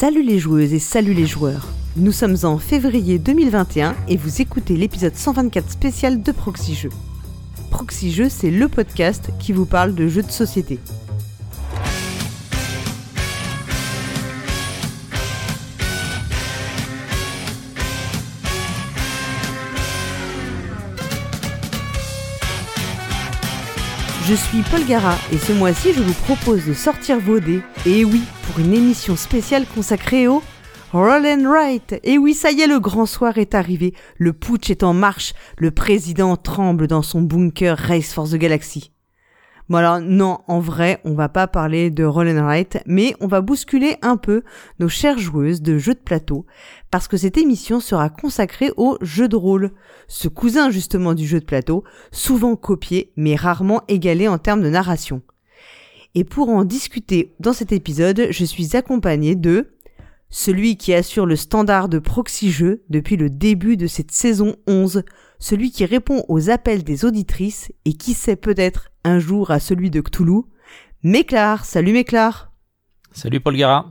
Salut les joueuses et salut les joueurs. Nous sommes en février 2021 et vous écoutez l'épisode 124 spécial de Proxy Jeux. Proxy Jeux, c'est le podcast qui vous parle de jeux de société. Je suis Paul Gara et ce mois-ci je vous propose de sortir vos dés. Et oui, pour une émission spéciale consacrée au Roll and Write. Et oui, ça y est, le grand soir est arrivé. Le putsch est en marche. Le président tremble dans son bunker Race for the Galaxy. Bon alors non, en vrai, on va pas parler de Roll and mais on va bousculer un peu nos chères joueuses de jeux de plateau, parce que cette émission sera consacrée au jeu de rôle, ce cousin justement du jeu de plateau, souvent copié mais rarement égalé en termes de narration. Et pour en discuter dans cet épisode, je suis accompagné de celui qui assure le standard de proxy jeu depuis le début de cette saison 11, celui qui répond aux appels des auditrices et qui sait peut-être un jour à celui de Cthulhu. Méclar, salut Méclar. Salut Paul Gara.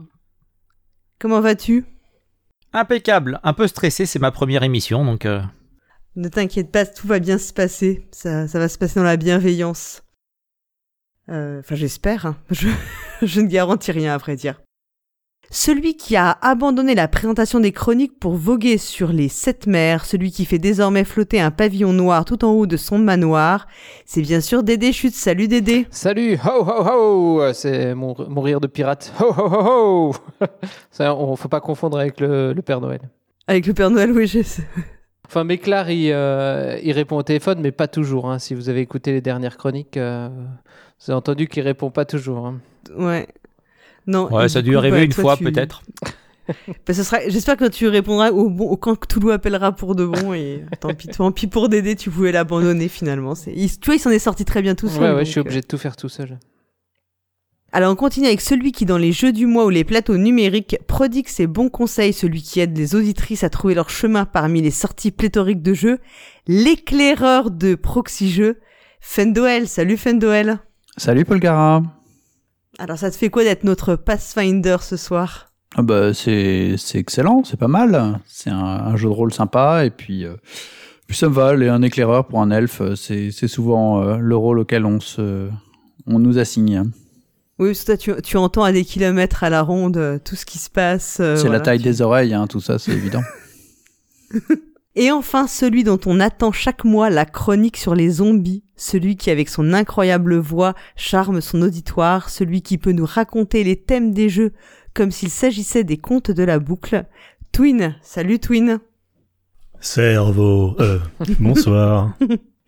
Comment vas-tu? Impeccable, un peu stressé, c'est ma première émission donc. Euh... Ne t'inquiète pas, tout va bien se passer. Ça, ça va se passer dans la bienveillance. Euh, enfin, j'espère. Hein. Je, je ne garantis rien à vrai dire. Celui qui a abandonné la présentation des chroniques pour voguer sur les sept mers, celui qui fait désormais flotter un pavillon noir tout en haut de son manoir, c'est bien sûr Dédé Chute. Salut Dédé Salut Ho ho ho C'est mon, mon, rire de pirate. Ho ho ho ho Ça, on faut pas confondre avec le, le Père Noël. Avec le Père Noël, oui, je sais. Enfin, Méclar, il, euh, il répond au téléphone, mais pas toujours. Hein. Si vous avez écouté les dernières chroniques, euh, vous avez entendu qu'il répond pas toujours. Hein. Ouais. Non. Ouais, ça a dû arriver une fois peut-être. ce sera... J'espère que tu répondras au bon au quand Toulouse appellera pour de bon et tant pis, tant pis pour Dédé, tu pouvais l'abandonner finalement. C'est... Il... Tu vois, il s'en est sorti très bien tout seul. Ouais, ouais, donc, je suis obligé euh... de tout faire tout seul. Alors on continue avec celui qui dans les jeux du mois ou les plateaux numériques prodigue ses bons conseils, celui qui aide les auditrices à trouver leur chemin parmi les sorties pléthoriques de jeux, l'éclaireur de proxy jeux, Fendoel. Salut Fendoel. Salut Paul Gara. Alors ça te fait quoi d'être notre Pathfinder ce soir? Ah bah c'est c'est excellent, c'est pas mal. C'est un, un, jeu de rôle sympa et puis euh, puis ça me va. Et un éclaireur pour un elfe, c'est c'est souvent euh, le rôle auquel on se on nous assigne. Oui, parce que toi, tu, tu entends à des kilomètres à la ronde euh, tout ce qui se passe. c'est voilà, la taille des oreilles, hein, tout ça, c'est évident. Et enfin, celui dont on attend chaque mois la chronique sur les zombies, celui qui avec son incroyable voix charme son auditoire, celui qui peut nous raconter les thèmes des jeux comme s'il s'agissait des contes de la boucle. Twin, salut Twin. Cerveau, euh, bonsoir.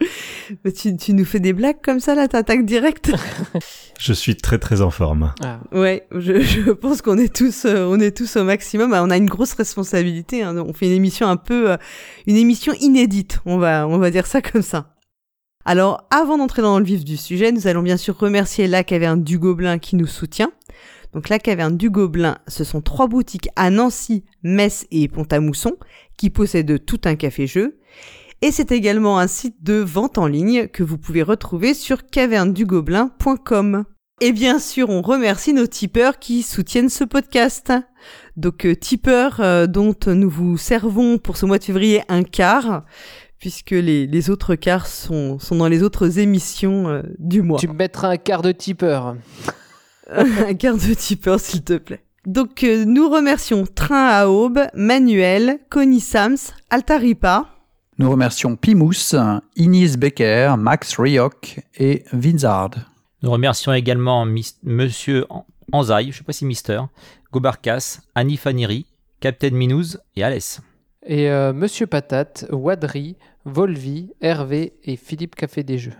Mais tu, tu, nous fais des blagues comme ça là, t'attaques direct Je suis très très en forme. Ah. Ouais, je, je pense qu'on est tous, euh, on est tous au maximum. On a une grosse responsabilité. Hein. On fait une émission un peu, euh, une émission inédite. On va, on va dire ça comme ça. Alors, avant d'entrer dans le vif du sujet, nous allons bien sûr remercier la caverne du Gobelin qui nous soutient. Donc, la caverne du Gobelin, ce sont trois boutiques à Nancy, Metz et Pont-à-Mousson qui possèdent tout un café-jeu. Et c'est également un site de vente en ligne que vous pouvez retrouver sur cavernedugobelin.com. Et bien sûr, on remercie nos tipeurs qui soutiennent ce podcast. Donc euh, tipeurs euh, dont nous vous servons pour ce mois de février un quart, puisque les, les autres quarts sont, sont dans les autres émissions euh, du mois. Tu me mettras un quart de tipeur. un quart de tipeur, s'il te plaît. Donc euh, nous remercions Train à Aube, Manuel, Connie Sams, Altaripa, nous remercions Pimous, Inis Becker, Max Rioch et Vinzard. Nous remercions également Mis Monsieur Anzaï, je ne sais pas si Mister, Gobarkas, Annie Faniri, Captain Minouz et Alès. Et euh, Monsieur Patate, Wadri, Volvi, Hervé et Philippe Café des Jeux.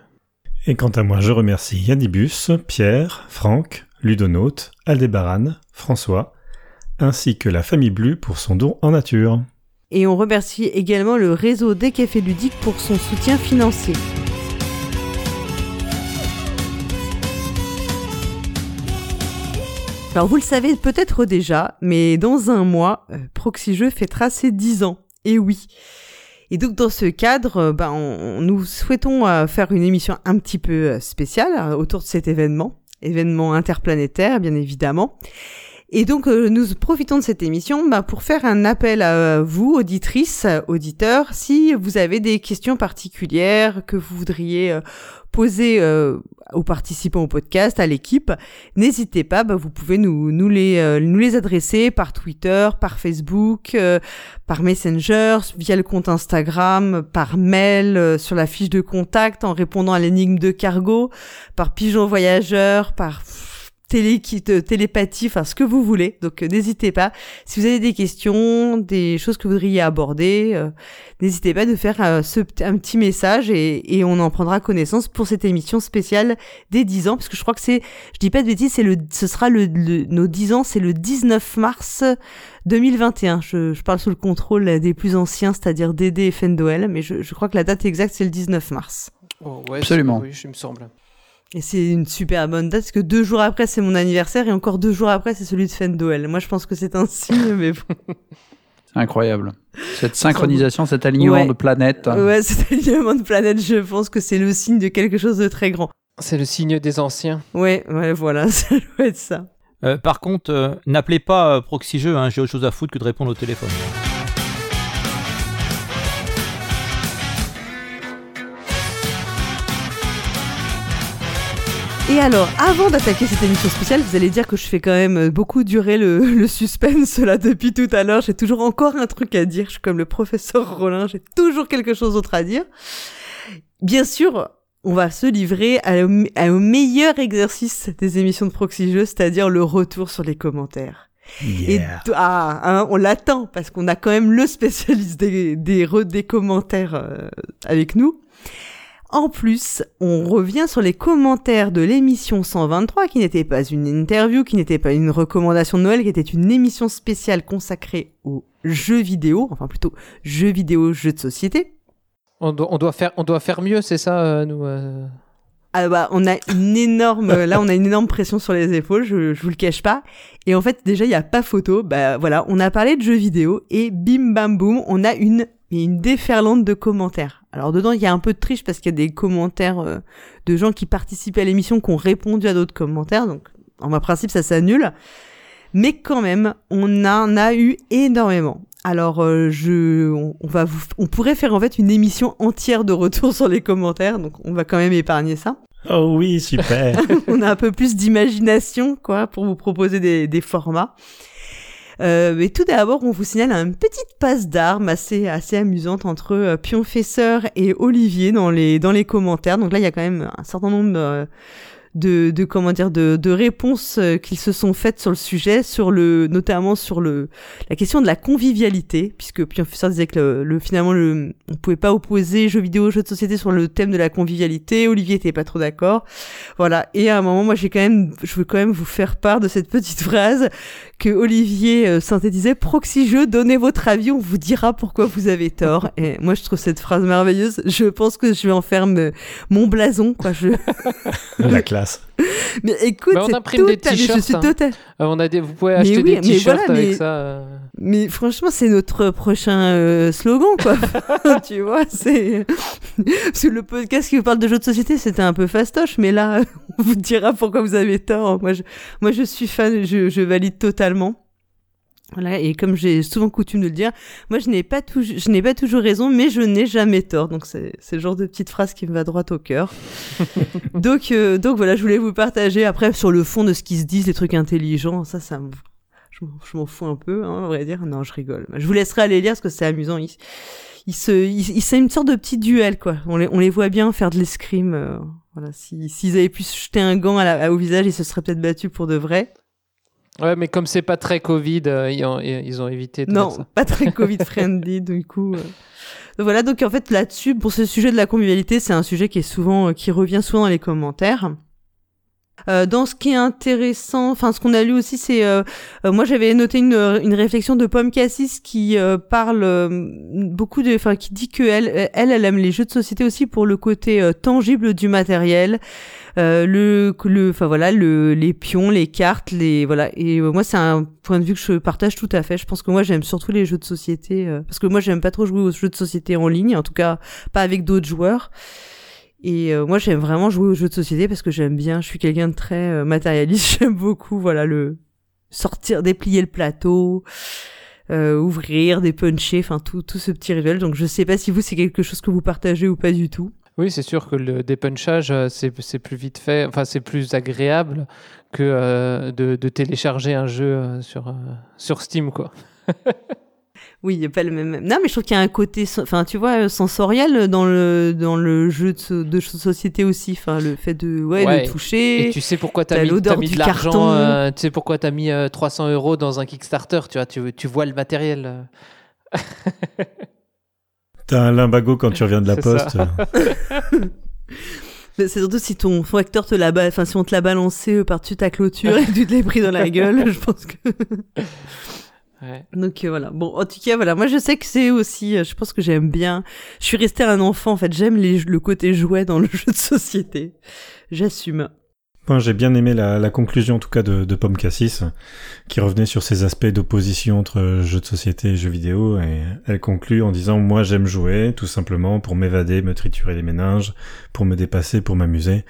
Et quant à moi, je remercie Yannibus, Pierre, Franck, Ludonaute, Aldébaran, François, ainsi que la famille Blue pour son don en nature. Et on remercie également le réseau des cafés ludiques pour son soutien financier. Alors vous le savez peut-être déjà, mais dans un mois, euh, Proxy Jeux fêtera ses 10 ans. Et oui. Et donc dans ce cadre, ben, on, nous souhaitons euh, faire une émission un petit peu spéciale euh, autour de cet événement, événement interplanétaire bien évidemment. Et donc, euh, nous profitons de cette émission bah, pour faire un appel à vous, auditrices, auditeurs, si vous avez des questions particulières que vous voudriez euh, poser euh, aux participants au podcast, à l'équipe, n'hésitez pas, bah, vous pouvez nous, nous, les, nous les adresser par Twitter, par Facebook, par Messenger, via le compte Instagram, par mail, sur la fiche de contact, en répondant à l'énigme de cargo, par pigeon voyageur, par télé télépathie, enfin ce que vous voulez. Donc euh, n'hésitez pas. Si vous avez des questions, des choses que vous voudriez aborder, euh, n'hésitez pas de faire euh, ce, un petit message et, et, on en prendra connaissance pour cette émission spéciale des 10 ans, parce que je crois que c'est, je dis pas de bêtises, c'est le, ce sera le, nos 10 ans, c'est le 19 mars 2021. Je, je, parle sous le contrôle des plus anciens, c'est-à-dire Dédé et Fendoel, mais je, je, crois que la date exacte c'est le 19 mars. Oh, ouais, Absolument. Oui, je me semble. Et c'est une super bonne date parce que deux jours après c'est mon anniversaire et encore deux jours après c'est celui de Fendoel. Moi je pense que c'est un signe, mais bon. C'est incroyable. Cette synchronisation, cet alignement Ouais. de planètes. Ouais, cet alignement de planète, je pense que c'est le signe de quelque chose de très grand. C'est le signe des anciens. Ouais, ouais, voilà, ça doit être ça. Euh, par contre, euh, n'appelez pas euh, Proxy Jeux, hein, j'ai autre chose à foutre que de répondre au téléphone. Et alors, avant d'attaquer cette émission spéciale, vous allez dire que je fais quand même euh, beaucoup durer le, le suspense là depuis tout à l'heure. J'ai toujours encore un truc à dire. Je suis comme le professeur Rollin, j'ai toujours quelque chose d'autre à dire. Bien sûr, on va se livrer à- au, à- au meilleur exercice des émissions de Proxy Jeux, c'est-à-dire le retour sur les commentaires. Et Yeah. ah, hein, on l'attend parce qu'on a quand même le spécialiste des, des, re- des commentaires euh, avec nous. En plus, on revient sur les commentaires de l'émission 123, qui n'était pas une interview, qui n'était pas une recommandation de Noël, qui était une émission spéciale consacrée aux jeux vidéo, enfin plutôt jeux vidéo, jeux de société. On doit, on doit, faire, on doit faire mieux, c'est ça, euh, nous euh Ah bah, on a une énorme, là, on a une énorme pression sur les épaules, je, je vous le cache pas. Et en fait, déjà, il y a pas photo. Bah voilà, on a parlé de jeux vidéo et bim bam boum, on a une, une déferlante de commentaires. Alors dedans, il y a un peu de triche parce qu'il y a des commentaires euh, de gens qui participent à l'émission qui ont répondu à d'autres commentaires. Donc, en principe, ça s'annule. Mais quand même, on en a eu énormément. Alors, euh, je, on, on va vous, on pourrait faire en fait une émission entière de retour sur les commentaires, donc on va quand même épargner ça. Oh oui, super. on a un peu plus d'imagination, quoi, pour vous proposer des, des formats. Euh, mais tout d'abord, on vous signale une petite passe d'armes assez, assez amusante entre euh, Pionfesseur et Olivier dans les, dans les commentaires. Donc là, il y a quand même un certain nombre de, de comment dire de, de réponses euh, qu'ils se sont faites sur le sujet, sur le notamment sur le la question de la convivialité, puisque Pionfesseur disait que le, le- finalement le, on pouvait pas opposer jeux vidéo jeux de société sur le thème de la convivialité. Olivier était pas trop d'accord. Voilà. Et à un moment, moi, j'ai quand même, je veux quand même vous faire part de cette petite phrase que Olivier euh, synthétisait. Proxy jeu, donnez votre avis, on vous dira pourquoi vous avez tort. Et moi, je trouve cette phrase merveilleuse. Je pense que je vais en faire mon blason, quoi. Je... La. Mais écoute, Bah, on imprime des t-shirts, suis hein. total. Euh, on a des, Vous pouvez Mais acheter oui, des t-shirts voilà, avec mais- ça. euh. Mais franchement, c'est notre prochain euh, slogan, quoi. tu vois, c'est parce que le podcast qui vous parle de jeux de société, c'était un peu fastoche, mais là, on vous dira pourquoi vous avez tort. Moi, je, moi, je suis fan, je, je valide totalement. Voilà, et comme j'ai souvent coutume de le dire, moi, je n'ai pas toujours, je n'ai pas toujours raison, mais je n'ai jamais tort. Donc, c'est, c'est le genre de petite phrase qui me va droit au cœur. donc, euh, donc voilà, je voulais vous partager. Après, sur le fond de ce qui se dit, les trucs intelligents, ça, ça me, je m'en- je m'en fous un peu, hein, à vrai dire. Non, je rigole. Je vous laisserai aller lire parce que c'est amusant. Il, il se, il, il- c'est une sorte de petit duel, quoi. On les, on les voit bien faire de l'escrime. euh, voilà, si, s'ils avaient pu se jeter un gant à la- au visage, ils se seraient peut-être battus pour de vrai. Ouais, mais comme c'est pas très Covid, euh, ils, ont, ils ont évité de Non, ça. pas très Covid-friendly, du coup. euh. Donc Voilà, donc en fait là-dessus, pour ce sujet de la convivialité, c'est un sujet qui est souvent, euh, qui revient souvent dans les commentaires. Euh, dans ce qui est intéressant, enfin ce qu'on a lu aussi, c'est moi j'avais noté une, une réflexion de Pomme Cassis qui parle beaucoup de, enfin qui dit que elle, elle, elle aime les jeux de société aussi pour le côté tangible du matériel, euh, le, le, enfin voilà, le, les pions, les cartes, les voilà. Et euh, moi c'est un point de vue que je partage tout à fait. Je pense que moi j'aime surtout les jeux de société euh, parce que moi j'aime pas trop jouer aux jeux de société en ligne, en tout cas pas avec d'autres joueurs. Et euh, moi, j'aime vraiment jouer aux jeux de société parce que j'aime bien. Je suis quelqu'un de très euh, matérialiste. J'aime beaucoup, voilà, le sortir, déplier le plateau, euh, ouvrir, dépuncher, enfin tout, tout ce petit rituel. Donc je sais pas si vous c'est quelque chose que vous partagez ou pas du tout. Oui, c'est sûr que le dépunchage, euh, c'est plus vite fait, enfin c'est plus agréable que euh, de, de télécharger un jeu euh, sur, euh, sur Steam, quoi. Oui, il n'y a pas le même. Non, mais je trouve qu'il y a un côté, enfin, tu vois, sensoriel dans le dans le jeu de, so- de société aussi. Enfin, le fait de ouais, toucher. Et tu sais pourquoi tu t'as as mis, t'as mis de l'argent, euh, tu sais pourquoi tu as mis euh, 300 euros dans un Kickstarter, tu vois, tu, tu vois le matériel. T'as un limbago quand tu reviens de la poste. C'est surtout si ton ton acteur te l'a, ba- enfin, si on te l'a balancé euh, par-dessus ta clôture et que tu te l'as pris dans la gueule, je pense que. Ouais. Donc euh, voilà. Bon, en tout cas, voilà. Moi, je sais que c'est aussi. euh, je pense que j'aime bien. Je suis restée un enfant. En fait, j'aime les le côté jouet dans le jeu de société. J'assume. J'ai bien aimé la, la conclusion, en tout cas, de, de Pomme Cassis, qui revenait sur ces aspects d'opposition entre jeux de société et jeux vidéo, et elle conclut en disant, moi, j'aime jouer, tout simplement, pour m'évader, me triturer les méninges, pour me dépasser, pour m'amuser.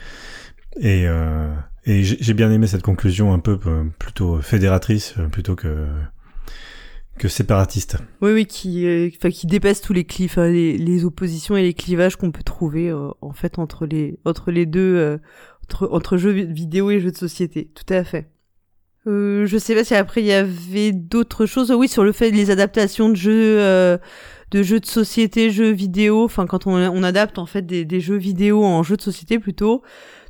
Et, euh, et j'ai bien aimé cette conclusion un peu euh, plutôt fédératrice, euh, plutôt que, que séparatiste. Oui, oui, qui, euh, qui dépasse tous les cliffs, les, les oppositions et les clivages qu'on peut trouver euh, en fait entre les entre les deux, euh, entre entre jeux vi- vidéo et jeux de société. Tout à fait. Euh, je sais pas si après il y avait d'autres choses. Oui, sur le fait les adaptations de jeux euh, de jeux de société, jeux vidéo. Enfin, quand on, on adapte en fait des, des jeux vidéo en jeux de société plutôt.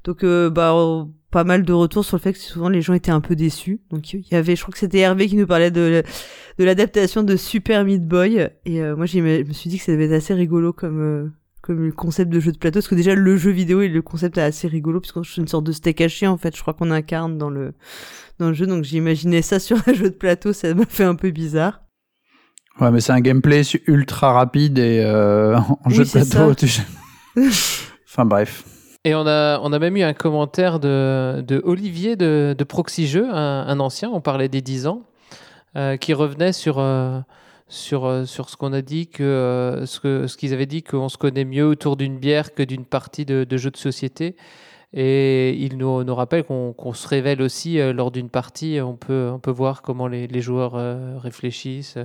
Donc, euh, bah, euh, pas mal de retours sur le fait que souvent les gens étaient un peu déçus. Donc, il y avait, je crois que c'était Hervé qui nous parlait de de l'adaptation de Super Meat Boy. Et euh, moi, je me suis dit que ça devait être assez rigolo comme, euh, comme le concept de jeu de plateau. Parce que déjà, le jeu vidéo et le concept est assez rigolo. Puisque c'est une sorte de steak haché, en fait. Je crois qu'on incarne dans le, dans le jeu. Donc, j'imaginais ça sur un jeu de plateau. Ça m'a fait un peu bizarre. Ouais, mais c'est un gameplay ultra rapide et euh, en Oui, jeu de plateau. tu- enfin bref. Et on a, on a même eu un commentaire de, de Olivier de, de Proxy Jeux, un, un ancien, on parlait des 10 ans, euh, qui revenait sur, euh, sur, euh, sur ce qu'on a dit, que, euh, ce que ce qu'ils avaient dit, qu'on se connaît mieux autour d'une bière que d'une partie de, de jeux de société. Et il nous, nous rappelle qu'on qu'on se révèle aussi euh, lors d'une partie, on peut, on peut voir comment les, les joueurs réfléchissent,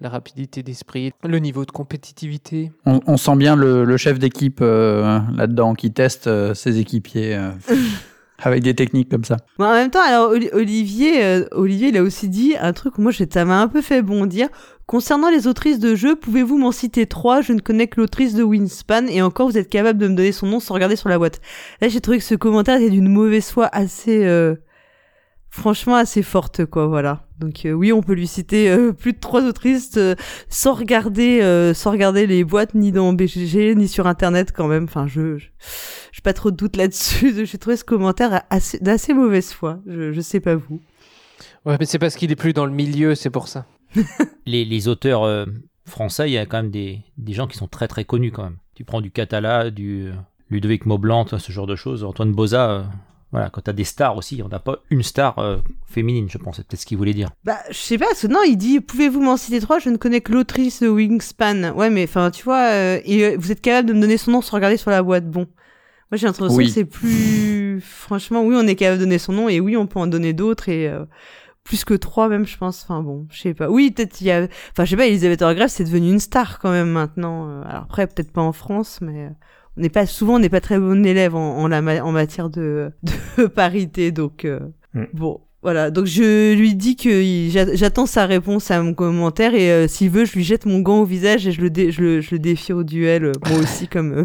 la rapidité d'esprit, le niveau de compétitivité. On, on sent bien le, le chef d'équipe euh, là-dedans qui teste euh, ses équipiers euh, avec des techniques comme ça. Bon, en même temps, alors Oli- Olivier, euh, Olivier, il a aussi dit un truc moi, ça m'a un peu fait bondir. Concernant les autrices de jeux, pouvez-vous m'en citer trois? Je ne connais que l'autrice de Winspan et encore, vous êtes capable de me donner son nom sans regarder sur la boîte. Là, j'ai trouvé que ce commentaire était d'une mauvaise foi assez, euh, franchement, assez forte, quoi. Voilà. Donc euh, oui, on peut lui citer euh, plus de trois autrices euh, sans regarder, euh, sans regarder les boîtes ni dans BGG ni sur Internet quand même. Enfin, je, je j'ai pas trop de doute là-dessus. J'ai trouvé ce commentaire assez, d'assez mauvaise foi. Je, je sais pas vous. Ouais, mais c'est parce qu'il est plus dans le milieu, c'est pour ça. Les, les auteurs euh, français, il y a quand même des, des gens qui sont très très connus quand même. Tu prends du Catala, du euh, Ludovic Maublanc, toi, ce genre de choses. Antoine Boza, euh, voilà, quand t'as des stars aussi, on n'a pas une star euh, féminine, je pense, c'est peut-être ce qu'il voulait dire. Bah, je sais pas, parce que non, il dit, pouvez-vous m'en citer trois? Je ne connais que l'autrice de Wingspan. Ouais, mais enfin, tu vois, euh, et euh, vous êtes capable de me donner son nom sans regarder sur la boîte? Bon. Moi, j'ai l'impression Oui. que c'est plus. Franchement, oui, on est capable de donner son nom, et oui, on peut en donner d'autres, et euh, plus que trois, même, je pense. Enfin, bon, je sais pas. Oui, peut-être il y a. Enfin, je sais pas, Elisabeth Orgrave, c'est devenu une star quand même maintenant. Euh, Alors après, peut-être pas en France, mais. euh, On n'est pas souvent, on n'est pas très bon élève en, en, la ma- en matière de, de parité, donc euh, Mm. bon, voilà. Donc je lui dis que il- j'attends sa réponse à mon commentaire et euh, s'il veut, je lui jette mon gant au visage et je le, dé- je le, je le défie au duel, euh, moi aussi comme.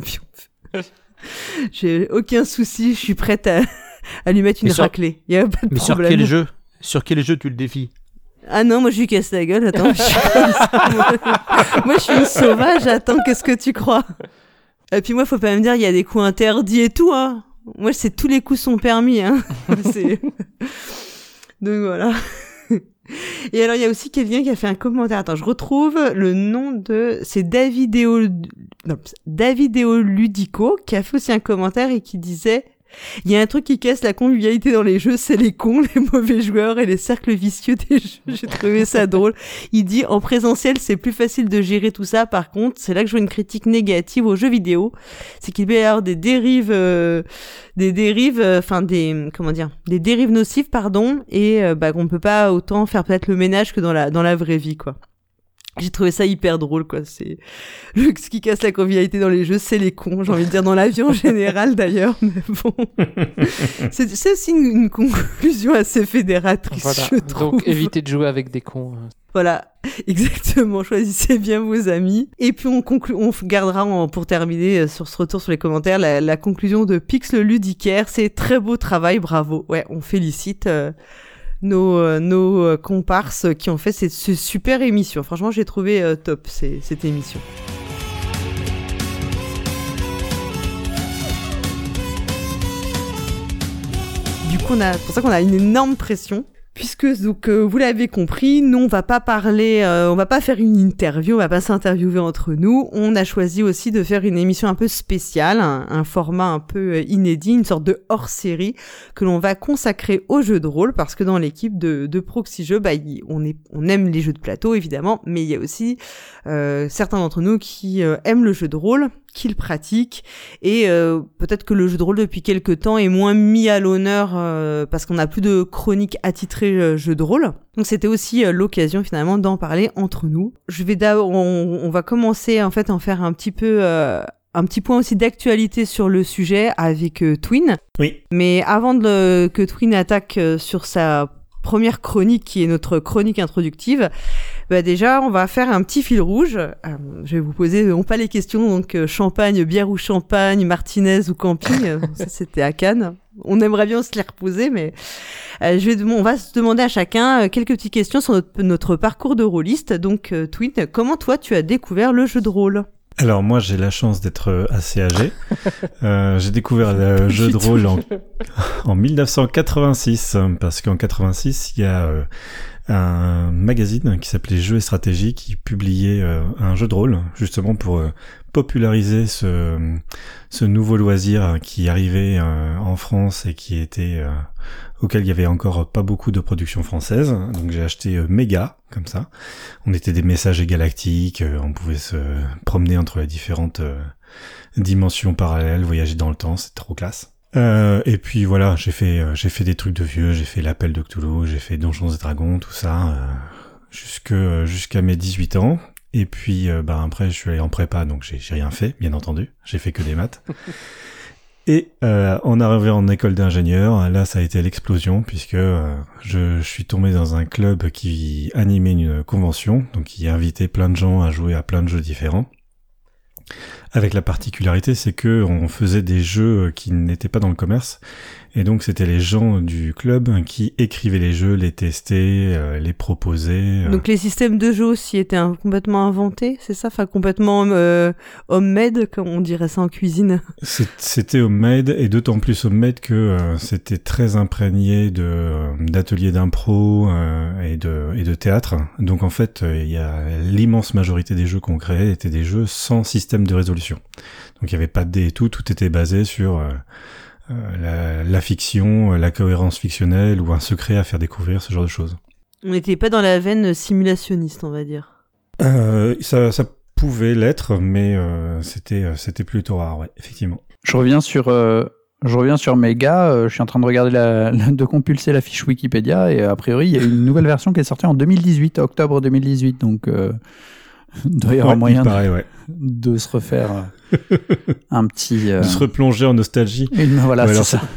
J'ai aucun souci, je suis prête à, à lui mettre une Mais sur- raclée. Il y a pas de Mais sur problème. quel jeu? Sur quel jeu tu le défies Ah non, moi je lui casse la gueule. Attends, je suis moi. Je suis une sauvage. Attends, qu'est-ce que tu crois? Et puis moi, faut pas me dire il y a des coups interdits et tout. Hein. Moi, c'est tous les coups sont permis. Hein. Donc voilà. Et alors, il y a aussi quelqu'un qui a fait un commentaire. Attends, je retrouve le nom de. C'est Davideo. Non, Davideo Ludico qui a fait aussi un commentaire et qui disait Il y a un truc qui casse la convivialité dans les jeux, c'est les cons, les mauvais joueurs et les cercles vicieux des jeux. J'ai trouvé ça drôle. Il dit en présentiel, c'est plus facile de gérer tout ça. Par contre, c'est là que je vois une critique négative aux jeux vidéo. C'est qu'il peut y avoir des dérives, euh, des dérives, euh, enfin des, comment dire, des dérives nocives, pardon, et euh, bah qu'on peut pas autant faire peut-être le ménage que dans la dans la vraie vie, quoi. J'ai trouvé ça hyper drôle, quoi. C'est le ce qui casse la convivialité dans les jeux, c'est les cons. J'ai envie de dire dans l'avion en général, d'ailleurs. Mais bon, c'est aussi une, une conclusion assez fédératrice, Voilà. je trouve. Donc évitez de jouer avec des cons. hein. Voilà, exactement. Choisissez bien vos amis. Et puis on conclut, on gardera en- pour terminer euh, sur ce retour sur les commentaires la, la conclusion de Pix le ludicaire. C'est très beau travail, bravo. Ouais, on félicite euh, nos euh, euh, comparses qui ont fait cette, ce super émission. Franchement, j'ai trouvé euh, top cette émission. Du coup, c'est pour ça qu'on a une énorme pression. Puisque donc euh, vous l'avez compris, nous on va pas parler, euh, on va pas faire une interview, on va pas s'interviewer entre nous. On a choisi aussi de faire une émission un peu spéciale, un, format un peu euh, inédit, une sorte de hors-série que l'on va consacrer aux jeux de rôle parce que dans l'équipe de, de Proxy Jeux, bah, on on aime les jeux de plateau évidemment, mais il y a aussi euh, certains d'entre nous qui euh, aiment le jeu de rôle, qui le pratiquent et euh, peut-être que le jeu de rôle depuis quelques temps est moins mis à l'honneur euh, parce qu'on n'a plus de chronique attitrée euh, jeu de rôle. Donc c'était aussi euh, l'occasion finalement d'en parler entre nous. Je vais d'abord, on, on va commencer en fait en faire un petit peu euh, un petit point aussi d'actualité sur le sujet avec Twin. Oui. Mais avant de que Twin attaque sur sa première chronique qui est notre chronique introductive, bah déjà on va faire un petit fil rouge. Euh, je vais vous poser non pas les questions donc euh, champagne, bière ou champagne, Martinez ou camping. Euh, ça c'était à Cannes. On aimerait bien se les reposer, mais euh, je vais, on va se demander à chacun euh, quelques petites questions sur notre, notre parcours de rôliste. Donc euh, Twin, comment toi tu as découvert le jeu de rôle? Alors moi j'ai la chance d'être euh, assez âgé. Euh, j'ai découvert le jeu de rôle en, en 1986 euh, parce qu'en 86 il y a euh, un magazine qui s'appelait Jeux et Stratégie qui publiait euh, un jeu de rôle justement pour populariser ce, ce nouveau loisir qui arrivait en France et qui était euh, auquel il y avait encore pas beaucoup de productions françaises. Donc j'ai acheté euh, Mega comme ça. On était des messagers galactiques, euh, on pouvait se promener entre les différentes euh, dimensions parallèles, voyager dans le temps, c'est trop classe. Euh, et puis voilà, j'ai fait j'ai fait des trucs de vieux, j'ai fait l'appel de Cthulhu, j'ai fait Donjons et Dragons, tout ça jusque jusqu'à mes 18 ans. Et puis bah après je suis allé en prépa donc j'ai rien fait bien entendu, j'ai fait que des maths. Et euh, en arrivant en école d'ingénieur, là ça a été l'explosion puisque euh, je, je suis tombé dans un club qui animait une convention, donc qui invitait plein de gens à jouer à plein de jeux différents. Avec la particularité, c'est que on faisait des jeux qui n'étaient pas dans le commerce, et donc c'était les gens du club qui écrivaient les jeux, les testaient, euh, les proposaient. euh. Donc les systèmes de jeu aussi étaient un- complètement inventés, c'est ça? Enfin complètement euh, homemade, comme on dirait ça en cuisine. C'était homemade et d'autant plus homemade que euh, c'était très imprégné de euh, d'ateliers d'impro euh, et de et de théâtre. Donc en fait, il y a l'immense majorité des jeux qu'on créait étaient des jeux sans système de résolution. Donc il y avait pas de dés et tout, tout était basé sur la, la fiction, euh, la cohérence fictionnelle ou un secret à faire découvrir, ce genre de choses. On n'était pas dans la veine simulationniste, on va dire. Euh, ça, ça pouvait l'être, mais euh, c'était euh, c'était plutôt rare, ouais, effectivement. Je reviens sur, euh, je reviens sur Mega. euh, je suis en train de regarder la, la- de compulser la fiche Wikipédia et a priori il y a une nouvelle version qui est sortie en 2018, octobre 2018. Donc euh, il doit y avoir Ouais, moyen de, paraît, ouais. de se refaire euh, un petit. euh, De se replonger en nostalgie. une- voilà, Ouais, c'est ça.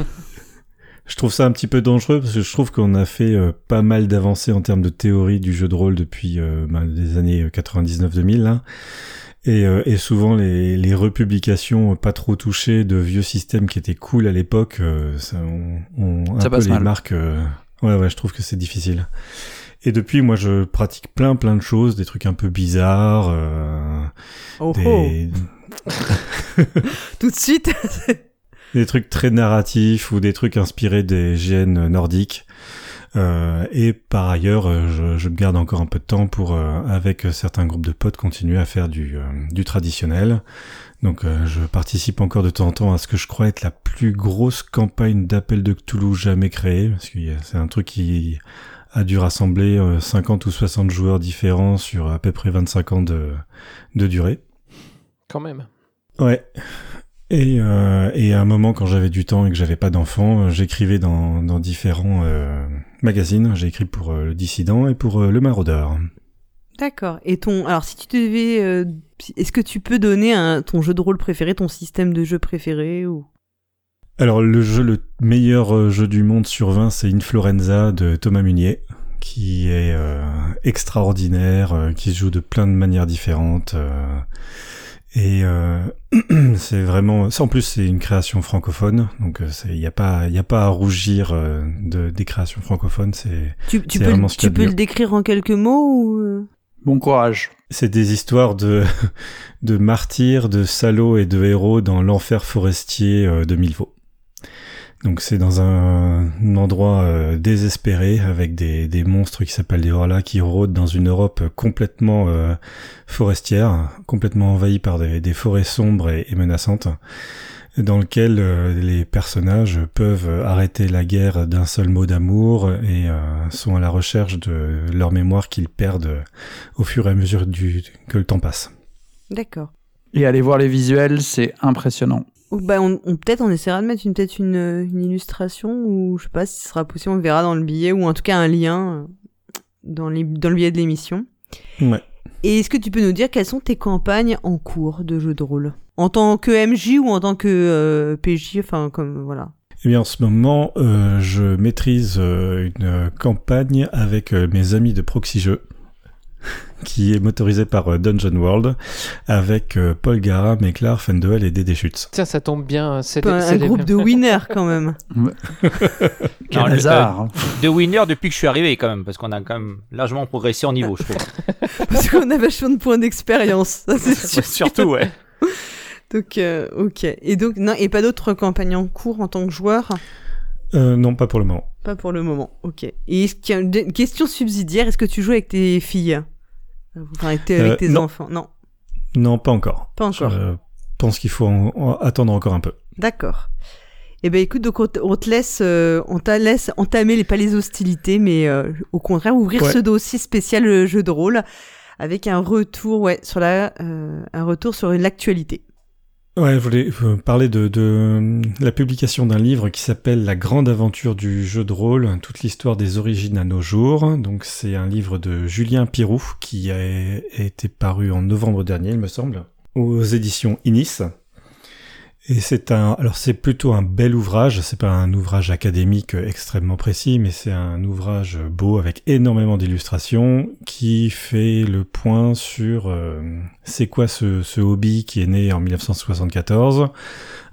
Je trouve ça un petit peu dangereux parce que je trouve qu'on a fait euh, pas mal d'avancées en termes de théorie du jeu de rôle depuis euh, ben, les années 99-2000 là. Et, euh, et souvent les, les republications pas trop touchées de vieux systèmes qui étaient cool à l'époque, euh, ça, on, on- un peu les mal. marques. euh, ouais ouais, je trouve que c'est difficile. Et depuis, moi, je pratique plein plein de choses, des trucs un peu bizarres, euh, Oh, oh. Tout de suite. des trucs très narratifs ou des trucs inspirés des gènes nordiques. Euh, et par ailleurs, euh, je, je me garde encore un peu de temps pour, euh, avec certains groupes de potes, continuer à faire du, du traditionnel. Donc je participe encore de temps en temps à ce que je crois être la plus grosse campagne d'appel de Cthulhu jamais créée, parce que c'est un truc qui a dû rassembler 50 ou 60 joueurs différents sur à peu près 25 ans de, de durée. Quand même. Ouais. Et, euh, et à un moment, quand j'avais du temps et que j'avais pas d'enfants, euh, j'écrivais dans, dans différents euh, magazines. J'ai écrit pour euh, le Dissident et pour euh, le Maraudeur. D'accord. Et ton, alors si tu devais, euh, est-ce que tu peux donner un, ton jeu de rôle préféré, ton système de jeu préféré ou? Alors le jeu, le meilleur euh, jeu du monde sur 20, c'est Inflorenza de Thomas Munier, qui est euh, extraordinaire, euh, qui se joue de plein de manières différentes. euh, et euh, c'est vraiment, ça en plus c'est une création francophone, donc il n'y a pas, il y a pas à rougir euh, de des créations francophones. C'est tu, tu C'est peux, vraiment le- tu peux le décrire en quelques mots ou euh? Bon courage. C'est des histoires de, de martyrs, de salauds et de héros dans l'enfer forestier de Milvaux. Donc c'est dans un, un endroit euh, désespéré avec des, des monstres qui s'appellent des Horla qui rôdent dans une Europe complètement euh, forestière, complètement envahie par des, des forêts sombres et, et menaçantes, dans lequel euh, les personnages peuvent arrêter la guerre d'un seul mot d'amour et euh, sont à la recherche de leur mémoire qu'ils perdent au fur et à mesure du, que le temps passe. D'accord. Et allez voir les visuels, c'est impressionnant. Ou bah on, on- peut-être on essaiera de mettre une peut-être une, euh, une illustration ou je sais pas si ce sera possible, on verra dans le billet ou en tout cas un lien euh, dans, les, dans le billet de l'émission. Ouais. Et est-ce que tu peux nous dire quelles sont tes campagnes en cours de jeu de rôle? En tant que MJ ou en tant que euh, PJ, enfin comme voilà. Eh bien, en ce moment, euh, je maîtrise euh, une campagne avec mes amis de Proxy Jeux, qui est motorisée par euh, Dungeon World, avec euh, Paul Gara, Méclar, Fendel et Dédé Schutz. Tiens, ça tombe bien. C'est Pas c'est un groupe de winners quand même. Quel Non, hasard. De winner depuis que je suis arrivé quand même, parce qu'on a quand même largement progressé en niveau, je trouve. Parce qu'on a vachement de points d'expérience, ça c'est sûr. Surtout, ouais. Donc euh, ok. Et donc non et pas d'autres campagnes en cours en tant que joueur Euh, non, pas pour le moment. Pas pour le moment, ok. Et est-ce qu'il y a une question subsidiaire? Est-ce que tu joues avec tes filles? Euh, Enfin, avec tes, avec Euh, tes non. enfants Non, Non, pas encore. pas encore. Je pense qu'il faut en- en attendre encore un peu. D'accord. Eh ben écoute, donc on te, on te laisse, euh, on te laisse entamer les pas les hostilités, mais euh, au contraire ouvrir Ouais. ce dossier spécial euh, jeu de rôle avec un retour, ouais, sur la, euh, un retour sur l'actualité. Ouais, je voulais euh, parler de, la publication d'un livre qui s'appelle La grande aventure du jeu de rôle, toute l'histoire des origines à nos jours. Donc c'est un livre de Julien Pirou qui a, a été paru en novembre dernier, il me semble, aux éditions Inis. Et c'est un, alors c'est plutôt un bel ouvrage. C'est pas un ouvrage académique extrêmement précis, mais c'est un ouvrage beau avec énormément d'illustrations qui fait le point sur euh, c'est quoi ce, ce hobby qui est né en 1974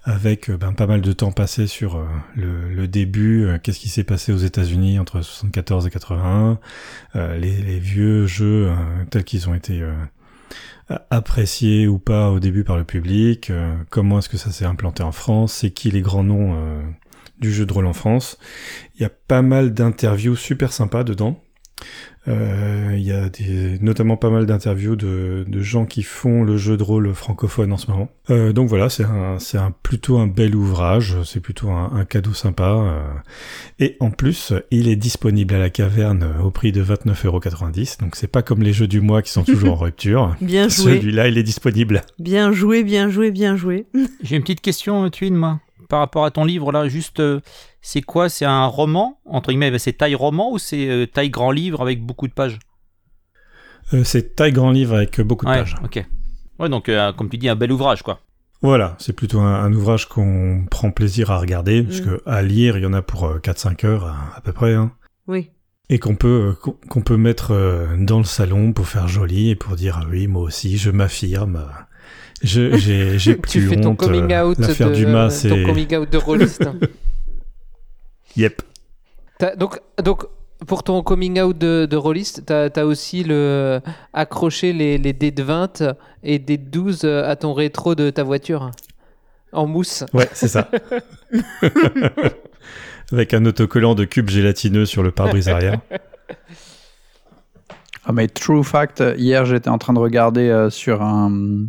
avec euh, ben, pas mal de temps passé sur euh, le, le début, euh, qu'est-ce qui s'est passé aux États-Unis entre 74 et 81, euh, les, les vieux jeux tels qu'ils ont été appréciés ou pas au début par le public, euh, comment est-ce que ça s'est implanté en France, c'est qui les grands noms euh, du jeu de rôle en France. Il y a pas mal d'interviews super sympas dedans. Euh, Il y a des, notamment pas mal d'interviews de, de gens qui font le jeu de rôle francophone en ce moment. Euh, donc voilà, c'est un, c'est un plutôt un bel ouvrage, c'est plutôt un, un cadeau sympa. euh. et en plus, il est disponible à la caverne au prix de 29,90€. Donc c'est pas comme les jeux du mois qui sont toujours en rupture. Bien joué, Celui-là, il est disponible. bien joué, bien joué, bien joué. J'ai une petite question, Twin, moi, par rapport à ton livre là. Juste, euh, c'est quoi? C'est un roman entre guillemets C'est taille roman ou c'est euh, taille grand livre avec beaucoup de pages? Euh, c'est taille grand livre avec beaucoup de Ouais, pages. ok. Ouais, donc euh, comme tu dis, un bel ouvrage, quoi. Voilà, c'est plutôt un, un ouvrage qu'on prend plaisir à regarder, parce Mm. que à lire, il y en a pour euh, 4-5 heures à, à peu près. Hein. Oui. et qu'on peut qu'on peut mettre dans le salon pour faire joli et pour dire ah oui moi aussi je m'affirme j'ai j'ai plus Tu fais ton honte, coming euh, out l'affaire de, Dumas ton c'est coming out de rôliste. yep T'as- donc, donc, pour ton coming out de, de rôliste, tu as, aussi le, accroché les, les dés de 20 et des 12 à ton rétro de ta voiture en mousse. ouais c'est ça Avec un autocollant de cubes gélatineux sur le pare-brise arrière. Ah mais true fact, hier j'étais en train de regarder euh, sur un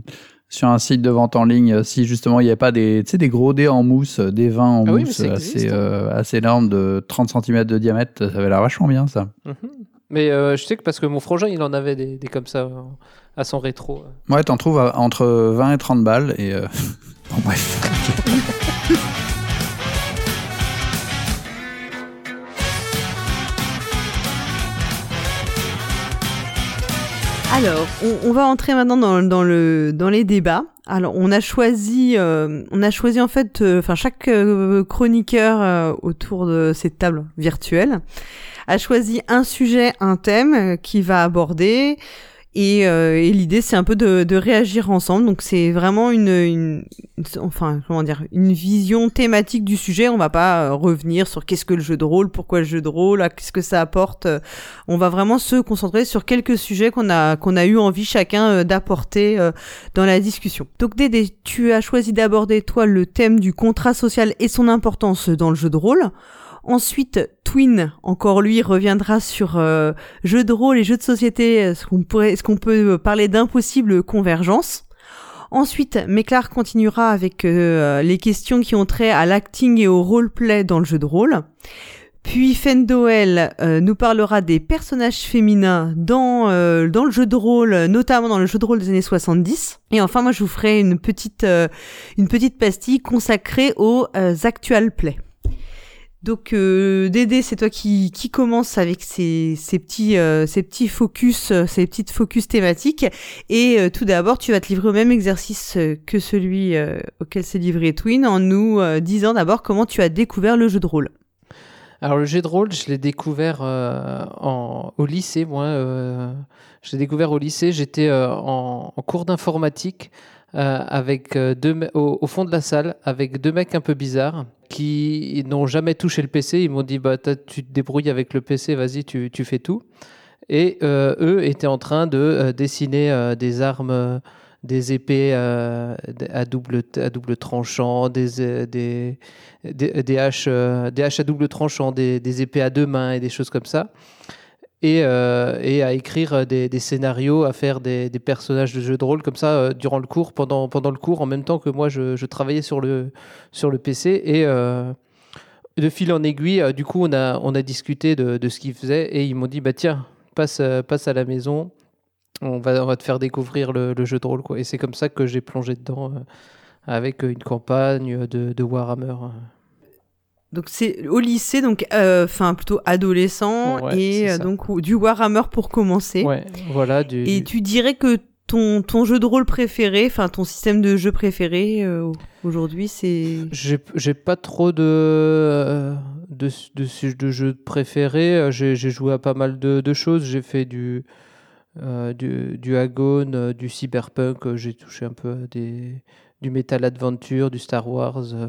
sur un site de vente en ligne euh, si justement il n'y avait pas des, des gros dés en mousse, euh, des vins en Ah oui, mousse assez, hein. euh, assez énormes de 30 cm de diamètre, ça avait l'air vachement bien ça. Mhm. Mais euh, je sais que parce que mon frangin, il en avait des, des comme ça à son rétro. Ouais, t'en trouves à- entre 20 et 30 balles et... bon bref. Alors, on, va entrer maintenant dans, dans le dans les débats. Alors, on a choisi, euh, on a choisi en fait, euh, enfin chaque euh, chroniqueur autour de cette table virtuelle a choisi un sujet, un thème qu'il va aborder. Et, euh, et l'idée, c'est un peu de, de réagir ensemble. Donc, c'est vraiment une, une, enfin, comment dire, une vision thématique du sujet. On va pas euh, revenir sur qu'est-ce que le jeu de rôle, pourquoi le jeu de rôle, qu'est-ce que ça apporte. on va vraiment se concentrer sur quelques sujets qu'on a qu'on a eu envie chacun euh, d'apporter euh, dans la discussion. Donc Dédé, tu as choisi d'aborder toi le thème du contrat social et son importance dans le jeu de rôle. Ensuite, Twin, encore lui, reviendra sur euh, jeux de rôle et jeux de société. Est-ce qu'on pourrait, est-ce qu'on peut parler d'impossible convergence? Ensuite, Méclar continuera avec euh, les questions qui ont trait à l'acting et au roleplay dans le jeu de rôle. Puis Fendoel euh, nous parlera des personnages féminins dans, euh, dans le jeu de rôle, notamment dans le jeu de rôle des années 70. Et enfin, moi, je vous ferai une petite, euh, une petite pastille consacrée aux euh, actual play. Donc euh, Dédé, c'est toi qui, qui commence avec ces, petits euh, ces petits focus, euh, thématiques. Et tout d'abord, tu vas te livrer au même exercice que celui auquel s'est livré Twin, en nous disant d'abord comment tu as découvert le jeu de rôle. Alors le jeu de rôle, je l'ai découvert au lycée, moi. je l'ai découvert au lycée. J'étais en, cours d'informatique avec deux au, au fond de la salle avec deux mecs un peu bizarres qui n'ont jamais touché le PC. Ils m'ont dit bah tu te débrouilles avec le PC, vas-y tu, tu fais tout. Et euh, eux étaient en train de euh, dessiner euh, des armes. des épées à, double, à double tranchant, des, des, des, haches, des haches à double tranchant, des épées à deux mains et des choses comme ça. Et, euh, et à écrire des, scénarios, à faire des, personnages de jeux de rôle comme ça euh, durant le cours, pendant, pendant le cours, en même temps que moi je, travaillais sur le, sur le PC. Et euh, de fil en aiguille, du coup, on a, on a discuté de, de ce qu'ils faisaient et ils m'ont dit bah tiens, passe, passe à la maison, on va, on va te faire découvrir le, jeu de rôle. Quoi. Et c'est comme ça que j'ai plongé dedans avec une campagne de, de Warhammer. Donc c'est au lycée, donc euh, enfin plutôt adolescent Ouais, et euh, donc du Warhammer pour commencer. Ouais, voilà. Du, Et tu dirais que ton ton jeu de rôle préféré, enfin ton système de jeu préféré euh, aujourd'hui, c'est J'ai pas trop de, de, de, de, jeux préférés. J'ai joué à pas mal de, de choses. J'ai fait du, euh, du, du Agone, du Cyberpunk. J'ai touché un peu à des, du Metal Adventure, du Star Wars, euh,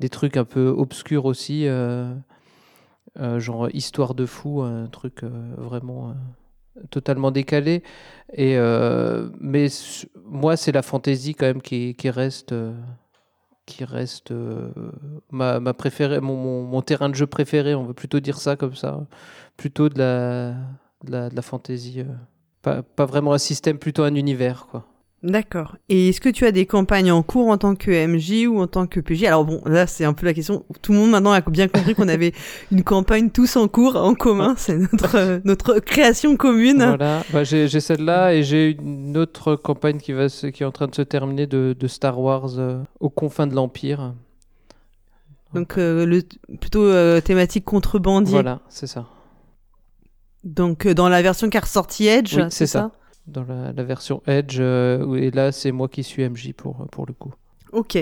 des trucs un peu obscurs aussi. euh, euh, genre Histoire de fou, un truc vraiment totalement décalé. Et, mais moi, c'est la fantaisie quand même qui, reste. qui reste ma, préférée, mon, terrain de jeu préféré, on veut plutôt dire ça comme ça, plutôt de la, de la, euh, pas, pas vraiment un système, plutôt un univers, quoi. D'accord. Et est-ce que tu as des campagnes en cours en tant que MJ ou en tant que PJ Alors bon, là c'est un peu la question. Tout le monde maintenant a bien compris qu'on avait une campagne tous en cours, en commun. C'est notre euh, notre création commune. Voilà, bah, j'ai celle-là et j'ai une autre campagne qui, va se- qui est en train de se terminer de, de Star Wars euh, aux confins de l'Empire. Donc euh, le plutôt euh, thématique contrebandier. Voilà, c'est ça. Donc dans la version qui est ressortie Edge, Oui, c'est c'est ça? Dans la, la version Edge, euh, et là c'est moi qui suis MJ pour, pour le coup. Ok.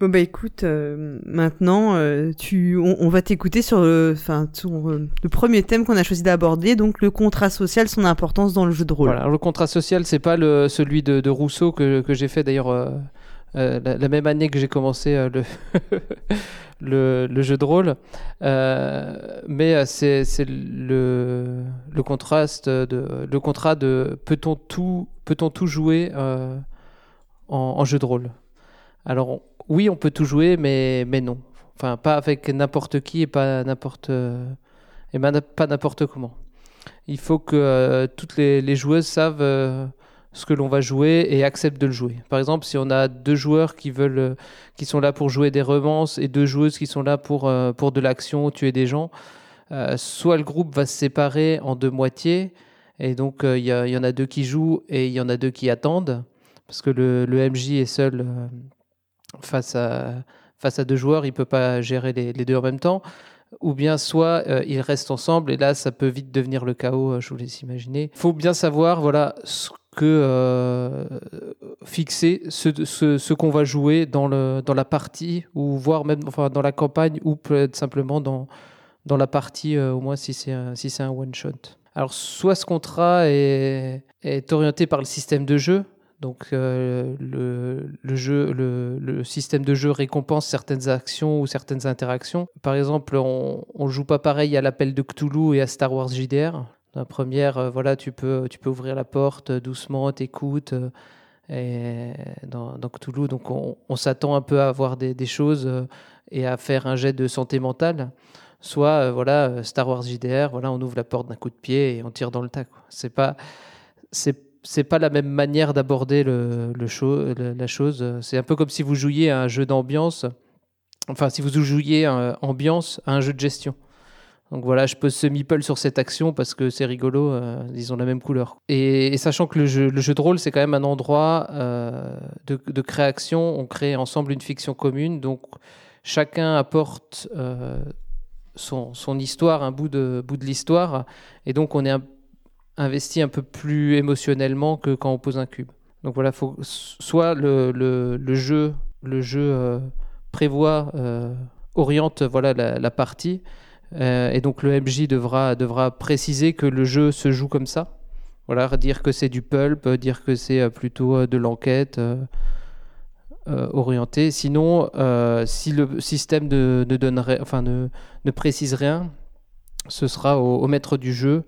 Bon bah écoute, euh, maintenant euh, tu, on, on va t'écouter sur le, sur, euh, le premier thème qu'on a choisi d'aborder, donc le contrat social, son importance dans le jeu de rôle. Voilà. Le contrat social, c'est pas le, celui de, de Rousseau que, que j'ai fait d'ailleurs la, la même année que j'ai commencé euh, le, jeu de rôle. Euh, mais euh, c'est le, contraste le contrat de peut-on tout peut-on tout jouer euh, en, jeu de rôle? Alors oui, on peut tout jouer, mais non. Enfin, pas avec n'importe qui et pas n'importe et pas n'importe comment. Il faut que toutes les, joueuses savent ce que l'on va jouer et accepte de le jouer. Par exemple, si on a deux joueurs qui veulent, euh, qui sont là pour jouer des romances et deux joueuses qui sont là pour, euh, pour de l'action, tuer des gens, euh, soit le groupe va se séparer en deux moitiés et donc il y, en a deux qui jouent et il y en a deux qui attendent parce que le, MJ est seul face à face à deux joueurs, il peut pas gérer les, les deux en même temps ou bien soit ils restent ensemble et là ça peut vite devenir le chaos, je vous laisse imaginer. Il faut bien savoir voilà ce que euh, fixer ce, ce, qu'on va jouer dans, le, dans la partie, ou voire même enfin, dans la campagne, ou peut-être simplement dans, dans la partie, euh, au moins si c'est un, si un one-shot. Alors, soit ce contrat est, est, orienté par le système de jeu, donc euh, le, le, jeu, le, le, système de jeu récompense certaines actions ou certaines interactions. Par exemple, on ne joue pas pareil à l'appel de Cthulhu et à Star Wars JDR. La première, euh, voilà, tu peux, tu peux ouvrir la porte euh, doucement, t'écoutes. Euh, et dans, dans Cthulhu, donc on, s'attend un peu à avoir des, choses et à faire un jet de santé mentale. Soit, voilà, Star Wars JDR, voilà, on ouvre la porte d'un coup de pied et on tire dans le tas. C'est pas, c'est pas la même manière d'aborder le, le, la chose. C'est un peu comme si vous jouiez à un jeu d'ambiance, enfin si vous jouiez à ambiance à un jeu de gestion. Donc voilà, je pose ce meeple sur cette action parce que c'est rigolo, euh, ils ont la même couleur. Et, sachant que le jeu, le de rôle, c'est quand même un endroit euh, de, création, on crée ensemble une fiction commune, donc chacun apporte euh, son, histoire, un bout de, l'histoire, et donc on est investi un peu plus émotionnellement que quand on pose un cube. Donc voilà, faut, soit le, jeu, prévoit, oriente voilà, la partie, euh, et donc le MJ devra, devra préciser que le jeu se joue comme ça. Voilà, dire que c'est du pulp, dire que c'est euh, plutôt euh, de l'enquête orientée. Sinon, si le système ne, donnerait, enfin, ne, ne, précise rien, ce sera au, maître du jeu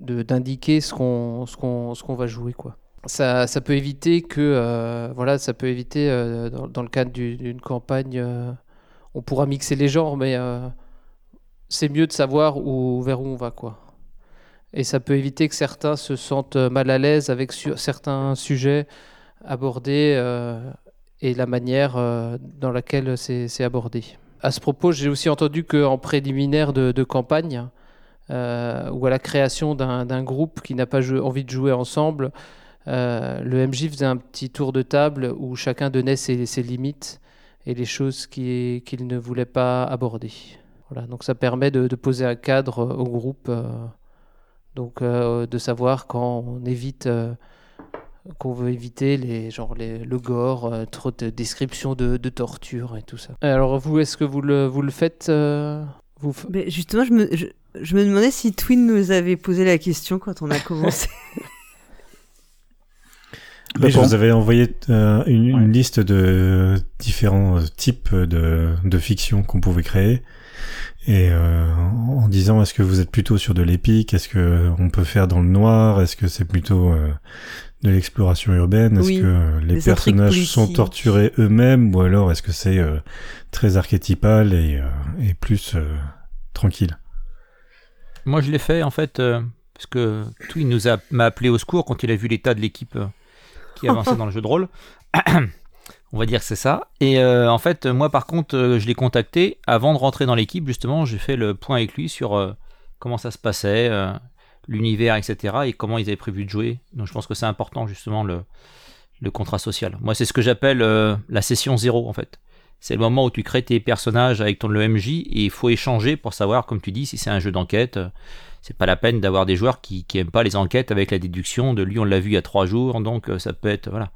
d'indiquer ce qu'on qu'on qu'on va jouer. Quoi. Ça, ça, peut éviter que, voilà, ça peut éviter, dans, le cadre d'une campagne, on pourra mixer les genres, mais c'est mieux de savoir vers où on va, quoi. Et ça peut éviter que certains se sentent mal à l'aise avec certains sujets abordés euh, et la manière euh, dans laquelle c'est abordé. À ce propos, j'ai aussi entendu qu'en préliminaire de, campagne, euh, ou à la création d'un groupe qui n'a pas envie de jouer ensemble, le MJ faisait un petit tour de table où chacun donnait ses limites et les choses qu'il ne voulait pas aborder. Voilà, donc ça permet de, poser un cadre euh, au groupe, euh, donc euh, de savoir quand on évite, qu'on veut éviter les, genre les, le gore, trop de descriptions de, torture et tout ça. Alors vous, est-ce que vous le, vous le faites vous... Mais justement, je me, je, me demandais si Twin nous avait posé la question quand on a commencé. Oui, je vous avais envoyé une, une, liste de différents types de, de fiction qu'on pouvait créer et euh, en disant est-ce que vous êtes plutôt sur de l'épique, est-ce que on peut faire dans le noir, est-ce que c'est plutôt euh, de l'exploration urbaine, est-ce que les personnages sont torturés eux-mêmes? Ou alors est-ce que c'est euh, très archétypal et, et plus tranquille? Moi je l'ai fait en fait parce que tout il nous a m'a appelé au secours quand il a vu l'état de l'équipe qui avançait dans le jeu de rôle. On va dire que c'est ça. Et euh, en fait, moi par contre, euh, je l'ai contacté avant de rentrer dans l'équipe. Justement, j'ai fait le point avec lui sur euh, comment ça se passait, l'univers, etc. et comment ils avaient prévu de jouer. Donc je pense que c'est important justement le, contrat social. Moi, c'est ce que j'appelle la session zéro en fait. C'est le moment où tu crées tes personnages avec ton le MJ et il faut échanger pour savoir, comme tu dis, si c'est un jeu d'enquête. C'est pas la peine d'avoir des joueurs qui, qui aiment pas les enquêtes avec la déduction de lui on l'a vu il y a trois jours, donc ça peut être voilà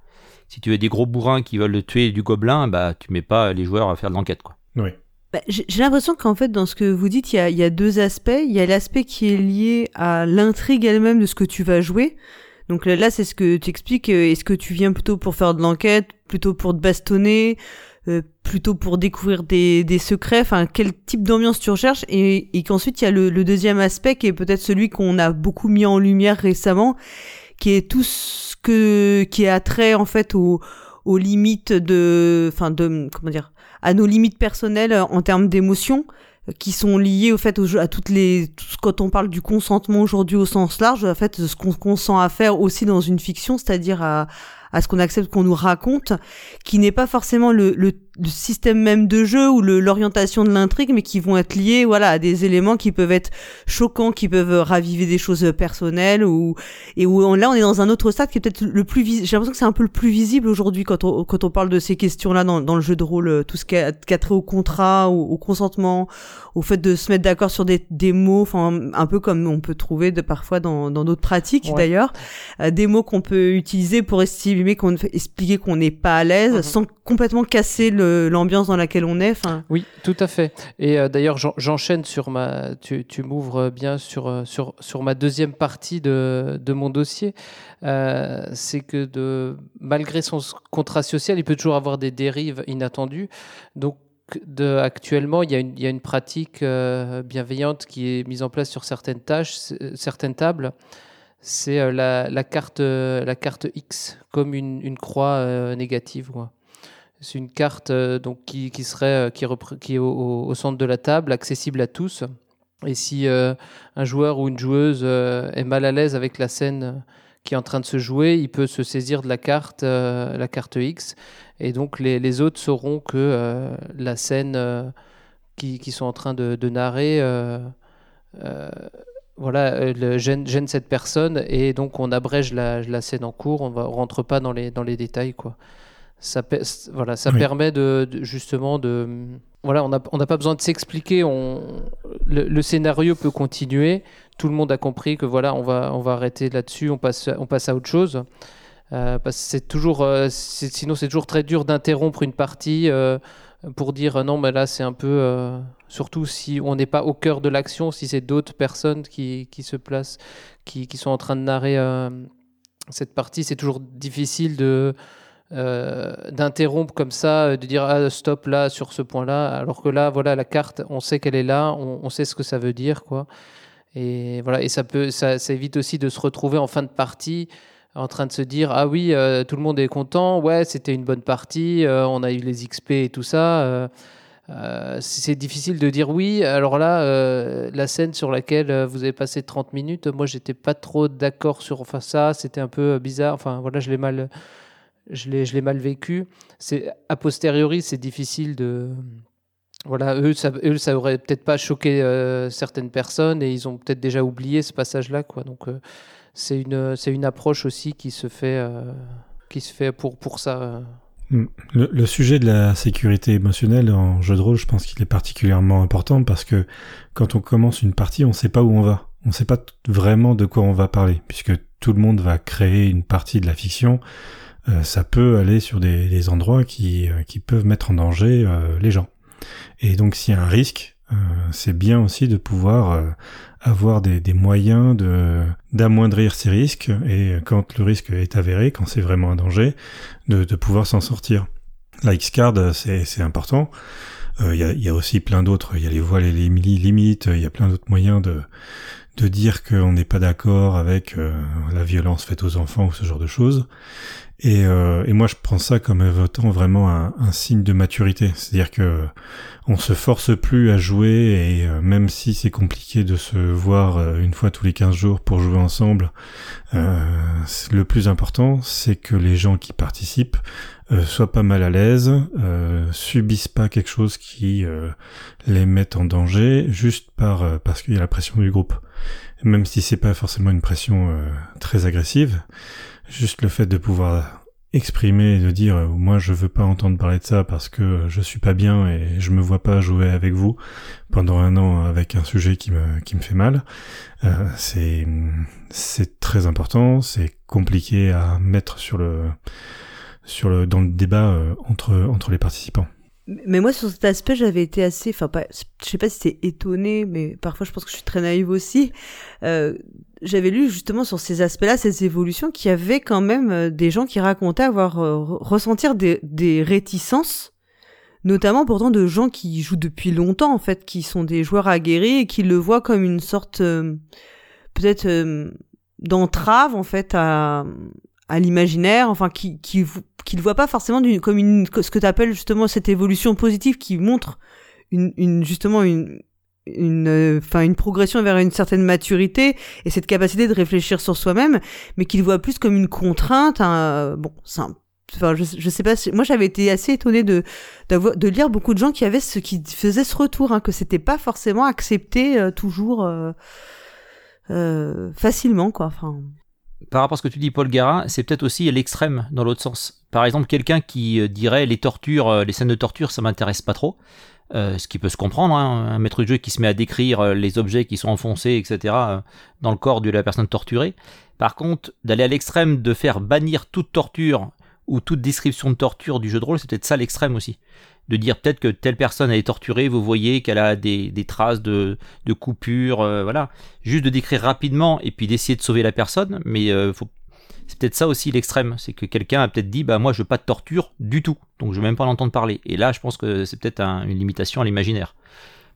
si tu veux des gros bourrins qui veulent tuer du gobelin, bah tu mets pas les joueurs à faire de l'enquête, quoi. Oui. Bah, j'ai l'impression qu'en fait, dans ce que vous dites, il y a, deux aspects. Il y a l'aspect qui est lié à l'intrigue elle-même de ce que tu vas jouer. Donc là, c'est ce que tu expliques. Euh, est-ce que tu viens plutôt pour faire de l'enquête, plutôt pour te bastonner, euh, plutôt pour découvrir des, secrets? Enfin, quel type d'ambiance tu recherches? Et, et qu'ensuite, il y a le, le deuxième aspect qui est peut-être celui qu'on a beaucoup mis en lumière récemment, qui est tout ce que qui est attrait en fait au aux limites de, enfin de, comment dire, à nos limites personnelles en termes d'émotion qui sont liées au fait à toutes les tout, quand on parle du consentement aujourd'hui au sens large en fait ce qu'on consent à faire aussi dans une fiction c'est-à-dire à, à ce qu'on accepte qu'on nous raconte qui n'est pas forcément le, le le système même de jeu ou l'orientation de l'intrigue, mais qui vont être liés, voilà, à des éléments qui peuvent être choquants, qui peuvent raviver des choses personnelles ou et où là on est dans un autre stade qui est peut-être le plus visible. J'ai l'impression que c'est un peu le plus visible aujourd'hui quand on quand on parle de ces questions-là dans, dans le jeu de rôle, euh, tout ce qui a, qui a trait au contrat, au, au, consentement, au fait de se mettre d'accord sur des, des mots, enfin un peu comme on peut trouver de parfois dans dans d'autres pratiques d'ailleurs, euh, des mots qu'on peut utiliser pour estimer qu'on expliquer qu'on n'est pas à l'aise mm-hmm. sans complètement casser l'ambiance dans laquelle on est. Oui, tout à fait. Et euh, d'ailleurs, j'enchaîne sur ma. Tu, tu m'ouvres bien sur, euh, sur, sur ma deuxième partie de, de mon dossier. Euh, c'est que de, malgré son contrat social, il peut toujours avoir des dérives inattendues. Donc, de, actuellement, il y, a une, il y a une pratique bienveillante qui est mise en place sur certaines tâches, certaines tables c'est la, la, carte, la carte X comme une, croix négative. Quoi. C'est une carte euh, donc, qui, qui serait euh, qui, qui est au, centre de la table, accessible à tous. Et si euh, un joueur ou une joueuse est mal à l'aise avec la scène qui est en train de se jouer, il peut se saisir de la carte, la carte X. Et donc les, les autres sauront que la scène qui, qui, sont en train de, de narrer voilà, le, gêne, gêne, cette personne. Et donc on abrège la, la scène en cours, on ne rentre pas dans les, dans les détails. quoi ça, voilà, ça permet de, justement de. Voilà, on n'a on pas besoin de s'expliquer. On, le, scénario peut continuer. Tout le monde a compris que voilà, on va, on va arrêter là-dessus. On passe, on passe à autre chose. Euh, parce que c'est toujours, euh, sinon c'est toujours très dur d'interrompre une partie euh, pour dire non, mais là c'est un peu, surtout si on n'est pas au cœur de l'action, si c'est d'autres personnes qui, qui, se placent, qui, qui, sont en train de narrer cette partie, c'est toujours difficile de, euh, d'interrompre comme ça, euh, de dire ah, stop là sur ce point-là, alors que là, voilà, la carte, on sait qu'elle est là, on, sait ce que ça veut dire, quoi. Et voilà, et ça peut, ça, évite aussi de se retrouver en fin de partie en train de se dire ah oui, euh, tout le monde est content, ouais, c'était une bonne partie, on a eu les XP et tout ça. c'est difficile de dire oui. Alors là, la scène sur laquelle vous avez passé 30 minutes, moi j'étais pas trop d'accord sur enfin, ça, c'était un peu bizarre. Enfin voilà, je l'ai mal, je l'ai mal vécu. C'est a posteriori, c'est difficile de voilà, eux ça, eux, ça aurait peut-être pas choqué euh, certaines personnes et ils ont peut-être déjà oublié ce passage-là, quoi. Donc euh, c'est une c'est une approche aussi qui se fait euh, qui se fait pour pour ça. Mm. Le, le, sujet de la sécurité émotionnelle en jeu de rôle, je pense qu'il est particulièrement important parce que quand on commence une partie, on ne sait pas où on va. On ne sait pas vraiment de quoi on va parler, puisque tout le monde va créer une partie de la fiction euh, ça peut aller sur des, endroits qui, euh, qui, peuvent mettre en danger euh, les gens. Et donc s'il y a un risque, c'est bien aussi de pouvoir avoir des, des moyens de d'amoindrir ces risques et quand le risque est avéré, quand c'est vraiment un danger, de, de pouvoir s'en sortir. La X-Card, c'est important. Il y, a, y, a, aussi plein d'autres. Il y a les voiles et les limites. Il y a plein d'autres moyens de de dire qu'on n'est pas d'accord avec la violence faite aux enfants ou ce genre de choses. Et, euh, et, moi, je prends ça comme étant vraiment un, signe de maturité. C'est-à-dire que on se force plus à jouer et euh, même si c'est compliqué de se voir euh, une fois tous les 15 jours pour jouer ensemble, le plus important, c'est que les gens qui participent soient pas mal à l'aise, subissent pas quelque chose qui les mette en danger juste par parce qu'il y a la pression du groupe. Même si c'est pas forcément une pression très agressive. Juste le fait de pouvoir exprimer et de dire euh, moi je veux pas entendre parler de ça parce que je suis pas bien et je me vois pas jouer avec vous pendant un an avec un sujet qui me qui me fait mal euh, c'est c'est très important c'est compliqué à mettre sur le sur le dans le débat euh, entre entre les participants mais moi, sur cet aspect, j'avais été assez, enfin, pas, je sais pas si c'était étonné, mais parfois, je pense que je suis très naïve aussi. Euh, j'avais lu justement sur ces aspects-là, ces évolutions, qu'il y avait quand même euh, des gens qui racontaient avoir euh, ressentir des, des réticences, notamment pourtant de gens qui jouent depuis longtemps, en fait, qui sont des joueurs aguerris et qui le voient comme une sorte, peut-être, d'entrave, en fait, à, à l'imaginaire, enfin qui qui qui le voit pas forcément d'une comme une ce que tu appelles justement cette évolution positive qui montre une, une justement une une enfin une progression vers une certaine maturité et cette capacité de réfléchir sur soi-même mais qu'il voit plus comme une contrainte un, bon enfin je, je sais pas moi j'avais été assez étonnée de de lire beaucoup de gens qui avaient ce qui faisaient ce retour hein, que c'était pas forcément accepté euh, toujours euh, euh, facilement quoi enfin par rapport à ce que tu dis, Paul Gara, c'est peut-être aussi l'extrême dans l'autre sens. Par exemple, quelqu'un qui euh, dirait les tortures, euh, les scènes de torture, ça m'intéresse pas trop. Euh, ce qui peut se comprendre, hein, un maître de jeu qui se met à décrire les objets qui sont enfoncés, etc., dans le corps de la personne torturée. Par contre, d'aller à l'extrême de faire bannir toute torture ou toute description de torture du jeu de rôle, c'est peut-être ça l'extrême aussi de dire peut-être que telle personne a été torturée, vous voyez qu'elle a des, traces de, coupures, euh, voilà. Juste de décrire rapidement et puis d'essayer de sauver la personne, mais euh, c'est peut-être ça aussi l'extrême, c'est que quelqu'un a peut-être dit bah moi je veux pas de torture du tout, donc je veux même pas l'entendre parler. Et là je pense que c'est peut-être une limitation à l'imaginaire.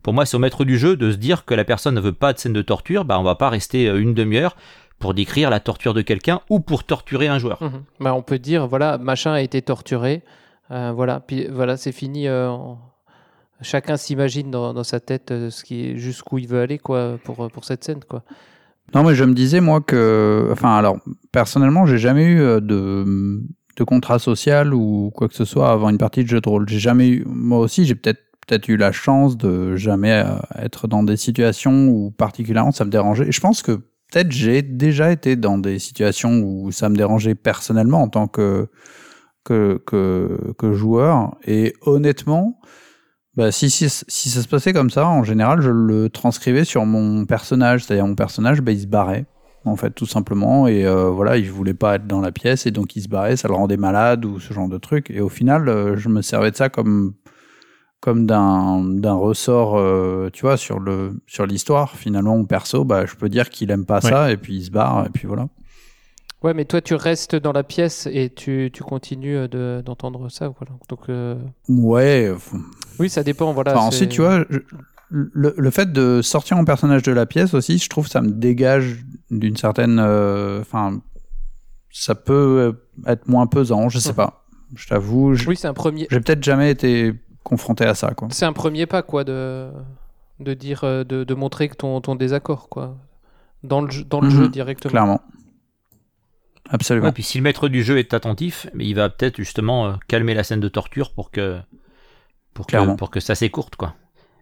Pour moi c'est au maître du jeu de se dire que la personne ne veut pas de scène de torture, bah on va pas rester euh, une demi-heure pour décrire la torture de quelqu'un ou pour torturer un joueur. Mmh bah, on peut dire voilà machin a été torturé. Euh, voilà, puis voilà, c'est fini. Euh, chacun s'imagine dans, sa tête euh, ce qui jusqu'où il veut aller quoi pour pour cette scène quoi. Non, mais je me disais moi que, enfin, alors personnellement, j'ai jamais eu de de contrat social ou quoi que ce soit avant une partie de jeu de rôle. J'ai jamais eu, moi aussi, j'ai peut-être peut-être eu la chance de jamais être dans des situations où particulièrement ça me dérangeait. je pense que peut-être j'ai déjà été dans des situations où ça me dérangeait personnellement en tant que que, que, que joueur. Et honnêtement, bah, si, si, si, ça se passait comme ça, en général, je le transcrivais sur mon personnage. C'est-à-dire, mon personnage, bah, il se barrait, en fait, tout simplement. Et euh, voilà, il voulait pas être dans la pièce, et donc il se barrait, ça le rendait malade ou ce genre de truc. Et au final, euh, je me servais de ça comme comme d'un ressort euh, tu vois sur le sur l'histoire finalement mon perso bah je peux dire qu'il aime pas ça et puis il se barre et puis voilà Ouais, mais toi, tu restes dans la pièce et tu, tu continues euh, d'entendre ça. Voilà. Donc, euh, Ouais. Oui, ça dépend. Voilà, ensuite, tu vois, le, le, fait de sortir mon personnage de la pièce aussi, je trouve ça me dégage d'une certaine. Euh, enfin, ça peut être moins pesant, je sais hum. pas. Je t'avoue. Oui, c'est un premier. J'ai peut-être jamais été confronté à ça, quoi. C'est un premier pas, quoi, de, de dire, de, de montrer que ton, ton désaccord, quoi. Dans le, dans le jeu mhm. directement. Clairement. Absolument. Et puis si le maître du jeu est attentif, il va peut-être justement euh, calmer la scène de torture pour que pour que, pour que ça s'écourte quoi.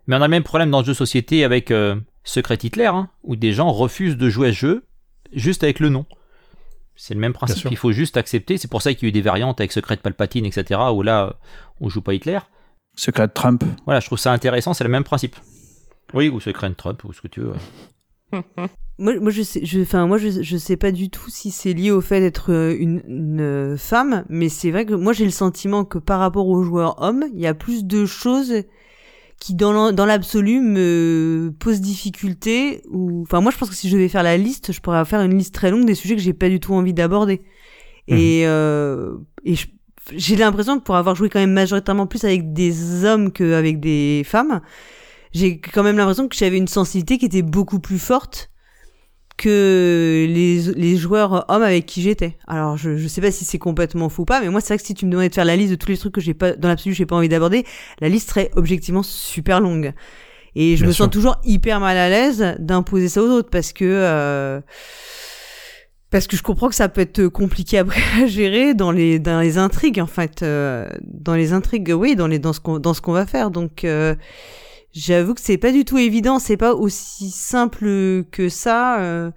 Mais on a le même problème dans le jeu société avec euh, Secret Hitler, hein, où des gens refusent de jouer à ce jeu juste avec le nom. C'est le même principe, il faut juste accepter. C'est pour ça qu'il y a eu des variantes avec Secret Palpatine, etc., où là, on joue pas Hitler. Secret Trump. Voilà, je trouve ça intéressant, c'est le même principe. Oui, ou Secret Trump, ou ce que tu veux. Moi, moi, je sais, je, enfin, moi, je, je sais pas du tout si c'est lié au fait d'être euh, une, une, euh, femme, mais c'est vrai que moi, j'ai le sentiment que par rapport aux joueurs hommes, il y a plus de choses qui, dans l'absolu, me posent difficulté. Ou, enfin, moi, je pense que si je devais faire la liste, je pourrais faire une liste très longue des sujets que j'ai pas du tout envie d'aborder. Et, mhm. euh, et j'ai l'impression que pour avoir joué quand même majoritairement plus avec des hommes qu'avec des femmes, j'ai quand même l'impression que j'avais une sensibilité qui était beaucoup plus forte que les, les joueurs hommes avec qui j'étais. Alors je, je sais pas si c'est complètement faux ou pas, mais moi c'est vrai que si tu me demandais de faire la liste de tous les trucs que j'ai pas dans l'absolu j'ai pas envie d'aborder, la liste serait objectivement super longue. Et je me sens toujours hyper mal à l'aise d'imposer ça aux autres parce que euh, parce que je comprends que ça peut être compliqué après à gérer dans les dans les intrigues en fait euh, dans les intrigues oui dans les dans ce qu'on dans ce qu'on va faire donc euh, J'avoue que c'est pas du tout évident, c'est pas aussi simple que ça. Euh,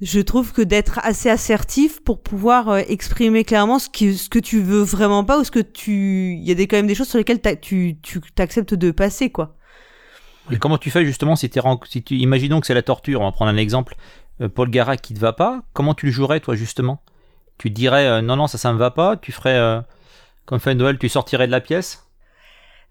je trouve que d'être assez assertif pour pouvoir euh, exprimer clairement ce, que tu veux vraiment pas ou ce que tu, il y a des, quand même des choses sur lesquelles tu, t'acceptes de passer quoi. Et comment tu fais justement si, si tu, imaginons que c'est la torture, on va prendre un exemple, euh, Paul Gara qui te va pas, comment tu le jouerais toi justement? Tu dirais non non ça ça me va pas, tu ferais comme fin de Noël, tu sortirais de la pièce?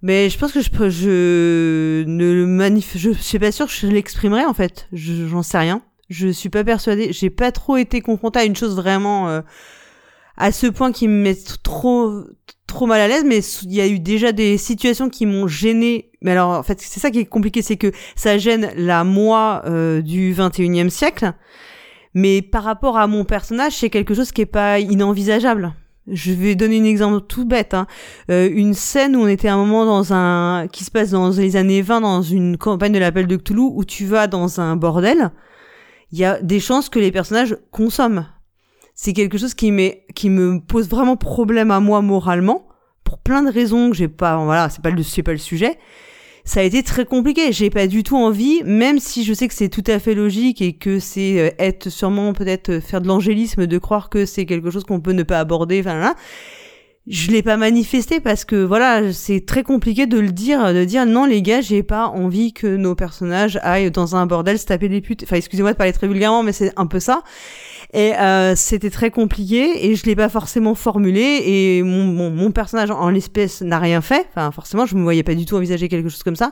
Mais je pense que je, je ne manif je suis pas sûr que je l'exprimerai en fait. J'en sais rien. Je suis pas persuadée. J'ai pas trop été confrontée à une chose vraiment euh, à ce point qui me met trop trop mal à l'aise. Mais il y a eu déjà des situations qui m'ont gêné. Mais alors en fait c'est ça qui est compliqué, c'est que ça gêne la moi euh, du 21e siècle. Mais par rapport à mon personnage, c'est quelque chose qui est pas inenvisageable. Je vais donner un exemple tout bête. Hein. Euh, une scène où on était à un moment dans un qui se passe dans les années 20 dans une campagne de l'appel de Cthulhu où tu vas dans un bordel. Il y a des chances que les personnages consomment. C'est quelque chose qui, qui me pose vraiment problème à moi moralement pour plein de raisons que j'ai pas. Voilà, c'est pas le c'est pas le sujet ça a été très compliqué. J'ai pas du tout envie, même si je sais que c'est tout à fait logique et que c'est euh, être sûrement peut-être euh, faire de l'angélisme de croire que c'est quelque chose qu'on peut ne pas aborder. Enfin là, je l'ai pas manifesté parce que voilà, c'est très compliqué de le dire, de dire non les gars, j'ai pas envie que nos personnages aillent dans un bordel se taper des putes. Enfin excusez-moi de parler très vulgairement, mais c'est un peu ça. Et euh, c'était très compliqué et je l'ai pas forcément formulé et mon, mon, personnage en l'espèce n'a rien fait. Enfin forcément je me voyais pas du tout envisager quelque chose comme ça.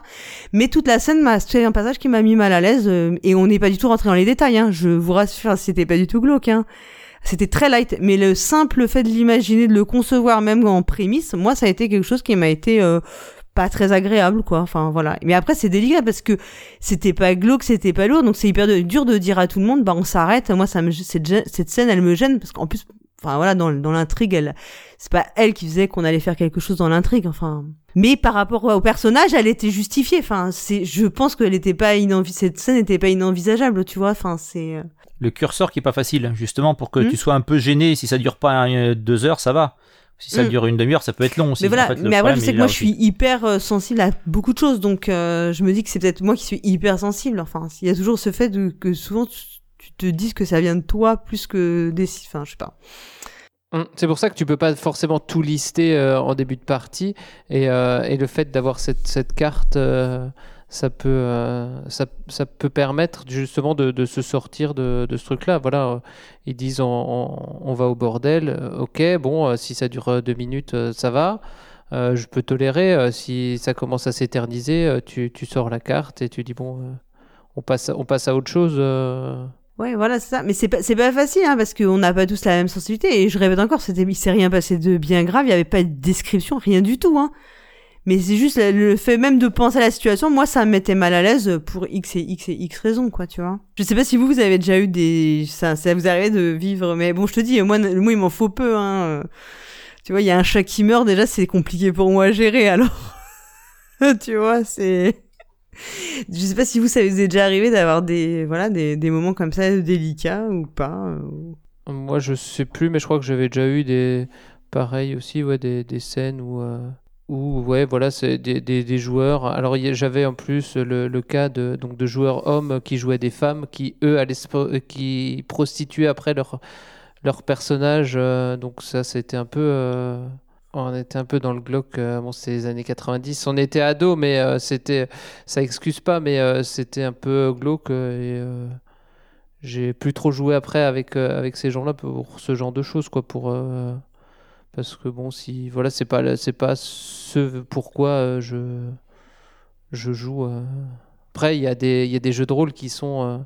Mais toute la scène m'a c'est un passage qui m'a mis mal à l'aise euh, et on n'est pas du tout rentré dans les détails. Hein. Je vous rassure, c'était pas du tout glauque. Hein. C'était très light, mais le simple fait de l'imaginer, de le concevoir même en prémisse, moi ça a été quelque chose qui m'a été euh, pas très agréable quoi. Enfin voilà. Mais après c'est délicat parce que c'était pas glauque, c'était pas lourd, donc c'est hyper dur de dire à tout le monde bah on s'arrête. Moi ça me cette, scène elle me gêne parce qu'en plus enfin voilà dans dans l'intrigue elle c'est pas elle qui faisait qu'on allait faire quelque chose dans l'intrigue enfin mais par rapport au personnage elle était justifiée enfin c'est je pense qu'elle était pas cette scène n'était pas inenvisageable tu vois enfin c'est euh, Le curseur qui est pas facile, justement, pour que Hmm. tu sois un peu gêné. Si ça dure pas euh, deux heures, ça va. Si ça Hmm. dure une demi-heure, ça peut être long aussi. mais voilà En fait, mais après je problème, sais il que moi je suis hyper euh, sensible à beaucoup de choses donc euh, je me dis que c'est peut-être moi qui suis hyper sensible enfin il y a toujours ce fait de, que souvent tu, tu te dises que ça vient de toi plus que des enfin je sais pas Hum, C'est pour ça que tu peux pas forcément tout lister euh, en début de partie et, euh, et le fait d'avoir cette, cette carte, euh, ça peut euh, ça, ça peut permettre justement de, se sortir de, ce truc-là. Voilà, euh, ils disent on, va au bordel, euh, ok, bon, si ça dure deux minutes, ça va. Je peux tolérer. si ça commence à s'éterniser, tu, tu sors la carte et tu dis bon, on passe on passe à autre chose. Ouais, voilà, c'est ça. Mais c'est pas, pas facile, hein, parce qu'on n'a pas tous la même sensibilité. Et je répète encore, c'était, il s'est rien passé de bien grave, il n'y avait pas de description, rien du tout, hein. Mais c'est juste le, fait même de penser à la situation, moi, ça me mettait mal à l'aise pour X et X et X raisons, quoi, tu vois. Je sais pas si vous, vous avez déjà eu des, ça, ça vous arrive de vivre, mais bon, je te dis, moi, mot, il m'en faut peu, hein. Tu vois, il y a un chat qui meurt, déjà, c'est compliqué pour moi à gérer, alors. tu vois, c'est, je sais pas si vous, ça vous est déjà arrivé d'avoir des, voilà, des, des moments comme ça délicats ou pas. Moi, je sais plus, mais je crois que j'avais déjà eu des pareil aussi, ouais, des, des scènes où, euh, où ouais, voilà, c'est des, joueurs. Alors, j'avais en plus le, cas de, donc, de joueurs hommes qui jouaient des femmes, qui eux allaient qui prostituaient après leur, leur personnage. euh, donc, ça, c'était un peu. euh, on était un peu dans le glauque, euh, bon, c'est les années 90. On était ados, mais euh, c'était, ça excuse pas, mais c'était un peu glauque. et, j'ai plus trop joué après avec, avec ces gens-là pour ce genre de choses, quoi. Pour, parce que bon, si. Voilà, c'est pas, c'est pas ce pourquoi euh, je, je joue. euh. Après, il y, a des- il y a des jeux de rôle qui sont. euh,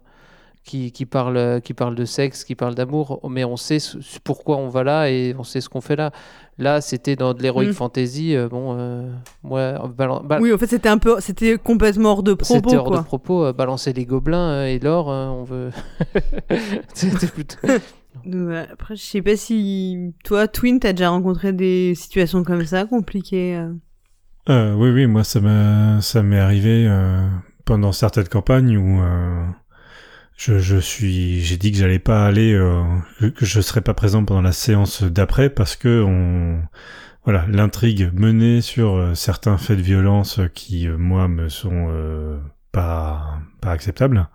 qui, qui, parlent, qui parlent de sexe, qui parlent d'amour, mais on sait pourquoi on va là et on sait ce qu'on fait là. Là, c'était dans de l'heroic Mm. fantasy. bon, euh, ouais, balan- bal- Oui, en fait, c'était un peu, c'était complètement hors de propos, c'était hors quoi. de propos, euh, balancer les gobelins euh, et l'or, euh, on veut. C'était plutôt- ouais, après, je sais pas si toi, Twin, t'as déjà rencontré des situations comme ça, compliquées. euh. Euh, oui, oui, moi ça m'est arrivé euh, pendant certaines campagnes où euh, je, je suis j'ai dit que j'allais pas aller euh, que- je serais pas présent pendant la séance d'après parce que on voilà l'intrigue menée sur certains faits de violence qui moi me sont pas pas acceptables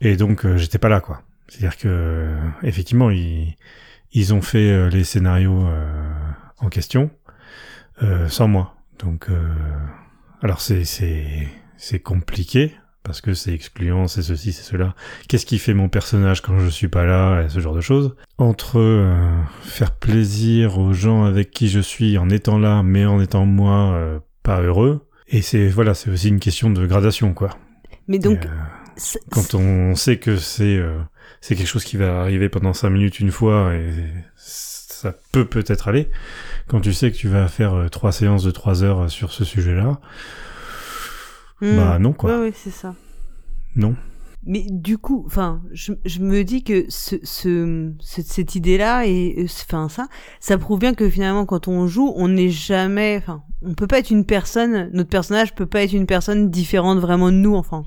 et donc j'étais pas là quoi c'est-à-dire que effectivement ils ils ont fait euh, les scénarios euh, en question euh, sans moi donc, euh, alors c'est c'est c'est compliqué parce que c'est excluant, c'est ceci, c'est cela. Qu'est-ce qui fait mon personnage quand je suis pas là et ce genre de choses. Entre euh, faire plaisir aux gens avec qui je suis en étant là, mais en étant moi euh, pas heureux. Et c'est voilà, c'est aussi une question de gradation quoi. Mais donc, Et, euh, quand on sait que c'est euh, c'est quelque chose qui va arriver pendant cinq minutes une fois et ça peut peut-être aller quand tu sais que tu vas faire euh, trois séances de trois heures sur ce sujet-là Hmm. bah non quoi Ouais, ouais, c'est ça. non Mais du coup, enfin, je, je me dis que ce, ce, ce- cette idée-là et euh, enfin ça, ça prouve bien que finalement quand on joue, on n'est jamais, enfin, on peut pas être une personne, notre personnage peut pas être une personne différente vraiment de nous, enfin.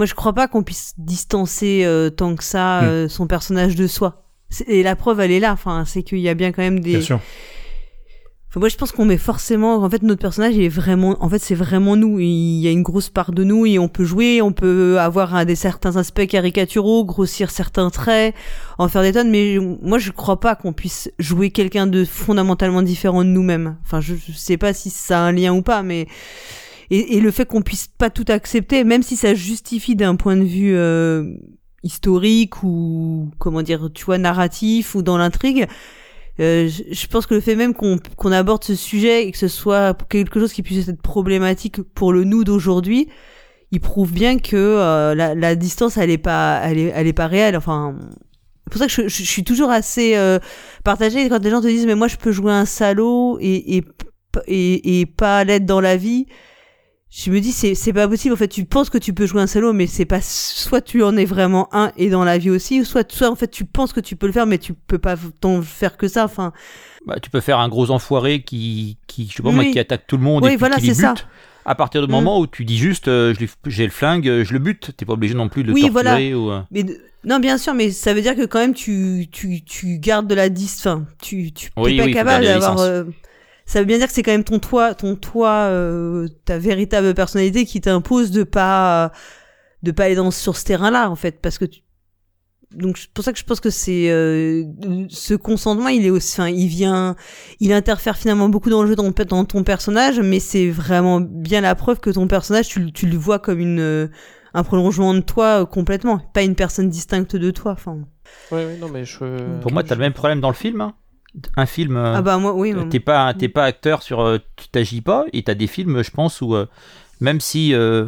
Moi, je crois pas qu'on puisse distancer euh, tant que ça Hmm. euh, son personnage de soi. Et la preuve, elle est là. Enfin, c'est qu'il y a bien quand même des. Bien sûr. Enfin, moi, je pense qu'on met forcément. En fait, notre personnage, il est vraiment. En fait, c'est vraiment nous. Il y a une grosse part de nous et on peut jouer. On peut avoir un, des certains aspects caricaturaux, grossir certains traits, en faire des tonnes. Mais moi, je crois pas qu'on puisse jouer quelqu'un de fondamentalement différent de nous-mêmes. Enfin, je, je sais pas si ça a un lien ou pas, mais et, et le fait qu'on puisse pas tout accepter, même si ça justifie d'un point de vue euh, historique ou comment dire, tu vois, narratif ou dans l'intrigue. Euh, je, pense que le fait même qu'on qu'on aborde ce sujet et que ce soit quelque chose qui puisse être problématique pour le nous d'aujourd'hui, il prouve bien que euh, la, la distance elle est pas elle est elle est pas réelle. Enfin, c'est pour ça que je, je- je suis toujours assez euh, partagée quand les gens te disent mais moi je peux jouer un salaud et et et, et pas l'être dans la vie. Je me dis c'est c'est pas possible en fait tu penses que tu peux jouer un salaud mais c'est pas soit tu en es vraiment un et dans la vie aussi soit soit en fait tu penses que tu peux le faire mais tu peux pas tant faire que ça enfin Bah, tu peux faire un gros enfoiré qui, qui je sais pas moi, qui attaque tout le monde Oui, et voilà, qui les c'est ça. bute. À partir du Mm. moment où tu dis juste, euh, j'ai le flingue, euh, je le bute. T'es pas obligé non plus de le Oui, torturer voilà. ou. euh, Mais non, bien sûr, mais ça veut dire que quand même tu tu tu gardes de la distance. Enfin, tu tu Oui, pas oui, capable d'avoir. euh, ça veut bien dire que c'est quand même ton toi, ton toi, euh, ta véritable personnalité qui t'impose de pas de pas aller dans sur ce terrain-là en fait, parce que tu... donc c'est pour ça que je pense que c'est euh, ce consentement, il est aussi, enfin, il vient, il interfère finalement beaucoup dans le jeu, dans, dans ton personnage, mais c'est vraiment bien la preuve que ton personnage, tu, le- tu le vois comme une euh, un prolongement de toi euh, complètement, pas une personne distincte de toi. Enfin, Oui, oui, non, mais je. Pour moi, t'as le même problème dans le film. hein. Un film. euh, ah bah moi, oui. T'es pas, t'es pas acteur sur, euh, tu t'agis pas, et t'as des films, je pense, où euh, même si, euh,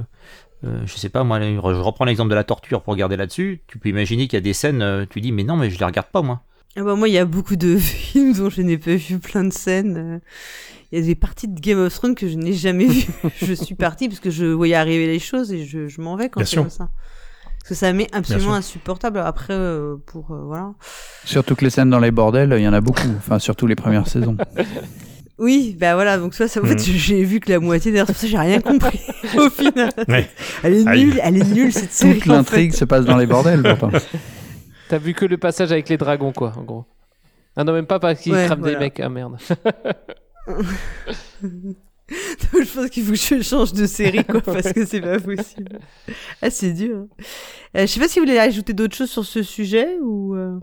euh, je sais pas, moi, je reprends l'exemple de la torture pour regarder là-dessus, tu peux imaginer qu'il y a des scènes, tu dis, mais non, mais je les regarde pas, moi. Ah bah moi, il y a beaucoup de films dont je n'ai pas vu plein de scènes. Il y a des parties de Game of Thrones que je n'ai jamais vues. je suis partie parce que je voyais arriver les choses et je, je m'en vais quand c'est comme ça. Parce que ça m'est absolument insupportable. Après, euh, pour euh, voilà. Surtout que les scènes dans les bordels, il y en a beaucoup. Enfin, surtout les premières saisons. Oui, bah voilà. Donc ça, ça en fait, Mhm. j'ai vu que la moitié. D'ailleurs, c'est pour ça que j'ai rien compris au final. Ouais. Elle est nulle, elle est nulle cette série. Toute en l'intrigue fait. se passe dans les bordels, pourtant. T'as vu que le passage avec les dragons, quoi, en gros. Ah non, même pas parce qu'ils Ouais, crament voilà. des mecs. Ah merde. je pense qu'il faut que je change de série, quoi, parce que c'est pas possible. Ah, c'est dur. hein. Euh, je sais pas si vous voulez ajouter d'autres choses sur ce sujet ou. euh,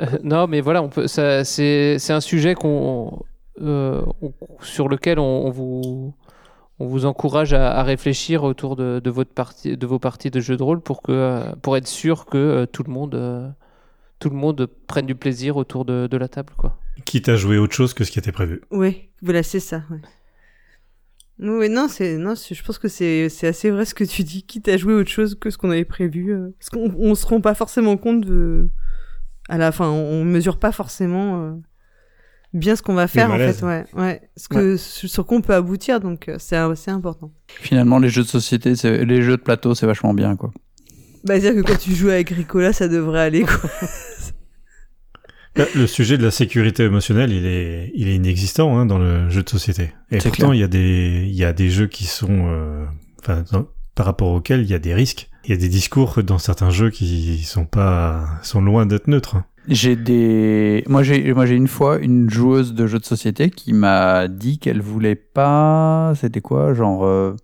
Euh, non, mais voilà, on peut. Ça, c'est, c'est un sujet qu'on, euh, on- sur lequel on, on vous, on vous encourage à, à réfléchir autour de, de votre partie, de vos parties de jeux de rôle pour que, pour être sûr que euh, tout le monde, euh, tout le monde prenne du plaisir autour de, de la table, quoi. Quitte à jouer autre chose que ce qui était prévu. Oui, voilà, c'est ça. Ouais. Oui, non, c'est non, c'est- je pense que c'est c'est assez vrai ce que tu dis. Quitte à jouer autre chose que ce qu'on avait prévu, euh, parce qu'on on se rend pas forcément compte de à la fin, on mesure pas forcément euh, bien ce qu'on va faire en fait, ouais, ouais, ce que sur quoi on peut aboutir, donc euh, c'est c'est important. Finalement, les jeux de société, c'est- les jeux de plateau, c'est vachement bien, quoi. Bah, c'est-à-dire que quand tu joues avec Ricola, ça devrait aller quoi. Le sujet de la sécurité émotionnelle, il est, il est inexistant hein, dans le jeu de société. Et pourtant, il y a des, il y a des jeux qui sont, euh, enfin, dans- par rapport auxquels il y a des risques. Il y a des discours dans certains jeux qui sont pas, sont loin d'être neutres. hein. J'ai des, moi j'ai, moi j'ai une fois une joueuse de jeux de société qui m'a dit qu'elle voulait pas, c'était quoi, genre, euh,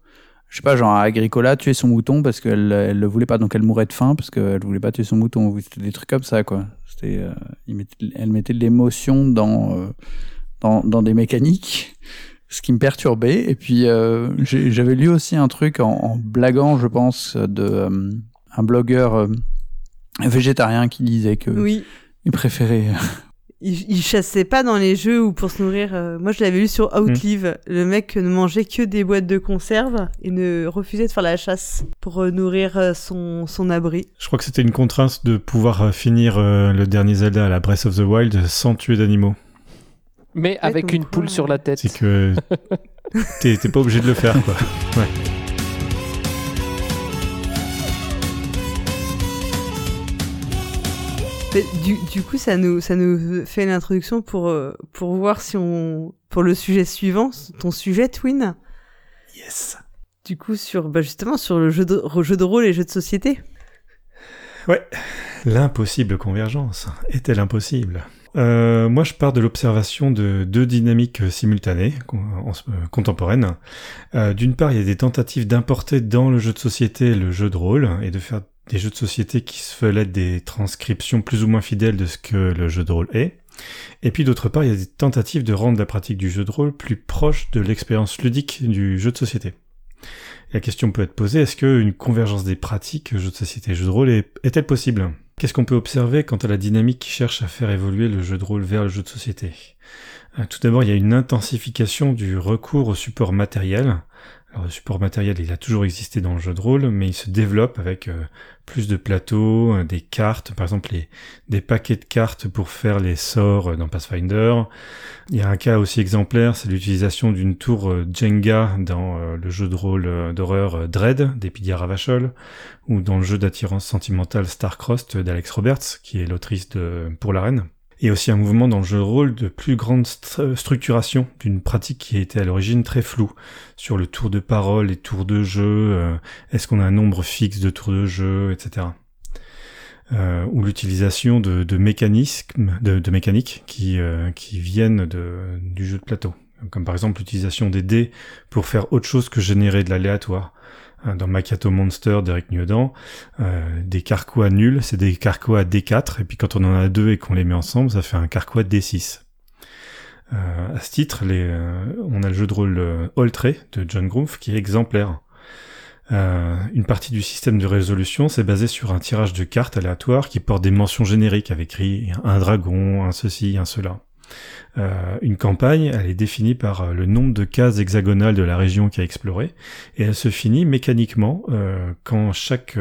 je sais pas, genre Agricola tuer son mouton parce qu'elle, elle le voulait pas, donc elle mourait de faim parce qu'elle voulait pas tuer son mouton. C'était des trucs comme ça, quoi. C'était, euh, mettait- elle mettait de l'émotion dans, euh, dans, dans des mécaniques. Ce qui me perturbait. Et puis, euh, j'avais lu aussi un truc en, en blaguant, je pense, de un blogueur végétarien qui disait que oui. il préférait. Il, il chassait pas dans les jeux ou pour se nourrir. euh, Moi, je l'avais lu sur Outlive. Le mec ne mangeait que des boîtes de conserve et ne refusait de faire la chasse pour euh, nourrir euh, son, son abri. Je crois que c'était une contrainte de pouvoir finir euh, le dernier Zelda à la Breath of the Wild sans tuer d'animaux. Mais avec une poule sur la tête. C'est que t'es t'es pas obligé de le faire, quoi. Ouais. Du, du coup, ça nous, ça nous fait l'introduction pour, euh, pour voir si on. Pour le sujet suivant, ton sujet, Twin. Yes. Du coup, sur, bah justement, sur le jeu de, jeu de rôle et jeu de société. Ouais, l'impossible convergence. Est-elle impossible Euh, Moi, je pars de l'observation de deux dynamiques simultanées, euh, contemporaines. Euh, D'une part, il y a des tentatives d'importer dans le jeu de société le jeu de rôle et de faire des jeux de société qui se veulent être des transcriptions plus ou moins fidèles de ce que le jeu de rôle est. Et puis d'autre part, il y a des tentatives de rendre la pratique du jeu de rôle plus proche de l'expérience ludique du jeu de société. La question peut être posée, est-ce qu'une convergence des pratiques, jeu de société et jeu de rôle, est- est-elle possible? Qu'est-ce qu'on peut observer quant à la dynamique qui cherche à faire évoluer le jeu de rôle vers le jeu de société? Euh, Tout d'abord, il y a une intensification du recours au support matériel. Alors, le support matériel, il a toujours existé dans le jeu de rôle, mais il se développe avec euh, plus de plateaux, euh, des cartes, par exemple des paquets de cartes pour faire les sorts euh, dans Pathfinder. Il y a un cas aussi exemplaire, c'est l'utilisation d'une tour euh, Jenga dans euh, le jeu de rôle euh, d'horreur euh, Dread d'Epidia Ravachol, ou dans le jeu d'attirance sentimentale Starcrossed d'Alex Roberts, qui est l'autrice de Pour la Reine. Et aussi un mouvement dans le jeu de rôle de plus grande stru- structuration d'une pratique qui était à l'origine très floue sur le tour de parole, les tours de jeu, euh, est-ce qu'on a un nombre fixe de tours de jeu, etc. Euh, ou l'utilisation de, mécanismes, de, mécaniques qui, euh, qui viennent du jeu de plateau. Comme par exemple l'utilisation des dés pour faire autre chose que générer de l'aléatoire. Hein, Dans Macchiato Monster d'Eric Niodan, euh, des carquois nuls, c'est des carquois D4, et puis quand on en a deux et qu'on les met ensemble, ça fait un carquois D6. Euh, à ce titre, euh, on a le jeu de rôle euh, Oltré de John Groove qui est exemplaire. Une partie du système de résolution, c'est basé sur un tirage de cartes aléatoires qui porte des mentions génériques avec un dragon, un ceci, un cela. Euh, une campagne, elle est définie par euh, le nombre de cases hexagonales de la région qui a exploré, et elle se finit mécaniquement euh, quand chaque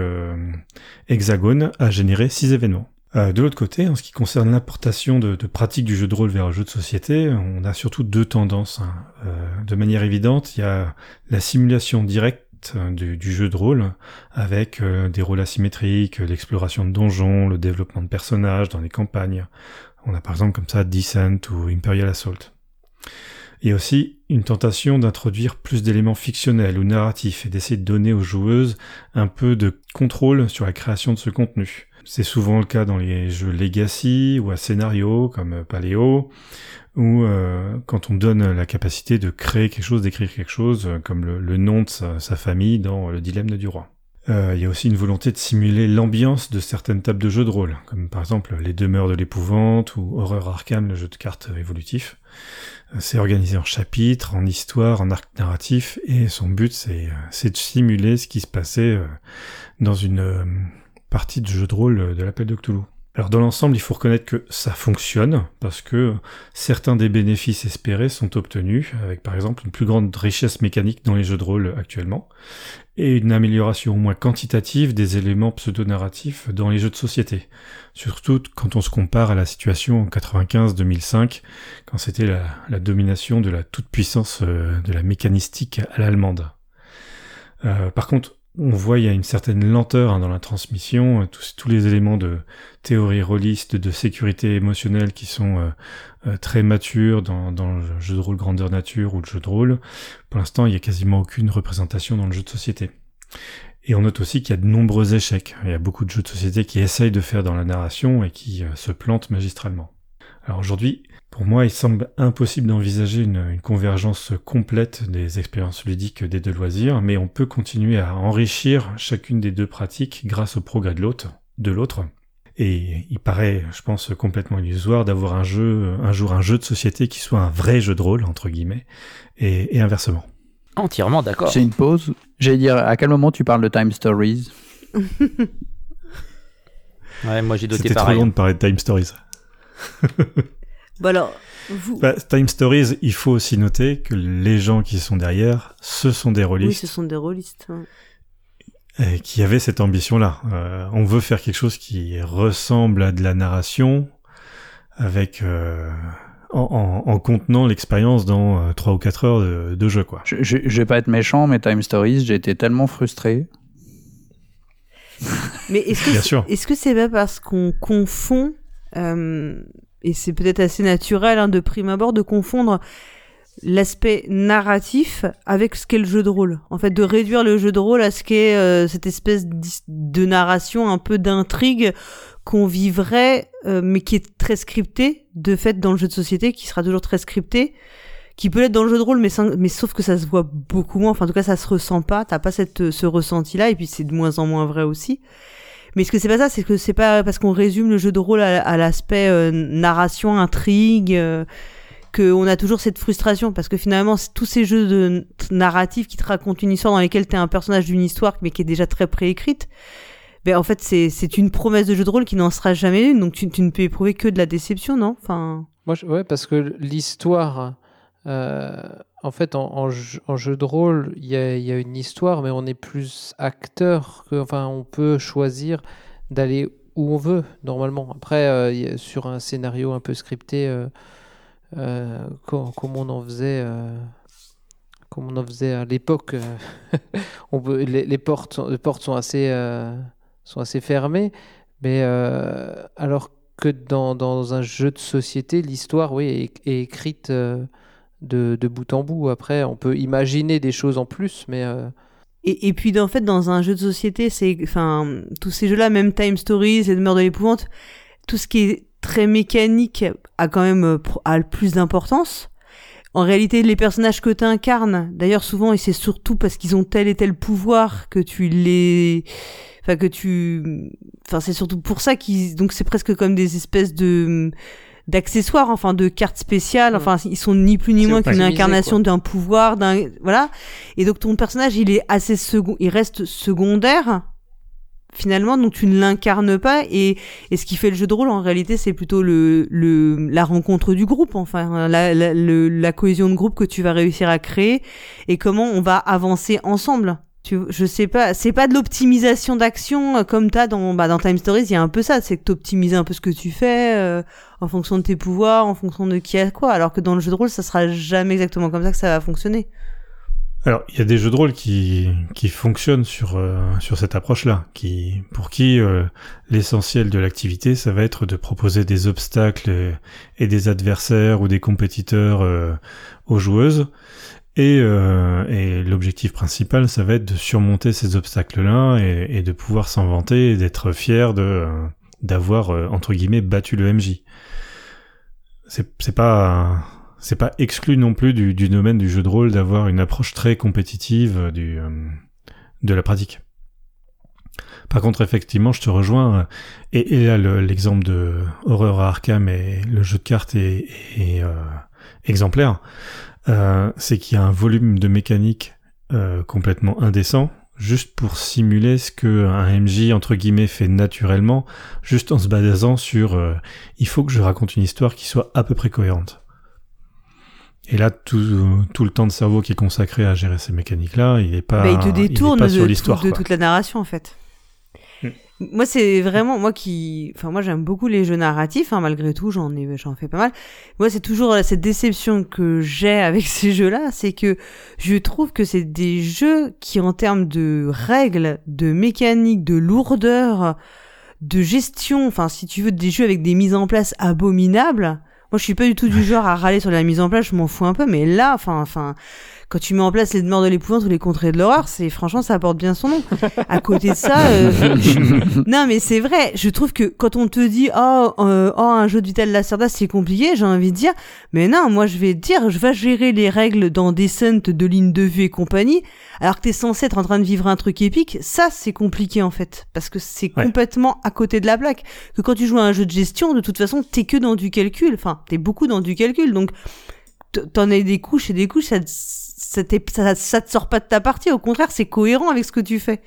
hexagone a généré six événements. De l'autre côté, en ce qui concerne l'importation de, pratiques du jeu de rôle vers le jeu de société, on a surtout deux tendances. hein. De manière évidente, il y a la simulation directe euh, du, jeu de rôle, avec des rôles asymétriques, l'exploration de donjons, le développement de personnages dans les campagnes. On a par exemple comme ça Descent ou Imperial Assault. Et aussi une tentation d'introduire plus d'éléments fictionnels ou narratifs et d'essayer de donner aux joueuses un peu de contrôle sur la création de ce contenu. C'est souvent le cas dans les jeux Legacy ou à scénario comme Paléo, ou euh, quand on donne la capacité de créer quelque chose, d'écrire quelque chose, euh, comme le, nom de sa famille dans Le Dilemme du Roi. Euh, Il y a aussi une volonté de simuler l'ambiance de certaines tables de jeux de rôle, comme par exemple Les Demeures de l'épouvante ou Horreur Arkham, le jeu de cartes évolutif. Euh, C'est organisé en chapitres, en histoire, en arc narratif, et son but c'est euh, c'est de simuler ce qui se passait dans une partie de jeu de rôle de l'appel de Cthulhu. Alors dans l'ensemble, il faut reconnaître que ça fonctionne parce que certains des bénéfices espérés sont obtenus avec par exemple une plus grande richesse mécanique dans les jeux de rôle actuellement et une amélioration au moins quantitative des éléments pseudo-narratifs dans les jeux de société. Surtout quand on se compare à la situation en 95-2005 quand c'était la, domination de la toute-puissance euh, de la mécanistique à l'allemande. Euh, par contre, on voit il y a une certaine lenteur hein, dans la transmission, euh, tous, tous les éléments de théorie rôliste, de sécurité émotionnelle qui sont euh, euh, très matures dans, dans le jeu de rôle grandeur nature ou le jeu de rôle. Pour l'instant, il n'y a quasiment aucune représentation dans le jeu de société. Et on note aussi qu'il y a de nombreux échecs. Il y a beaucoup de jeux de société qui essayent de faire dans la narration et qui se plantent magistralement. Alors aujourd'hui, pour moi, il semble impossible d'envisager une, une convergence complète des expériences ludiques des deux loisirs, mais on peut continuer à enrichir chacune des deux pratiques grâce au progrès de l'autre. De l'autre. Et il paraît, je pense, complètement illusoire d'avoir un jeu, un jour un jeu de société qui soit un vrai jeu de rôle, entre guillemets, et, et inversement. Entièrement d'accord. C'est une pause. J'allais dire, à quel moment tu parles de Time Stories? Ouais, moi j'ai doté C'était trop long de parler de Time Stories. Bon alors, vous... Bah, Time Stories, il faut aussi noter que les gens qui sont derrière, ce sont des oui, rôlistes ce sont des rôlistes. hein. et qui avaient cette ambition-là. Euh, on veut faire quelque chose qui ressemble à de la narration, avec euh, en, en- en contenant l'expérience dans euh, 3 ou 4 heures de, de jeu, quoi. je, je, je vais pas être méchant, mais Time Stories, j'ai été tellement frustré. Mais est-ce que Bien c'est- sûr. est-ce que c'est pas parce qu'on confond euh, et c'est peut-être assez naturel hein, de prime abord de confondre l'aspect narratif avec ce qu'est le jeu de rôle. En fait, de réduire le jeu de rôle à ce qu'est euh, cette espèce de narration un peu d'intrigue qu'on vivrait, euh, mais qui est très scriptée, de fait, dans le jeu de société, qui sera toujours très scripté, qui peut l'être dans le jeu de rôle, mais, sauf que ça se voit beaucoup moins. Enfin, en tout cas, ça se ressent pas. T'as pas ce ressenti-là, et puis c'est de moins en moins vrai aussi. Mais ce que c'est pas ça, c'est que c'est pas parce qu'on résume le jeu de rôle à, l'aspect euh, narration, intrigue, euh, qu'on a toujours cette frustration. Parce que finalement, tous ces jeux de narratifs qui te racontent une histoire dans lesquels t'es un personnage d'une histoire, mais qui est déjà très préécrite, ben en fait, c'est une promesse de jeu de rôle qui n'en sera jamais une. Donc tu, tu ne peux éprouver que de la déception, non? Enfin, Moi, je- ouais, parce que l'histoire, en fait, en, jeu, de rôle, il y a, une histoire, mais on est plus acteur que, enfin, on peut choisir d'aller où on veut normalement. Après, euh, sur un scénario un peu scripté, euh, euh, co- comme on en faisait. euh, comme on en faisait à l'époque, euh, les, portes, sont- assez, euh, fermées, mais euh, alors que dans, un jeu de société, l'histoire, oui, est, écrite euh, de, bout en bout. Après, on peut imaginer des choses en plus, mais euh, Et, puis en fait dans un jeu de société, c'est enfin tous ces jeux-là, même Time Stories et Demeure de l'épouvante, tout ce qui est très mécanique a quand même euh, a le plus d'importance. En réalité, les personnages que tu incarnes, d'ailleurs souvent, et c'est surtout parce qu'ils ont tel et tel pouvoir que tu les, enfin que tu, enfin c'est surtout pour ça qu'ils, donc c'est presque comme des espèces de d'accessoires, enfin de cartes spéciales, Mm. enfin ils sont ni plus ni moins qu'une incarnation d'un pouvoir, d'un voilà. Et donc ton personnage, il est assez second, il reste secondaire finalement, donc tu ne l'incarnes pas. Et, et ce qui fait le jeu de rôle, en réalité, c'est plutôt le, le la rencontre du groupe, enfin la, la, le- la cohésion de groupe que tu vas réussir à créer et comment on va avancer ensemble. Tu, je sais pas, c'est pas de l'optimisation d'action euh, comme t'as dans bah, dans Time Stories, il y a un peu ça, c'est que t'optimises un peu ce que tu fais euh, en fonction de tes pouvoirs, en fonction de qui a quoi. Alors que dans le jeu de rôle, ça sera jamais exactement comme ça que ça va fonctionner. Alors, il y a des jeux de rôle qui, fonctionnent sur, euh, sur cette approche-là, qui, pour qui euh, l'essentiel de l'activité, ça va être de proposer des obstacles et, et des adversaires ou des compétiteurs euh, aux joueuses. Et, euh, l'objectif principal, ça va être de surmonter ces obstacles-là et, de pouvoir s'en vanter et d'être fier de euh, d'avoir euh, entre guillemets battu le MJ. C'est pas c'est pas exclu non plus du, domaine du jeu de rôle d'avoir une approche très compétitive euh, du, euh, de la pratique. Par contre, effectivement, je te rejoins. euh, Et, là, le- l'exemple de Horror à Arkham et le jeu de cartes est, exemplaire. C'est qu'il y a un volume de mécanique complètement indécent, juste pour simuler ce que un MJ entre guillemets fait naturellement, juste en se basant sur euh, il faut que je raconte une histoire qui soit à peu près cohérente. Et là, tout, tout le temps de cerveau qui est consacré à gérer ces mécaniques-là, il est pas, bah, il te est pas de, sur l'histoire. de toute la narration en fait. Moi c'est vraiment moi qui, enfin moi j'aime beaucoup les jeux narratifs hein, malgré tout j'en ai j'en fais pas mal. Moi c'est toujours cette déception que j'ai avec ces jeux-là, c'est que je trouve que c'est des jeux qui en termes de règles, de mécanique, de lourdeur, de gestion, enfin si tu veux des jeux avec des mises en place abominables. Moi, je suis pas du tout du genre à râler sur la mise en place, je m'en fous un peu, mais là, enfin, enfin, quand tu mets en place les demeures de l'épouvante ou les contrées de l'horreur, c'est franchement, ça porte bien son nom. À côté de ça, euh, je- non, mais c'est vrai. Je trouve que quand on te dit, oh, euh, oh, un jeu de Vital Lacerda, c'est compliqué, j'ai envie de dire, mais non, moi, je vais te dire, je vais gérer les règles dans Descent de ligne de vue et compagnie, alors que t'es censé être en train de vivre un truc épique. Ça, c'est compliqué en fait, parce que c'est Ouais. complètement à côté de la plaque que quand tu joues à un jeu de gestion, de toute façon, t'es que dans du calcul. Enfin, t'es beaucoup dans du calcul. Donc, t'en as des couches et des couches, ça, ça, ça, ça te sort pas de ta partie. Au contraire, c'est cohérent avec ce que tu fais.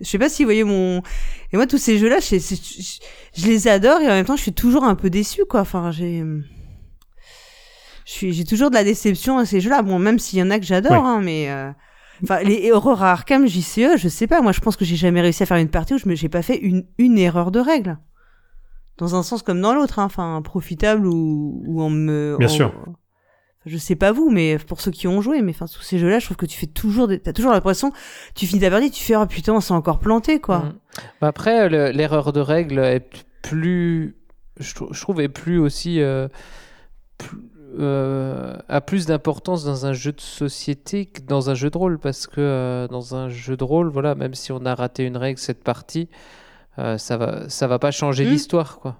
Je sais pas si vous voyez mon. Et moi, tous ces jeux-là, je, je, je- je les adore et en même temps, je suis toujours un peu déçu, quoi. Enfin, j'ai. J'ai toujours de la déception à ces jeux-là. Bon, même s'il y en a que j'adore, Ouais. hein, mais. euh, Enfin, les horreurs à Arkham, JCE, je sais pas. Moi, je pense que j'ai jamais réussi à faire une partie où je j'ai pas fait une, une erreur de règle. Dans un sens comme dans l'autre, hein. enfin, profitable ou, ou en me. Bien en- sûr. Je sais pas vous, mais pour ceux qui ont joué, mais enfin, tous ces jeux-là, je trouve que tu fais toujours, des... t'as toujours l'impression, tu finis ta partie, tu fais, oh putain, on s'est encore planté, quoi. Mm. Bah Après, le- l'erreur de règle est plus, je trouve, est plus aussi, euh, plus- euh, a plus d'importance dans un jeu de société que dans un jeu de rôle, parce que euh, dans un jeu de rôle, voilà, même si on a raté une règle cette partie, euh, ça va, ça va pas changer Mm. l'histoire, quoi.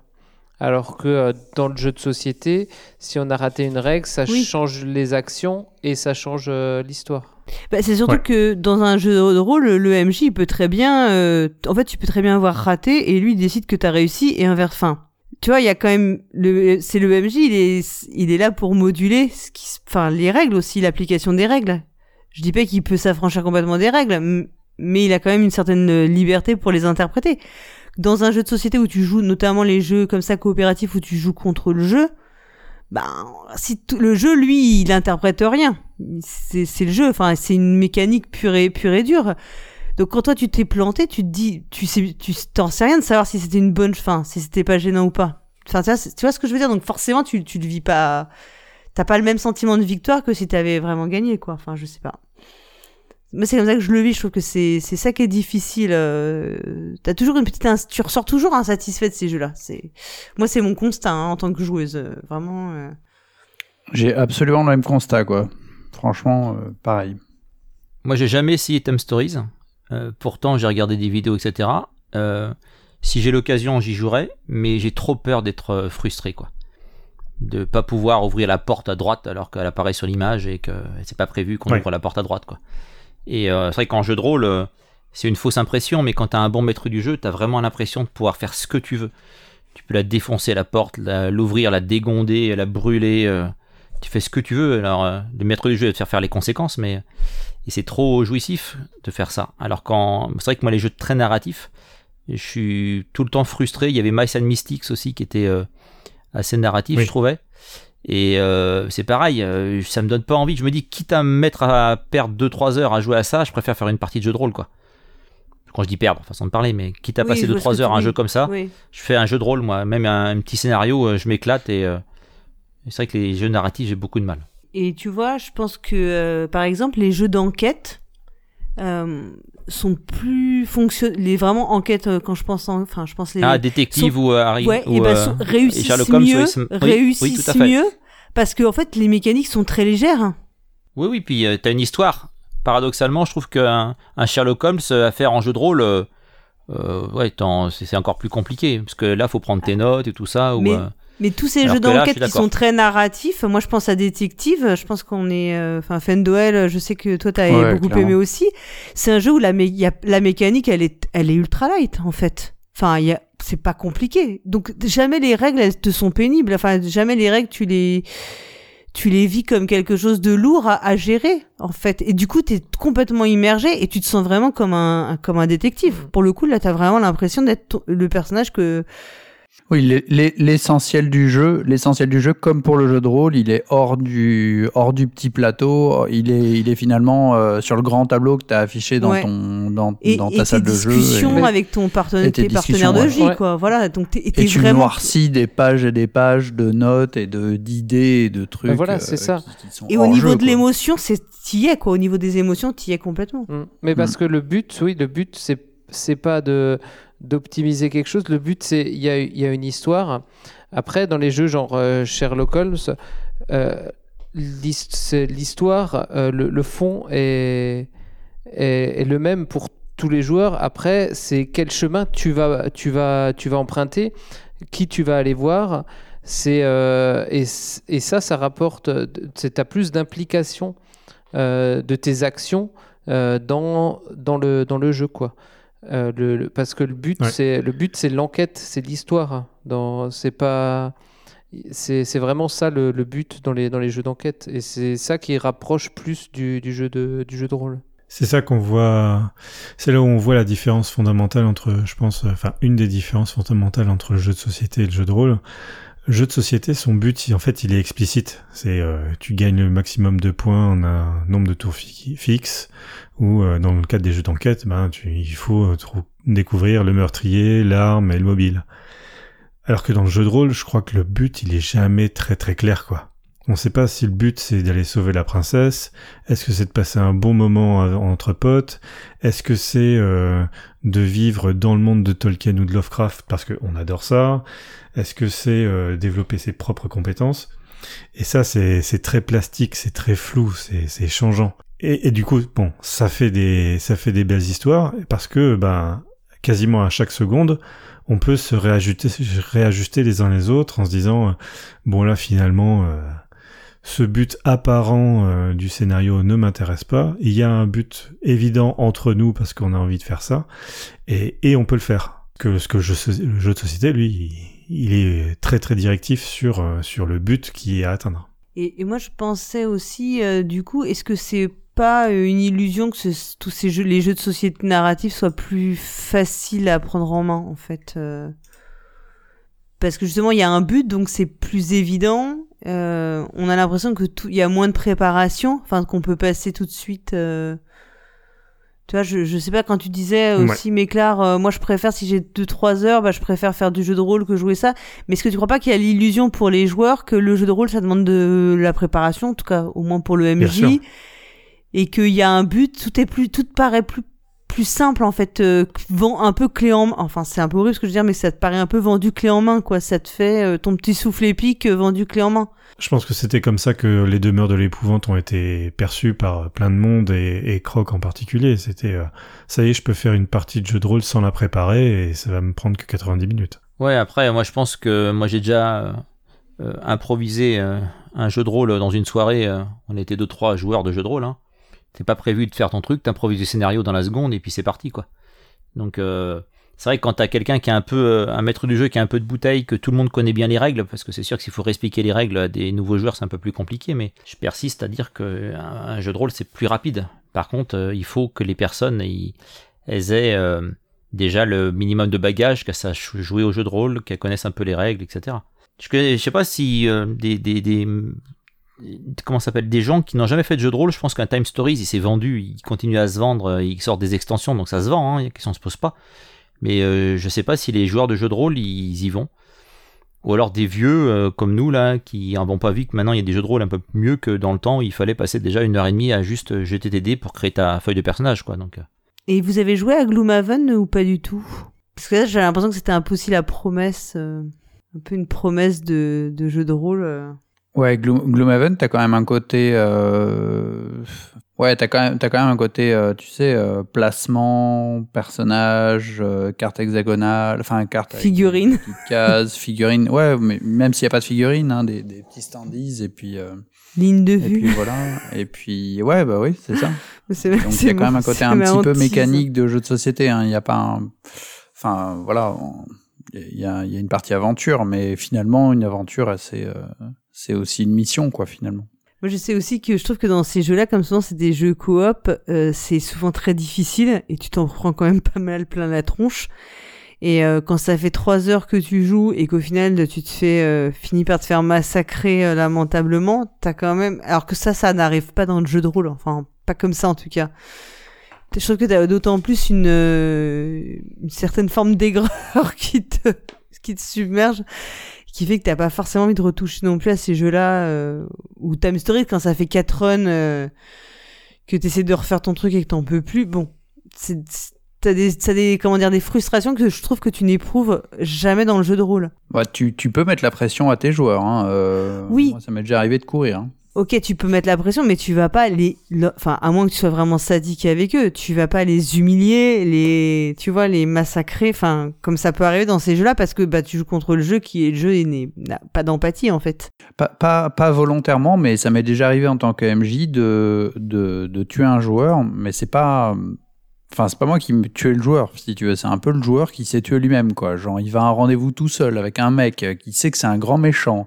Alors que euh, dans le jeu de société, si on a raté une règle, ça Oui. change les actions et ça change euh, l'histoire. Bah, c'est surtout Ouais. que dans un jeu de rôle, le MJ il peut très bien, euh, en fait, tu peux très bien avoir raté et lui il décide que t'as réussi et inverse. Enfin, tu vois, il y a quand même le, c'est le MJ, il est, il est là pour moduler ce qui, enfin, les règles aussi, l'application des règles. Je dis pas qu'il peut s'affranchir complètement des règles, m- mais il a quand même une certaine liberté pour les interpréter. Dans un jeu de société où tu joues, notamment les jeux comme ça coopératifs où tu joues contre le jeu, ben, si le jeu, lui, il interprète rien. C'est le jeu. Enfin, c'est une mécanique pure et, pure et dure. Donc, quand toi, tu t'es planté, tu te dis, tu sais, tu t'en sais rien de savoir si c'était une bonne fin, si c'était pas gênant ou pas. Enfin, tu vois, tu vois ce que je veux dire? Donc, forcément, tu, tu le vis pas, t'as pas le même sentiment de victoire que si t'avais vraiment gagné, quoi. Enfin, je sais pas. Mais c'est comme ça que je le vis. Je trouve que c'est, c'est ça qui est difficile. Euh, t'as toujours une petite, ins- tu ressors toujours insatisfait de ces jeux-là. C'est, moi, c'est mon constat, hein, en tant que joueuse. euh, Vraiment, euh, J'ai absolument le même constat, quoi. Franchement, euh, pareil. Moi, j'ai jamais essayé Time Stories. Euh, pourtant, j'ai regardé des vidéos, etc. Euh, si j'ai l'occasion, j'y jouerai, mais j'ai trop peur d'être frustré, quoi. De pas pouvoir ouvrir la porte à droite alors qu'elle apparaît sur l'image et que c'est pas prévu qu'on Ouais. ouvre la porte à droite, quoi. Et euh, c'est vrai qu'en jeu de rôle, euh, c'est une fausse impression, mais quand t'as un bon maître du jeu, t'as vraiment l'impression de pouvoir faire ce que tu veux. Tu peux la défoncer la porte, l'ouvrir, la dégonder, la brûler. euh, tu fais ce que tu veux. Alors, euh, le maître du jeu va te faire faire les conséquences, mais et c'est trop jouissif de faire ça. Alors quand c'est vrai que moi les jeux très narratifs, je suis tout le temps frustré. Il y avait Mice and Mystics aussi qui était euh, assez narratif, Oui. je trouvais. Et euh, c'est pareil, euh, ça me donne pas envie. Je me dis quitte à me mettre à perdre 2-3 heures à jouer à ça, je préfère faire une partie de jeu de rôle quoi. Quand je dis perdre, façon de parler, mais quitte à Oui, passer je vois ce 2-3 que heures à un jeu comme ça, oui. je fais un jeu de rôle moi, même un, un petit scénario, euh, je m'éclate et euh, c'est vrai que les jeux narratifs j'ai beaucoup de mal. Et tu vois, je pense que, par exemple, les jeux d'enquête sont plus fonctionnels. Les vraiment enquêtes, euh, quand je pense, en... enfin, je pense les. Ah détective ou euh, Harry ouais, ou, et ben, euh, sont- réussissent Sherlock Holmes, mieux, oui, oui, oui, réussissent fait. mieux, parce que en fait, les mécaniques sont très légères. Oui, oui, puis euh, t'as une histoire. Paradoxalement, je trouve qu'un un Sherlock Holmes à faire en jeu de rôle, ouais, c'est encore plus compliqué. Parce que là, faut prendre tes notes et tout ça. Ou, Mais- Mais tous ces Alors jeux d'enquête qui sont très narratifs, moi je pense à Détective, je pense qu'on est, euh, enfin Fendoel, je sais que toi t'as Ouais, beaucoup clairement. aimé aussi. C'est un jeu où la, mé- y a- la mécanique elle est, elle est ultra light en fait. Enfin, il y a, c'est pas compliqué. Donc jamais les règles elles te sont pénibles. Enfin, jamais les règles tu les, tu les vis comme quelque chose de lourd à, à gérer en fait. Et du coup t'es complètement immergé et tu te sens vraiment comme un, comme un détective. Pour le coup là t'as vraiment l'impression d'être le personnage que Oui, l'e- l'e- l'essentiel du jeu, l'essentiel du jeu, comme pour le jeu de rôle, il est hors du, hors du petit plateau. Il est, il est finalement euh, sur le grand tableau que tu as affiché dans Ouais. ton, dans, et, dans et ta salle tes de jeu. et- avec ton partenaire, et tes tes partenaires de vie, ouais. quoi. Voilà, donc t'es, t'es Et tu vraiment. noircis des pages et des pages de notes et de d'idées et de trucs. Ben voilà, c'est ça. qui- qui sont Et au niveau jeu, de l'émotion, c'est t'y es quoi. Au niveau des émotions, t'y es complètement. Mm. Mais parce que le but, oui, le but, c'est c'est pas de d'optimiser quelque chose. Le but, c'est il y y a une histoire. Après, dans les jeux genre euh, Sherlock Holmes, euh, l'histoire, euh, le, le fond est, est, le même pour tous les joueurs. Après, c'est quel chemin tu vas tu vas tu vas emprunter, qui tu vas aller voir. C'est et, et ça, ça rapporte. C'est t'as plus d'implication de tes actions dans, dans, le, dans le jeu quoi. Euh, le, le- parce que le but Ouais. c'est le but c'est l'enquête c'est l'histoire dans c'est pas c'est c'est vraiment ça le, le but dans les dans les jeux d'enquête et c'est ça qui rapproche plus du, du jeu de du jeu de rôle C'est ça qu'on voit. C'est là où on voit la différence fondamentale entre, je pense, euh, enfin une des différences fondamentales entre le jeu de société et le jeu de rôle. Jeu de société, son but, en fait, il est explicite. C'est euh, tu gagnes le maximum de points en un nombre de tours fi- fixe. Ou euh, dans le cadre des jeux d'enquête, ben tu, il faut euh, découvrir le meurtrier, l'arme et le mobile. Alors que dans le jeu de rôle, je crois que le but, il est jamais très très clair, quoi. On sait pas si le but c'est d'aller sauver la princesse, est-ce que c'est de passer un bon moment entre potes, est-ce que c'est euh, de vivre dans le monde de Tolkien ou de Lovecraft parce qu'on adore ça, est-ce que c'est euh, développer ses propres compétences? Et ça c'est très plastique, c'est très flou, c'est changeant. Et, du coup, bon, ça fait des ça fait des belles histoires parce que ben quasiment à chaque seconde, on peut se réajuster, réajuster les uns les autres en se disant euh, bon là finalement ce but apparent euh, du scénario ne m'intéresse pas. Il y a un but évident entre nous parce qu'on a envie de faire ça et, on peut le faire. Que ce que je, le jeu de société, lui, il, est très très directif sur sur le but qui est à atteindre. Et, moi je pensais aussi du coup, est-ce que c'est pas euh, une illusion que tous ces jeux, les jeux de société narratifs soient plus faciles à prendre en main, en fait. Euh? parce que justement, il y a un but, donc c'est plus évident. Euh, on a l'impression que il y a moins de préparation, enfin qu'on peut passer tout de suite. Tu vois, je, je sais pas quand tu disais aussi, mais Méclar, moi je préfère si j'ai 2-3 heures, bah je préfère faire du jeu de rôle que jouer ça. Mais est-ce que tu crois pas qu'il y a l'illusion pour les joueurs que le jeu de rôle ça demande de la préparation, en tout cas au moins pour le MJ et qu'il y a un but, tout est plus, tout paraît plus plus simple en fait, euh, vend un peu clé en main. Enfin, c'est un peu horrible ce que je veux dire, mais ça te paraît un peu vendu clé en main, quoi. Ça te fait euh, ton petit souffle épique euh, vendu clé en main. Je pense que c'était comme ça que les demeures de l'épouvante ont été perçues par plein de monde et, et Croc en particulier. C'était ça y est, je peux faire une partie de jeu de rôle sans la préparer et ça va me prendre que 90 minutes. Ouais, après, moi je pense que moi j'ai déjà improvisé un jeu de rôle dans une soirée. on était deux trois joueurs de jeu de rôle. Hein T'es pas prévu de faire ton truc, t'improvises le scénario dans la seconde et puis c'est parti quoi. Donc euh, c'est vrai que quand t'as quelqu'un qui est un peu euh, un maître du jeu qui a un peu de bouteille, que tout le monde connaît bien les règles, parce que c'est sûr que s'il faut réexpliquer les règles à des nouveaux joueurs c'est un peu plus compliqué, mais je persiste à dire que un, jeu de rôle c'est plus rapide. Par contre, euh, il faut que les personnes elles aient déjà le minimum de bagage, qu'elles sachent jouer au jeu de rôle, qu'elles connaissent un peu les règles, etc. Je, sais pas si des, des, comment s'appelle des gens qui n'ont jamais fait de jeu de rôle. Je pense qu'un Time Stories, il s'est vendu, il continue à se vendre, il sort des extensions, donc ça se vend, hein, question se pose pas. Mais euh, je sais pas si les joueurs de jeux de rôle ils y vont. Ou alors des vieux euh, comme nous là qui n'ont pas vu que maintenant il y a des jeux de rôle un peu mieux que dans le temps où il fallait passer déjà une heure et demie à juste jeter tes dés pour créer ta feuille de personnage quoi. Donc. Euh. Et vous avez joué à Gloomhaven ou pas du tout? Parce que là j'ai l'impression que c'était un peu aussi la promesse, un peu une promesse de, de jeu de rôle. Ouais, Gloomhaven, t'as quand même un côté. Euh... Ouais, t'as quand même, t'as quand même un côté, euh, tu sais, euh, placement, personnage, euh, carte hexagonale, enfin carte. Figurine. Case, figurine. Ouais, mais même s'il y a pas de figurine, hein, des, des petits standees et puis. Ligne de vue. Et puis voilà. Et puis ouais, bah oui, c'est ça. Donc il y a quand même un côté un petit peu mécanique de jeu de société. Hein. Il n'y a pas un. Enfin voilà. Il y a, une partie aventure, mais finalement une aventure assez c'est aussi une mission, quoi, finalement. Moi, je sais aussi que je trouve que dans ces jeux-là, comme souvent c'est des jeux coop, euh, c'est souvent très difficile et tu t'en prends quand même pas mal plein la tronche. Et euh, quand ça fait trois heures que tu joues et qu'au final tu te fais euh, finis par te faire massacrer euh, lamentablement, t'as quand même. Alors que ça, ça n'arrive pas dans le jeu de rôle. Enfin, pas comme ça en tout cas. Je trouve que t'as d'autant plus une, une certaine forme d'aigreur qui te qui te submerge qui fait que t'as pas forcément envie de retoucher non plus à ces jeux-là euh, ou Time Story quand ça fait 4 runs euh, que t'essaies de refaire ton truc et que t'en peux plus. Bon, c'est t'as des, des comment dire des frustrations que je trouve que tu n'éprouves jamais dans le jeu de rôle. Bah, tu, tu peux mettre la pression à tes joueurs. Hein, euh, oui. Moi, ça m'est déjà arrivé de courir. Hein ok, tu peux mettre la pression, mais tu vas pas les, enfin, à moins que tu sois vraiment sadique avec eux, tu vas pas les humilier, les, tu vois, les massacrer, enfin, comme ça peut arriver dans ces jeux-là, parce que bah tu joues contre le jeu qui est le jeu et n'a pas d'empathie en fait. Pas, pas, pas volontairement, mais ça m'est déjà arrivé en tant que MJ de, de, tuer un joueur, mais c'est pas, Enfin, c'est pas moi qui me tuais le joueur, si tu veux. C'est un peu le joueur qui s'est tué lui-même, quoi. Genre, il va à un rendez-vous tout seul avec un mec qui sait que c'est un grand méchant.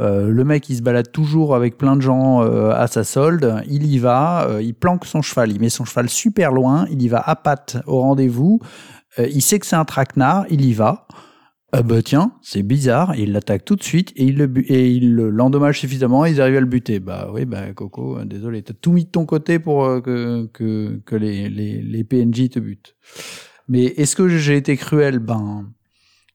Euh, le mec, il se balade toujours avec plein de gens euh, à sa solde. Il y va, euh, il planque son cheval, il met son cheval super loin, il y va à patte au rendez-vous. il sait que c'est un traquenard, il y va. Ah bah tiens, c'est bizarre, il l'attaque tout de suite et il le et il l'endommage suffisamment et ils arrivent à le buter. Bah oui, bah Coco, désolé, t'as tout mis de ton côté pour que, que, que les, les, les PNJ te butent. Mais est-ce que j'ai été cruel? Ben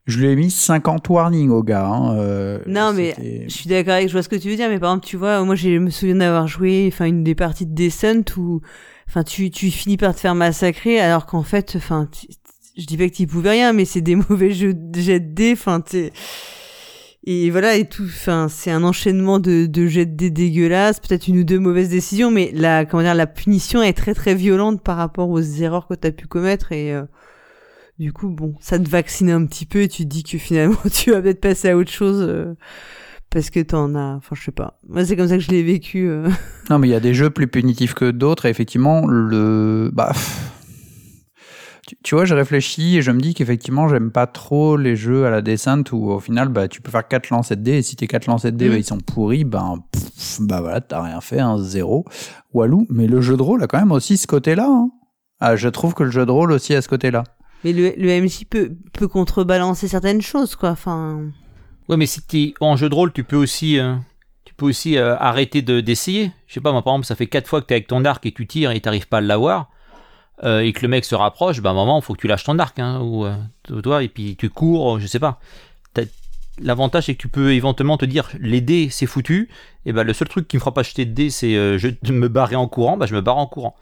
Je lui ai mis 50 warnings au gars. hein, euh, Non, mais Je suis d'accord avec, je vois ce que tu veux dire, mais par exemple, tu vois, moi, je me souviens d'avoir joué, enfin, une des parties de Descent où, enfin, tu, tu finis par te faire massacrer, alors qu'en fait, enfin, tu- je dis pas que tu pouvais rien, mais c'est des mauvais jeux de jet de dés, enfin, t'es- et voilà, et tout, enfin, c'est un enchaînement de, de jets de dés dégueulasses, peut-être une ou deux mauvaises décisions, mais la, comment dire, la punition est très très violente par rapport aux erreurs que t'as pu commettre et, euh, du coup, bon, ça te vaccine un petit peu et tu te dis que finalement tu vas peut-être passer à autre chose euh, parce que t'en as. Enfin, je sais pas. Moi, c'est comme ça que je l'ai vécu. euh. Non, mais il y a des jeux plus punitifs que d'autres. Et effectivement, le. Bah. Tu, tu vois, je réfléchis et je me dis qu'effectivement, j'aime pas trop les jeux à la descente où au final, bah, tu peux faire 4 lancers de dés et si tes 4 lancers de dés, Mm. bah, ils sont pourris, ben, bah voilà, t'as rien fait, un zéro. Walou. Mais le jeu de rôle a quand même aussi ce côté-là. hein. Ah, je trouve que le jeu de rôle aussi a ce côté-là. Mais le, le MJ peut, peut contrebalancer certaines choses, quoi. Enfin. Ouais, mais si t'es en jeu de rôle, tu peux aussi, euh, tu peux aussi euh, arrêter de d'essayer. Je sais pas, moi par exemple, ça fait quatre fois que t'es avec ton arc et tu tires et t'arrives pas à l'avoir, euh, et que le mec se rapproche, bah à un moment, faut que tu lâches ton arc, hein, ou toi, et puis tu cours, je sais pas. L'avantage, c'est que tu peux éventuellement te dire, les dés, c'est foutu, et bah le seul truc qui me fera pas jeter de dés, c'est je- de me barrer en courant, bah je me barre en courant.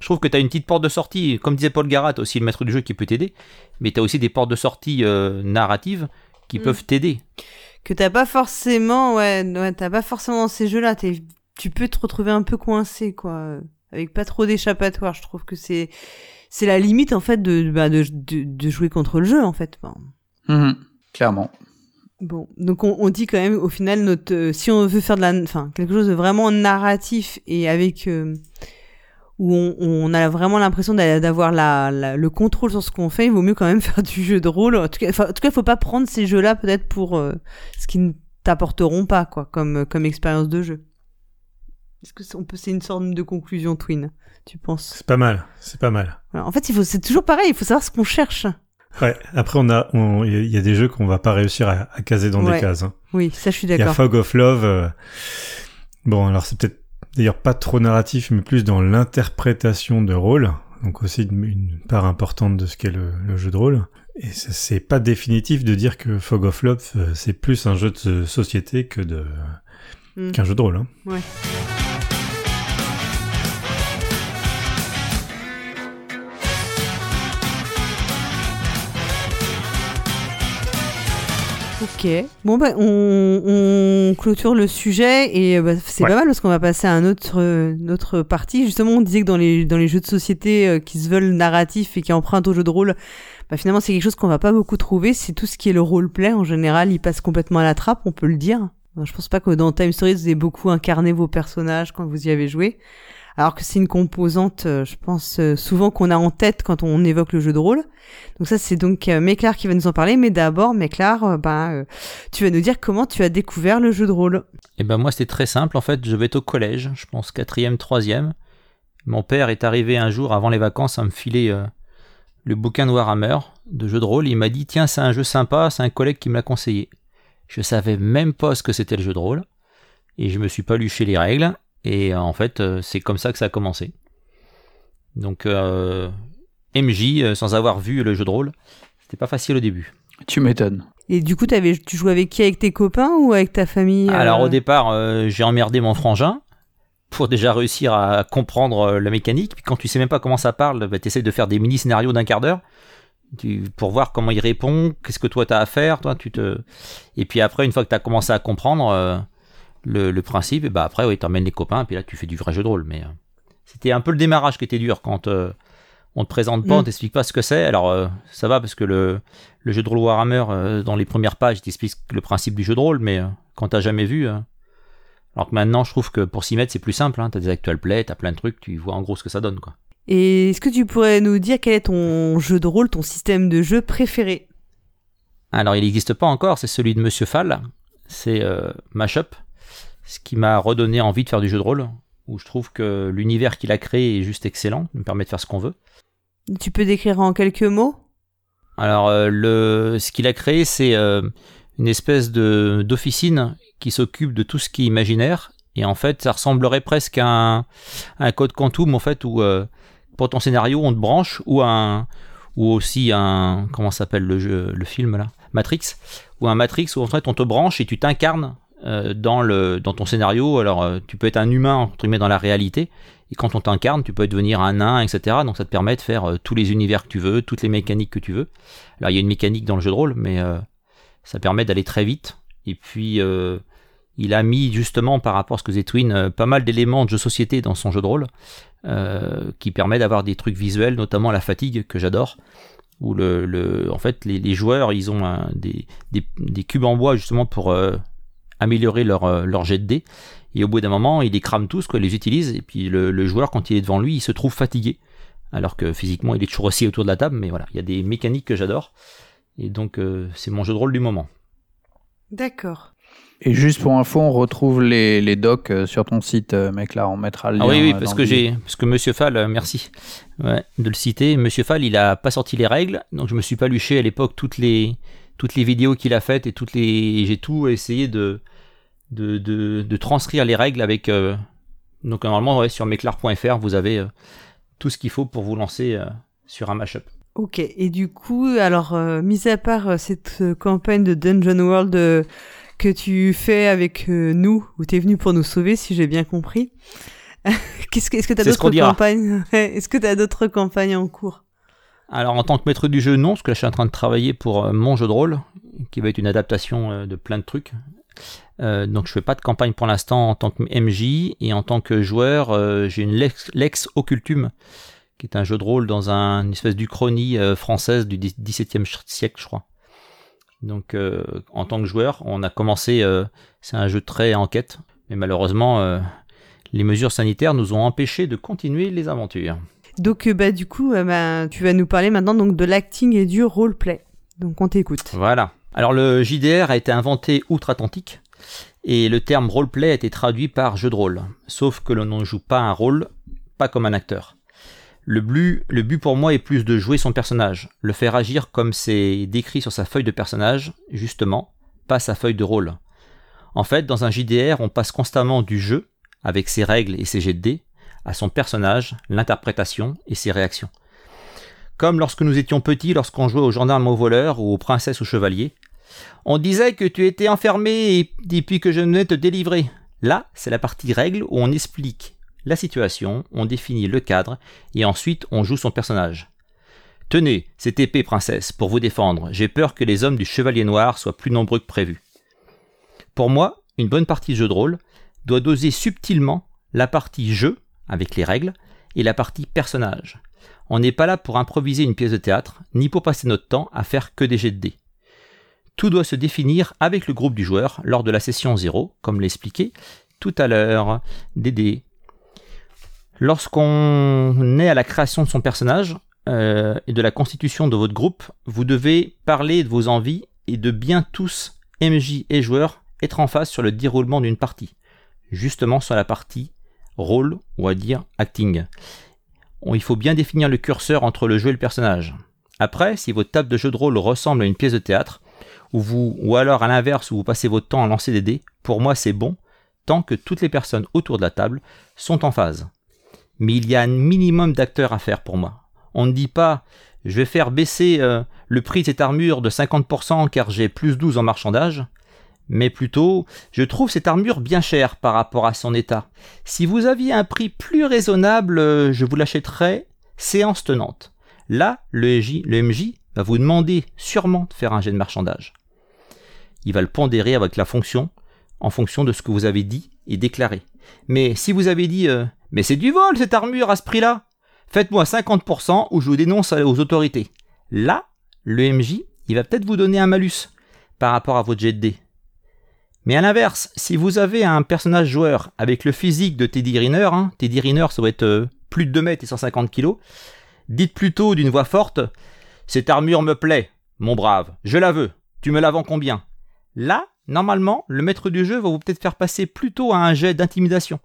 Je trouve que tu as une petite porte de sortie, comme disait Paul Garat, t'as aussi le maître du jeu qui peut t'aider, mais tu as aussi des portes de sortie euh, narratives qui Mm. peuvent t'aider. Que t'as pas forcément. Ouais, ouais t'as pas forcément dans ces jeux-là. t'es- Tu peux te retrouver un peu coincé, quoi. Avec pas trop d'échappatoire. Je trouve que c'est. C'est la limite, en fait, de, bah, de, de, de jouer contre le jeu, en fait. Enfin, Mhm. Clairement. Bon, donc on, on dit quand même au final notre euh, si on veut faire de la enfin quelque chose de vraiment narratif et avec euh, où on, on a vraiment l'impression d'a- d'avoir la, la- le contrôle sur ce qu'on fait, il vaut mieux quand même faire du jeu de rôle. En tout cas, en tout cas, faut pas prendre ces jeux-là peut-être pour euh, ce qui ne t'apporteront pas quoi comme comme expérience de jeu. Est-ce que c'est- on peut c'est une sorte de conclusion Twin, tu penses? C'est pas mal, c'est pas mal. En fait, il faut c'est toujours pareil, il faut savoir ce qu'on cherche. Ouais, après on a, il y a- des jeux qu'on va pas réussir à, à caser dans Ouais. des cases. hein. Oui, ça je suis Il y a d'accord. Fog of Love. euh, Bon, alors c'est peut-être d'ailleurs pas trop narratif, mais plus dans l'interprétation de rôle. Donc aussi une, part importante de ce qu'est le, le jeu de rôle. Et c'est pas définitif de dire que Fog of Love euh, c'est plus un jeu de société que de Mm. qu'un jeu de rôle. hein. Ouais. Ok. Bon bah on, on clôture le sujet et euh, bah, c'est Ouais. pas mal parce qu'on va passer à un autre euh, notre partie. Justement, on disait que dans les dans les jeux de société euh, qui se veulent narratifs et qui empruntent au jeu de rôle, bah, finalement c'est quelque chose qu'on va pas beaucoup trouver. C'est tout ce qui est le roleplay en général, il passe complètement à la trappe, on peut le dire. Je pense pas que dans Time Stories vous ayez beaucoup incarné vos personnages quand vous y avez joué. Alors que c'est une composante, euh, je pense, euh, souvent qu'on a en tête quand on évoque le jeu de rôle. Donc ça, c'est donc euh, Méclar qui va nous en parler. Mais d'abord, Méclar, euh, tu vas nous dire comment tu as découvert le jeu de rôle. Et ben moi c'était très simple en fait, je vais être au collège, je pense quatrième, troisième. Mon père est arrivé un jour avant les vacances à me filer le bouquin de Warhammer de jeu de rôle. Il m'a dit tiens c'est un jeu sympa, c'est un collègue qui me l'a conseillé. Je savais même pas ce que c'était le jeu de rôle et je me suis pas lu les règles et euh, en fait euh, c'est comme ça que ça a commencé. Donc euh, MJ sans avoir vu le jeu de rôle, c'était pas facile au début. Tu m'étonnes. Et du coup, t'avais, tu jouais avec qui Avec tes copains ou avec ta famille euh Alors au départ, euh, j'ai emmerdé mon frangin pour déjà réussir à comprendre la mécanique. Puis quand tu sais même pas comment ça parle, bah, tu essaies de faire des mini-scénarios d'un quart d'heure tu- pour voir comment il répond, qu'est-ce que toi tu as à faire. Toi, tu te... Et puis après, une fois que tu as commencé à comprendre euh, le, le principe, et bah après, oui, tu emmènes les copains, et puis là, tu fais du vrai jeu de rôle. Mais euh, c'était un peu le démarrage qui était dur quand euh, on te présente pas, Mm. on t'explique pas ce que c'est. Alors euh, ça va parce que le, le jeu de rôle Warhammer, dans les premières pages, il t'explique le principe du jeu de rôle, mais quand t'as jamais vu. alors que maintenant, je trouve que pour s'y mettre, c'est plus simple. Hein. T'as des actual plays, t'as plein de trucs, tu vois en gros ce que ça donne. quoi. Et est-ce que tu pourrais nous dire quel est ton jeu de rôle, ton système de jeu préféré? Alors il n'existe pas encore, c'est celui de Monsieur Fall. C'est euh, Mashup, ce qui m'a redonné envie de faire du jeu de rôle, où je trouve que l'univers qu'il a créé est juste excellent, il me permet de faire ce qu'on veut. Tu peux décrire en quelques mots? Alors, euh, le, ce qu'il a créé, c'est euh, une espèce de d'officine qui s'occupe de tout ce qui est imaginaire. Et en fait, ça ressemblerait presque à un, à un code quantum, en fait, où euh, pour ton scénario, on te branche, ou un, ou aussi un, comment s'appelle le jeu, le film là, Matrix, ou un Matrix où en fait on te branche et tu t'incarnes dans, le, dans ton scénario. Alors tu peux être un humain entre guillemets dans la réalité, et quand on t'incarne, tu peux devenir un nain, etc. Donc ça te permet de faire tous les univers que tu veux, toutes les mécaniques que tu veux. Alors il y a une mécanique dans le jeu de rôle, mais ça permet d'aller très vite. Et puis il a mis justement par rapport à ce que Zetwin, euh, pas mal d'éléments de jeu société dans son jeu de rôle, euh, qui permet d'avoir des trucs visuels, notamment la fatigue que j'adore, où le, en fait les, joueurs ils ont des, cubes en bois justement pour euh, améliorer leur, leur jet de dés, et au bout d'un moment ils les crament tous, quoi, ils les utilisent, et puis le, joueur quand il est devant lui il se trouve fatigué, alors que physiquement il est toujours assis autour de la table, mais voilà, il y a des mécaniques que j'adore, et donc c'est mon jeu de rôle du moment. D'accord. Et juste pour info, on retrouve les, les docs euh, sur ton site, euh, mec. Là, on mettra le ah lien. oui, oui, euh, parce que j'ai, parce que Monsieur Fall, euh, merci ouais, de le citer. Monsieur Fall, il a pas sorti les règles, donc je me suis pas luché à l'époque toutes les toutes les vidéos qu'il a faites et toutes les, j'ai tout essayé de de, de, de transcrire les règles avec. euh, donc normalement, ouais, sur meclar.fr, vous avez euh, tout ce qu'il faut pour vous lancer euh, sur un mashup. Ok, et du coup, alors, euh, mis à part cette campagne de Dungeon World que tu fais avec nous, où tu es venu pour nous sauver, si j'ai bien compris, qu'est-ce que, est-ce que tu as d'autres campagnes? Est-ce que tu as d'autres campagnes en cours? Alors en tant que maître du jeu, non, parce que là je suis en train de travailler pour euh, mon jeu de rôle, qui va être une adaptation euh, de plein de trucs. Euh, donc je fais pas de campagne pour l'instant en tant que MJ, et en tant que joueur, euh, j'ai une Lex, Occultum, qui est un jeu de rôle dans un, une espèce d'Uchronie française du XVIIe siècle, je crois. Donc en tant que joueur, on a commencé, c'est un jeu très enquête, mais malheureusement, les mesures sanitaires nous ont empêché de continuer les aventures. Donc, euh, bah, du coup, euh, bah, tu vas nous parler maintenant donc de l'acting et du roleplay. Donc, on t'écoute. Voilà. Alors le JDR a été inventé outre-Atlantique et le terme roleplay a été traduit par jeu de rôle. Sauf que l'on ne joue pas un rôle, pas comme un acteur. Le but, le but pour moi est plus de jouer son personnage, le faire agir comme c'est décrit sur sa feuille de personnage, justement, pas sa feuille de rôle. En fait, dans un JDR, on passe constamment du jeu, avec ses règles et ses jets de dés, à son personnage, l'interprétation et ses réactions. Comme lorsque nous étions petits, lorsqu'on jouait aux gendarmes aux voleurs ou aux princesses ou chevaliers. On disait que tu étais enfermé et depuis que je venais te délivrer. Là, c'est la partie règle où on explique la situation, on définit le cadre et ensuite on joue son personnage. Tenez, cette épée, princesse, pour vous défendre. J'ai peur que les hommes du chevalier noir soient plus nombreux que prévu. Pour moi, une bonne partie de jeu de rôle doit doser subtilement la partie jeu, avec les règles, et la partie personnage. On n'est pas là pour improviser une pièce de théâtre, ni pour passer notre temps à faire que des jets de dés. Tout doit se définir avec le groupe du joueur lors de la session 0, comme l'expliqué tout à l'heure, des dés. Lorsqu'on est à la création de son personnage euh, et de la constitution de votre groupe, vous devez parler de vos envies et de bien tous, MJ et joueurs, être en phase sur le déroulement d'une partie. Justement sur la partie rôle, ou à dire acting. On- Il faut bien définir le curseur entre le jeu et le personnage. Après, si votre table de jeu de rôle ressemble à une pièce de théâtre, ou, vous, ou alors à l'inverse où vous passez votre temps à lancer des dés, pour moi c'est bon, tant que toutes les personnes autour de la table sont en phase. Mais il y a un minimum d'acteurs à faire pour moi. On ne dit pas je vais faire baisser euh, le prix de cette armure de 50% car j'ai plus 12 en marchandage, mais plutôt je trouve cette armure bien chère par rapport à son état. Si vous aviez un prix plus raisonnable, je vous l'achèterais séance tenante. Là, le, MJ, va vous demander sûrement de faire un jet de marchandage. Il va le pondérer avec la fonction en fonction de ce que vous avez dit et déclaré. Mais si vous avez dit euh, Mais c'est du vol cette armure à ce prix-là Faites-moi 50% ou je vous dénonce aux autorités. Là, le MJ, il va peut-être vous donner un malus par rapport à votre jet de. Mais à l'inverse, si vous avez un personnage joueur avec le physique de Teddy Riner, hein, Teddy Riner ça doit être euh, plus de 2 mètres et 150 kilos, dites plutôt d'une voix forte Cette armure me plaît, mon brave, je la veux, tu me la vends combien? Là, normalement, le maître du jeu va vous peut-être faire passer plutôt à un jet d'intimidation.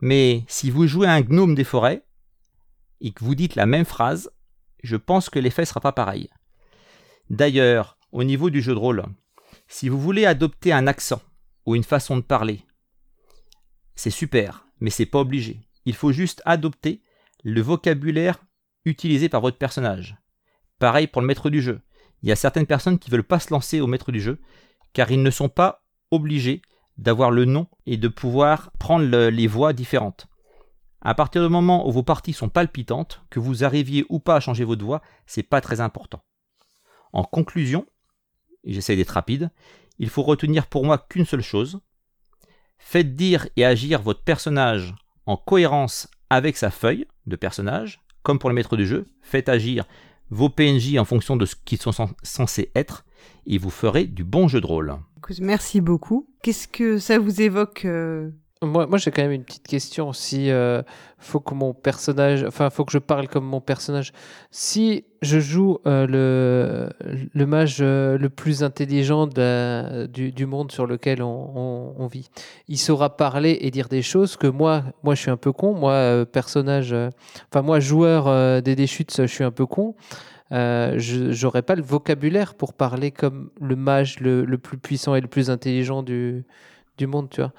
Mais si vous jouez un gnome des forêts et que vous dites la même phrase, je pense que l'effet sera pas pareil. D'ailleurs, au niveau du jeu de rôle, si vous voulez adopter un accent ou une façon de parler, c'est super, mais c'est pas obligé. Il faut juste adopter le vocabulaire utilisé par votre personnage. Pareil pour le maître du jeu. il y a certaines personnes qui veulent pas se lancer au maître du jeu, car ils ne sont pas obligés d'avoir le nom et de pouvoir prendre le- les voix différentes. À partir du moment où vos parties sont palpitantes, que vous arriviez ou pas à changer votre voix, c'est pas très important. En conclusion, et j'essaie d'être rapide, il faut retenir pour moi qu'une seule chose. Faites dire et agir votre personnage en cohérence avec sa feuille de personnage, comme pour le maître du jeu. Faites agir vos PNJ en fonction de ce qu'ils sont cen- censés être, et vous ferez du bon jeu de rôle. Merci beaucoup. Qu'est-ce que ça vous évoque euh, Moi, j'ai quand même une petite question. Si euh, faut que mon personnage, enfin, faut que je parle comme mon personnage. Si je joue euh, le, mage euh, le plus intelligent du, monde sur lequel on, vit, il saura parler et dire des choses que moi, moi, je suis un peu con. Moi, personnage, enfin, moi, joueur des déchutes, je suis un peu con. Euh, j'aurais pas le vocabulaire pour parler comme le mage le, le plus puissant et le plus intelligent du, du monde, tu vois.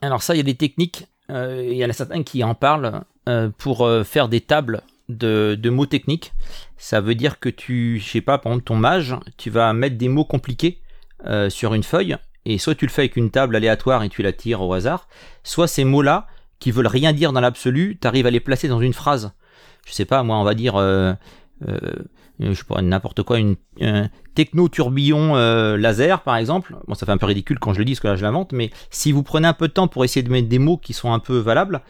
Alors ça, il y a des techniques, euh, il y en a certains qui en parlent euh, pour euh, faire des tables de, mots techniques. Ça veut dire que tu, je sais pas, par exemple ton mage, tu vas mettre des mots compliqués sur une feuille, et soit tu le fais avec une table aléatoire et tu la tires au hasard, soit ces mots-là, qui veulent rien dire dans l'absolu, tu arrives à les placer dans une phrase. Je sais pas, moi, on va dire... je sais pas, n'importe quoi, une, un techno-tourbillon euh, laser par exemple. Bon, ça fait un peu ridicule quand je le dis, parce que là je l'invente, mais si vous prenez un peu de temps pour essayer de mettre des mots qui sont un peu valables,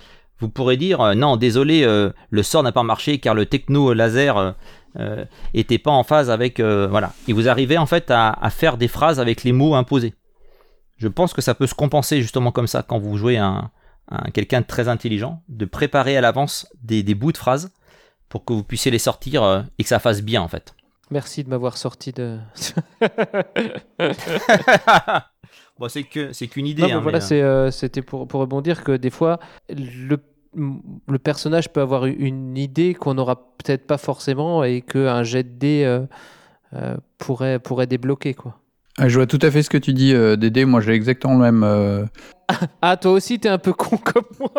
vous pourrez dire euh, non, désolé, euh, le sort n'a pas marché car le techno-laser euh, euh, était pas en phase avec. euh, voilà. Et vous arrivez en fait à, à faire des phrases avec les mots imposés. Je pense que ça peut se compenser justement comme ça quand vous jouez un, un quelqu'un de très intelligent, de préparer à l'avance des, des bouts de phrases pour que vous puissiez les sortir euh, et que ça fasse bien en fait. Merci de m'avoir sorti de. bon, c'est que c'est qu'une idée. Non, mais hein, voilà, mais, euh, c'est, euh, c'était pour, pour rebondir que des fois, le, le personnage peut avoir une idée qu'on n'aura peut-être pas forcément et qu'un jet de dés euh, euh, pourrait, pourrait débloquer. Quoi. Ah, Je vois tout à fait ce que tu dis, euh, Dédé. Moi, j'ai exactement le même. Ah, toi aussi, t'es un peu con comme moi.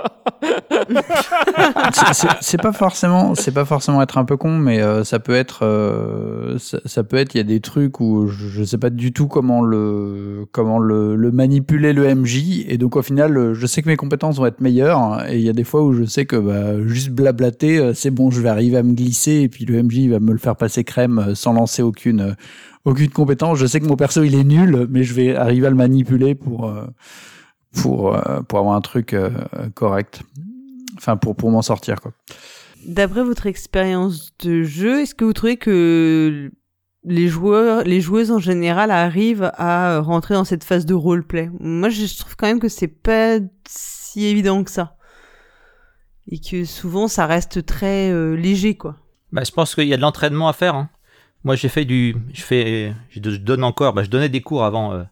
c'est- pas forcément, c'est pas forcément être un peu con, mais euh, ça peut être, euh, ça, peut être. Il y a des trucs où je, je sais pas du tout comment le, comment le, le manipuler le MJ, et donc au final, euh, je sais que mes compétences vont être meilleures, et il y a des fois où je sais que bah, juste blablater, euh, c'est bon, je vais arriver à me glisser, et puis le MJ va me le faire passer crème euh, sans lancer aucune, aucune compétence. Je sais que mon perso il est nul, mais je vais arriver à le manipuler pour. euh, pour, euh, pour avoir un truc euh, correct. Enfin, pour, pour m'en sortir, quoi. D'après votre expérience de jeu, est-ce que vous trouvez que les joueurs, les joueuses en général arrivent à rentrer dans cette phase de roleplay? Moi, je trouve quand même que c'est pas si évident que ça. Et que souvent, ça reste très euh, léger, quoi. bah, je pense qu'il y a de l'entraînement à faire. hein. Moi, j'ai fait du, je fais, je donne encore, bah, je donnais des cours avant, euh,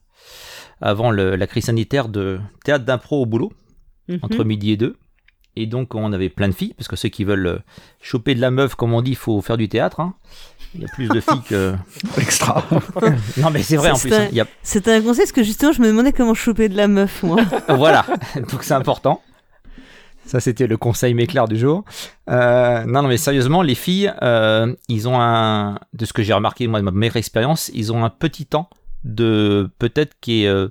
avant le- la crise sanitaire de théâtre d'impro au boulot entre midi et deux. Et donc, on avait plein de filles, parce que ceux qui veulent euh, choper de la meuf, comme on dit, il faut faire du théâtre. hein. Il y a plus de filles que. Extra. Non, mais c'est vrai en plus. un- hein. A C'était un conseil parce que justement, je me demandais comment choper de la meuf, moi. voilà, donc c'est important. Ça, c'était le conseil m'éclair du jour. Euh, non, non, mais sérieusement, les filles, euh, ils ont un, de ce que j'ai remarqué moi de ma meilleure expérience, ils ont un petit temps de peut-être qui est euh,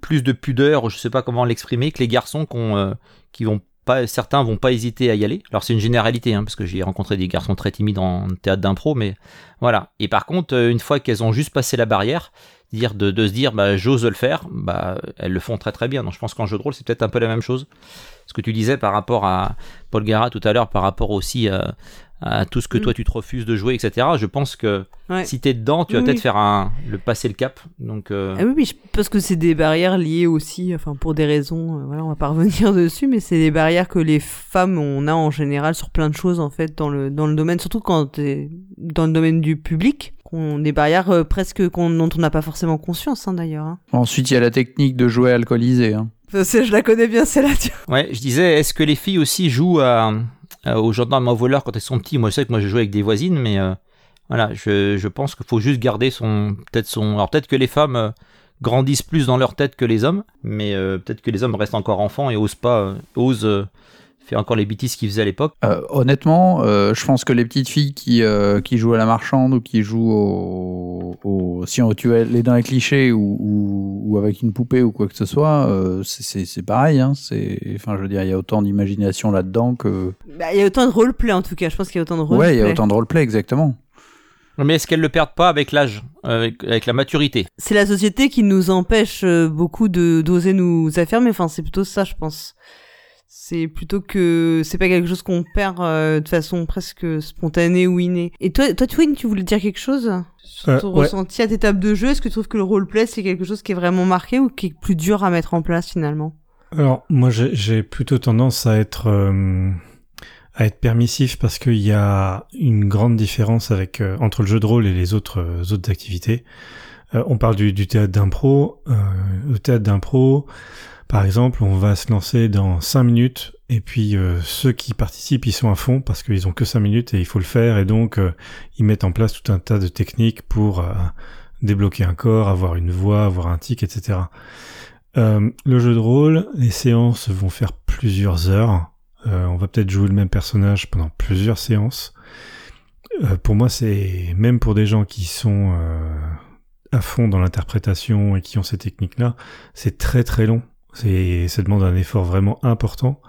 plus de pudeur, je sais pas comment l'exprimer, que les garçons euh, qui vont pas, certains vont pas hésiter à y aller. Alors c'est une généralité, hein, parce que j'ai rencontré des garçons très timides en théâtre d'impro, mais voilà. Et par contre, euh, une fois qu'elles ont juste passé la barrière, dire de, se dire bah j'ose le faire, bah elles le font très très bien. Donc je pense qu'en jeu de rôle c'est peut-être un peu la même chose. Ce que tu disais par rapport à Paul Gara tout à l'heure, par rapport aussi à, à tout ce que Mm. toi tu te refuses de jouer, etc. Je pense que Ouais. si t'es dedans, tu vas Oui, peut-être oui. faire un le passer le cap. Donc euh, Ah oui, oui, pense que c'est des barrières liées aussi, enfin pour des raisons, euh, voilà, on va pas revenir dessus, mais c'est des barrières que les femmes on a en général sur plein de choses en fait dans le dans le domaine, surtout quand t'es dans le domaine du public, qu'on des barrières euh, presque qu'on dont on n'a pas forcément conscience hein, d'ailleurs. Hein. Ensuite, il y a la technique de jouer alcoolisé. Hein. Je la connais bien celle-là. tu vois. Ouais, je disais, est-ce que les filles aussi jouent à, à- aux gendarmes voleur quand elles sont petits Moi, je sais que moi, je joue avec des voisines, mais euh, voilà, je, pense qu'il faut juste garder son, peut-être son. Alors peut-être que les femmes euh, grandissent plus dans leur tête que les hommes, mais euh, peut-être que les hommes restent encore enfants et osent pas, euh, osent fait encore les bêtises qu'il faisait à l'époque. Euh, honnêtement, euh, je pense que les petites filles qui, euh, qui jouent à la marchande ou qui jouent au, au si on tu as les dents à clichés ou, ou, ou avec une poupée ou quoi que ce soit, euh, c'est- c'est c'est pareil. Hein, c'est, enfin, je veux dire, il y a autant d'imagination là-dedans que. Bah, Il y a autant de roleplay en tout cas, je pense qu'il y a autant de roleplay. Ouais, il y a autant de roleplay, exactement. Mais est-ce qu'elles le perdent pas avec l'âge, avec, avec la maturité? C'est la société qui nous empêche beaucoup de d'oser nous affirmer, enfin c'est plutôt ça je pense. C'est plutôt que c'est pas quelque chose qu'on perd euh, de façon presque spontanée ou innée. Et toi, toi Twin, tu voulais dire quelque chose sur Euh, ton ouais. ressenti à tes tables de jeu? Est-ce que tu trouves que le roleplay c'est quelque chose qui est vraiment marqué ou qui est plus dur à mettre en place finalement? Alors, moi, j'ai plutôt tendance à être euh, à être permissif parce qu'il y a une grande différence avec entre le jeu de rôle et les autres autres activités. On parle du, du théâtre d'impro. Le théâtre d'impro, par exemple, on va se lancer dans cinq minutes et puis euh, ceux qui participent, ils sont à fond parce qu'ils ont que cinq minutes et il faut le faire et donc euh, ils mettent en place tout un tas de techniques pour euh, débloquer un corps, avoir une voix, avoir un tic, etc. Euh, le jeu de rôle, les séances vont faire plusieurs heures. Euh, on va peut-être jouer le même personnage pendant plusieurs séances. Euh, pour moi, c'est même pour des gens qui sont à fond dans l'interprétation et qui ont ces techniques-là, c'est très très long. C'est, ça demande un effort vraiment important.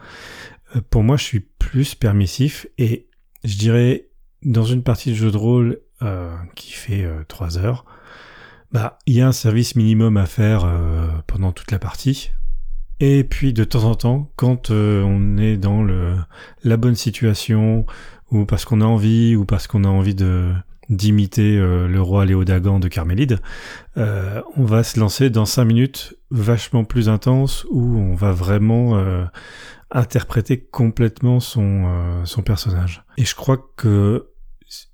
Euh, pour moi, je suis plus permissif et je dirais dans une partie de jeu de rôle euh, qui fait euh, trois heures, bah, il y a un service minimum à faire euh, pendant toute la partie. Et puis de temps en temps, quand on est dans le la bonne situation, ou parce qu'on a envie, ou parce qu'on a envie de d'imiter le roi Léodagan de Carmélide, on va se lancer dans cinq minutes vachement plus intenses où on va vraiment euh, interpréter complètement son euh, son personnage. Et je crois que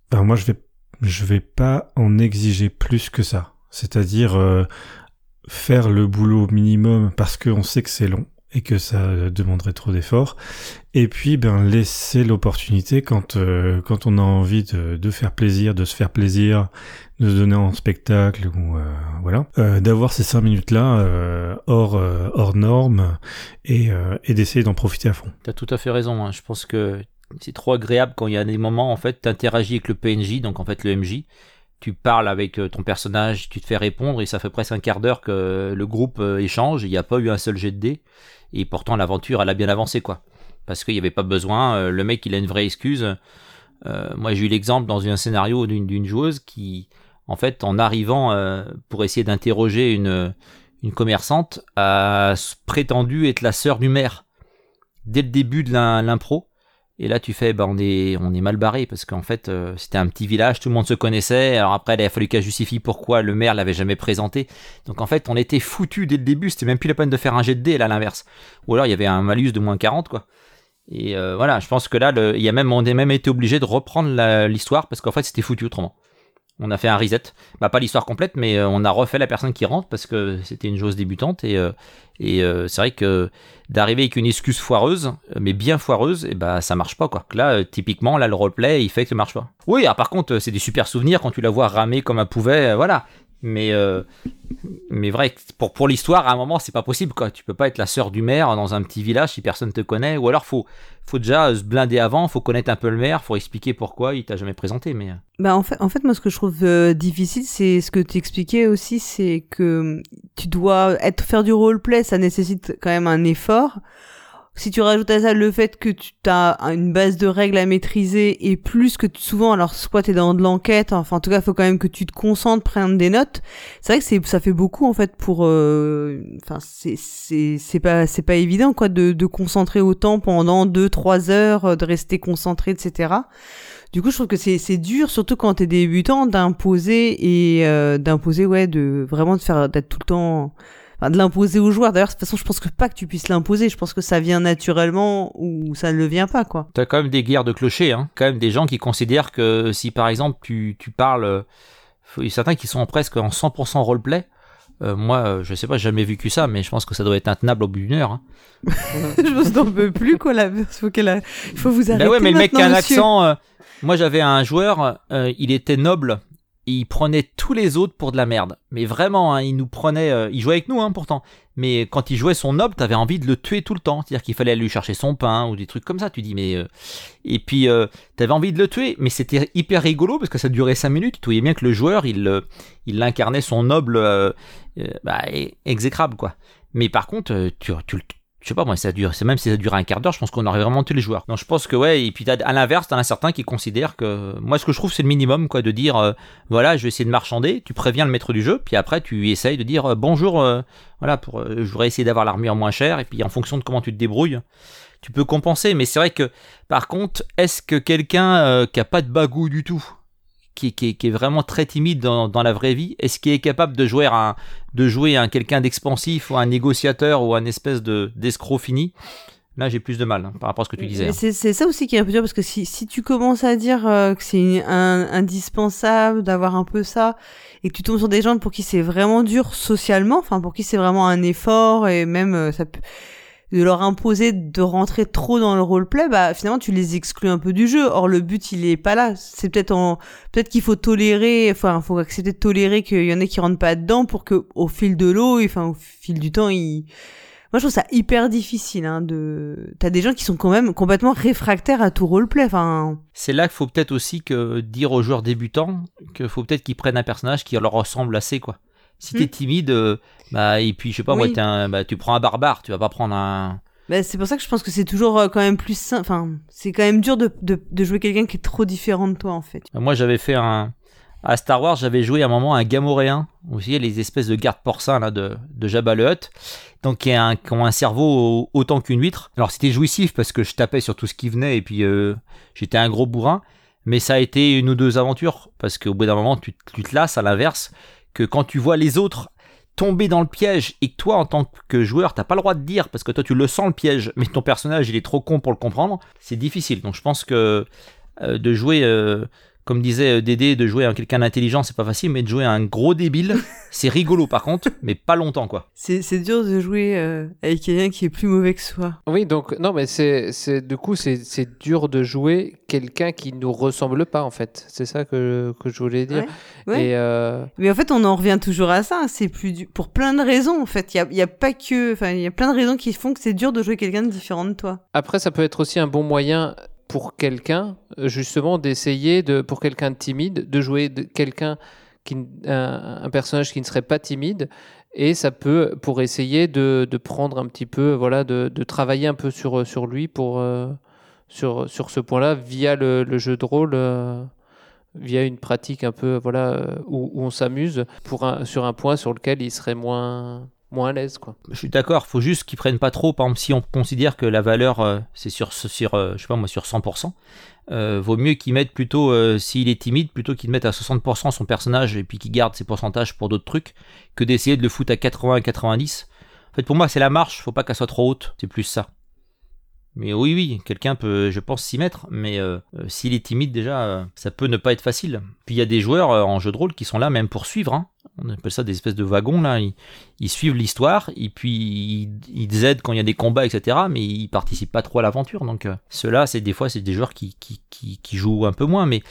ben, moi je vais je vais pas en exiger plus que ça. C'est-à-dire euh, faire le boulot minimum parce qu'on sait que c'est long et que ça demanderait trop d'efforts. Et puis ben laisser l'opportunité quand euh, quand on a envie de, de faire plaisir, de se faire plaisir, de se donner en spectacle ou euh, voilà, euh, d'avoir ces cinq minutes là hors euh, hors normes et, euh, et d'essayer d'en profiter à fond. T'as tout à fait raison. hein. Je pense que c'est trop agréable quand il y a des moments, en fait, t'interagis avec le PNJ, donc en fait le MJ. Tu parles avec euh, ton personnage, tu te fais répondre et ça fait presque un quart d'heure que le groupe euh, échange. Il n'y a pas eu un seul jet de dés et pourtant l'aventure elle a bien avancé quoi. Parce qu'il n'y avait pas besoin. euh, le mec il a une vraie excuse. Euh, moi j'ai eu l'exemple dans un scénario d'une joueuse qui, en fait, en arrivant euh, pour essayer d'interroger une une commerçante, a prétendu être la sœur du maire dès le début de l'im- l'impro. Et là, tu fais, bah, on est, on est mal barré parce qu'en fait, euh, c'était un petit village, tout le monde se connaissait. Alors après, il a fallu qu'elle justifie pourquoi le maire l'avait jamais présenté. Donc en fait, on était foutu dès le début. C'était même plus la peine de faire un jet de dés, là, à l'inverse. Ou alors, il y avait un malus de moins 40, quoi. Et euh, voilà, je pense que là, il y a même, on a même été obligé de reprendre l'histoire parce qu'en fait, c'était foutu autrement. On a fait un reset. Bah, pas l'histoire complète, mais euh, on a refait la personne qui rentre parce que c'était une joueuse débutante. Et, euh, euh, c'est vrai que d'arriver avec une excuse foireuse, mais bien foireuse, et bah ça marche pas quoi. Là, typiquement, là le roleplay, il fait que ça marche pas. Oui, alors, par contre, c'est des super souvenirs quand tu la vois ramer comme un euh, voilà. Mais euh, mais vrai, pour pour l'histoire, à un moment, c'est pas possible quoi. Tu peux pas être la sœur du maire dans un petit village si personne te connaît, ou alors faut faut déjà se blinder avant, faut connaître un peu le maire, faut expliquer pourquoi il t'a jamais présenté. Mais euh, Bah en fait, en fait, moi, ce que je trouve euh, difficile, c'est ce que tu expliquais aussi, c'est que tu dois être faire du roleplay, ça nécessite quand même un effort. Si tu rajoutes à ça le fait que tu as une base de règles à maîtriser et plus que souvent, alors soit t'es dans de l'enquête, enfin en tout cas, faut quand même que tu te concentres, prennes des notes. C'est vrai que c'est ça fait beaucoup en fait pour, euh, enfin c'est c'est c'est pas c'est pas évident quoi de de concentrer autant pendant deux trois heures, euh, de rester concentré, etc. Du coup, je trouve que c'est c'est dur, surtout quand t'es débutant, d'imposer et euh, d'imposer, ouais, de vraiment de faire d'être tout le temps, enfin, de l'imposer aux joueurs. D'ailleurs, de toute façon, je pense que pas que tu puisses l'imposer. Je pense que ça vient naturellement ou ça ne le vient pas, quoi. T'as quand même des guerres de clochers, hein. quand même des gens qui considèrent que si par exemple tu, tu parles, euh, il y a certains qui sont presque en 100% roleplay. Euh, moi, euh, je sais pas, j'ai jamais vécu ça, mais je pense que ça doit être intenable au bout d'une heure. hein. je n'en peux plus, quoi. Là, faut qu'elle a- il faut vous arrêter. Bah ouais, mais le mec qui a un monsieur. accent. euh, moi, j'avais un joueur, euh, il était noble. Prenait tous les autres pour de la merde. Mais vraiment, hein, il nous prenait. euh, il jouait avec nous, hein, pourtant. Mais quand il jouait son noble, t'avais envie de le tuer tout le temps. C'est-à-dire qu'il fallait aller lui chercher son pain ou des trucs comme ça. Tu dis, mais. euh, Et puis, euh, t'avais envie de le tuer. Mais c'était hyper rigolo parce que ça durait 5 minutes. Tu voyais bien que le joueur, il, il incarnait son noble bah, e- exécrable, quoi. Mais par contre, tu, tu, je sais pas moi, ça dure, c'est même si ça dure un quart d'heure, je pense qu'on aurait vraiment tué les joueurs. Donc je pense que ouais, et puis à l'inverse, t'en as certains qui considèrent que, moi ce que je trouve c'est le minimum quoi, de dire, euh, voilà, je vais essayer de marchander, tu préviens le maître du jeu, puis après tu essayes de dire, euh, bonjour, euh, voilà, je voudrais essayer d'avoir l'armure moins chère, et puis en fonction de comment tu te débrouilles, tu peux compenser. Mais c'est vrai que, par contre, est-ce que quelqu'un qui a pas de bagou du tout, qui, qui, qui est vraiment très timide dans, dans la vraie vie, est-ce qu'il est capable de jouer un, de jouer un quelqu'un d'expansif ou un négociateur ou un espèce de d'escroc fini? Là, j'ai plus de mal hein, par rapport à ce que tu disais. Hein. C'est c'est ça aussi qui est un peu dur parce que si, si tu commences à dire euh, que c'est un- indispensable d'avoir un peu ça et que tu tombes sur des gens pour qui c'est vraiment dur socialement, enfin pour qui c'est vraiment un effort et même euh, ça peut de leur imposer de rentrer trop dans le roleplay, bah finalement tu les exclus un peu du jeu. Or le but il est pas là. C'est peut-être en peut-être qu'il faut tolérer, enfin faut accepter de tolérer qu'il y en ait qui rentrent pas dedans pour que au fil de l'eau, enfin au fil du temps, ils moi, je trouve ça hyper difficile. Hein, de... T'as des gens qui sont quand même complètement réfractaires à tout roleplay. Enfin, C'est là qu'il faut peut-être aussi que dire aux joueurs débutants qu'il faut peut-être qu'ils prennent un personnage qui leur ressemble assez quoi. Si t'es Hmm. timide, euh, bah et puis je sais pas moi, Oui. t'es un- bah, tu prends un barbare, tu vas pas prendre un. bah, c'est pour ça que je pense que c'est toujours euh, quand même plus simple. Enfin, c'est quand même dur de, de, de jouer quelqu'un qui est trop différent de toi, en fait. Bah, Moi, j'avais fait un. À Star Wars, j'avais joué à un moment un Gamoréen, vous voyez les espèces de gardes porcins là, de, de Jabba le Hutt, donc qui, a un- qui ont un cerveau au- autant qu'une huître. Alors c'était jouissif parce que je tapais sur tout ce qui venait et puis euh, j'étais un gros bourrin, mais ça a été une ou deux aventures parce qu'au bout d'un moment tu, tu te lasses à l'inverse, que quand tu vois les autres tomber dans le piège et que toi en tant que joueur t'as pas le droit de dire parce que toi tu le sens le piège mais ton personnage il est trop con pour le comprendre c'est difficile. Donc je pense que euh, de jouer euh, comme disait euh, Dédé, de jouer à quelqu'un d'intelligent, c'est pas facile, mais de jouer à un gros débile, c'est rigolo par contre, mais pas longtemps quoi. C'est, c'est dur de jouer euh, avec quelqu'un qui est plus mauvais que soi. Oui, donc non, mais c'est, c'est du coup c'est, c'est dur de jouer quelqu'un qui nous ressemble pas en fait. C'est ça que, que je voulais dire. Ouais, ouais. Et euh, Mais en fait, on en revient toujours à ça. C'est plus du... pour plein de raisons. En fait, il y a, il y a pas que, enfin, il y a plein de raisons qui font que c'est dur de jouer quelqu'un de différent de toi. après, ça peut être aussi un bon moyen pour quelqu'un, euh, justement, d'essayer de, pour quelqu'un de timide, de jouer quelqu'un qui, un, personnage qui ne serait pas timide. Et ça peut, pour essayer de, de prendre un petit peu, voilà, de, de travailler un peu sur, sur lui pour, euh, sur, sur ce point-là via le, jeu de rôle, euh, via une pratique un peu, voilà, où, où on s'amuse pour un, sur un point sur lequel il serait moins, moins à l'aise, quoi. Je suis d'accord, faut juste qu'ils prennent pas trop. Par exemple, si on considère que la valeur euh, c'est sur sur euh, je sais pas moi sur 100%, euh, vaut mieux qu'ils mettent plutôt s'il est timide plutôt qu'ils mettent à 60% son personnage et puis qu'ils gardent ses pourcentages pour d'autres trucs que d'essayer de le foutre à 80 et 90. En fait, pour moi, c'est la marche, faut pas qu'elle soit trop haute, c'est plus ça. Mais oui, oui, quelqu'un peut, je pense, s'y mettre, mais euh, euh, s'il est timide déjà, euh, ça peut ne pas être facile. Puis il y a des joueurs en jeu de rôle qui sont là même pour suivre. Hein. On appelle ça des espèces de wagons là. Ils, suivent l'histoire et puis ils, aident quand il y a des combats, etc. Mais ils participent pas trop à l'aventure. Donc ceux-là, c'est des fois c'est des joueurs qui, qui, qui, qui jouent un peu moins. Mais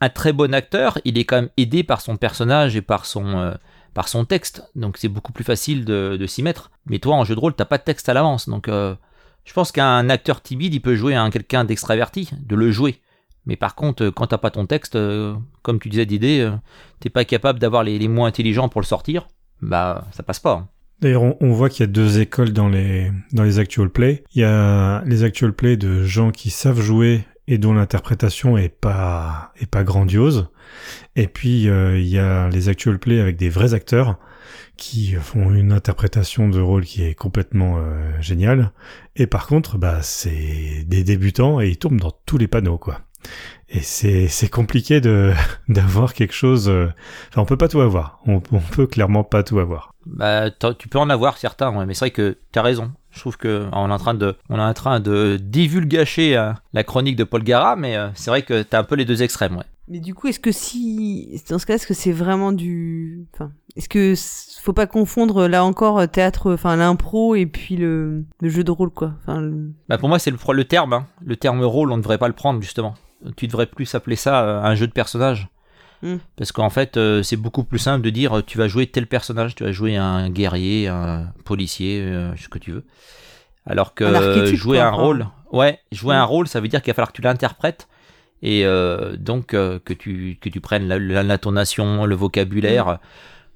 un très bon acteur, il est quand même aidé par son personnage et par son par son texte. Donc c'est beaucoup plus facile de, de s'y mettre. Mais toi en jeu de rôle, t'as pas de texte à l'avance. Donc je pense qu'un acteur timide, il peut jouer à un quelqu'un d'extraverti, de le jouer. Mais par contre, euh, quand t'as pas ton texte, euh, comme tu disais d'idée, euh, t'es pas capable d'avoir les, mots intelligents pour le sortir, bah ça passe pas. hein. D'ailleurs, on, voit qu'il y a deux écoles dans les, dans les actual play. Il y a les actual play de gens qui savent jouer et dont l'interprétation est pas, est pas grandiose. Et puis, euh, il y a les actual play avec des vrais acteurs qui font une interprétation de rôle qui est complètement euh, géniale. Et par contre, bah, c'est des débutants et ils tombent dans tous les panneaux, quoi. Et c'est, compliqué de, d'avoir quelque chose, euh, enfin, on peut pas tout avoir. On, on peut clairement pas tout avoir. Bah, tu peux en avoir certains, mais c'est vrai que t'as raison. Je trouve que on est en train de, on est en train de divulgacher euh, la chronique de Paul Gara, mais c'est vrai que t'as un peu les deux extrêmes. Mais du coup, est-ce que si, dans ce cas, est-ce que c'est vraiment du, enfin, est-ce que faut pas confondre là encore théâtre, enfin l'impro et puis le, le jeu de rôle quoi. Enfin, le- Bah pour moi c'est le, le terme, hein. le terme rôle, on ne devrait pas le prendre justement. Tu devrais plus appeler ça euh, un jeu de personnage. Mm. Parce qu'en fait, euh, c'est beaucoup plus simple de dire euh, tu vas jouer tel personnage, tu vas jouer un guerrier, un policier, euh, ce que tu veux. Alors que Un jouer quoi, un rôle, ouais, jouer Mm. un rôle, ça veut dire qu'il va falloir que tu l'interprètes et euh, donc euh, que tu que tu prennes l'intonation, le vocabulaire.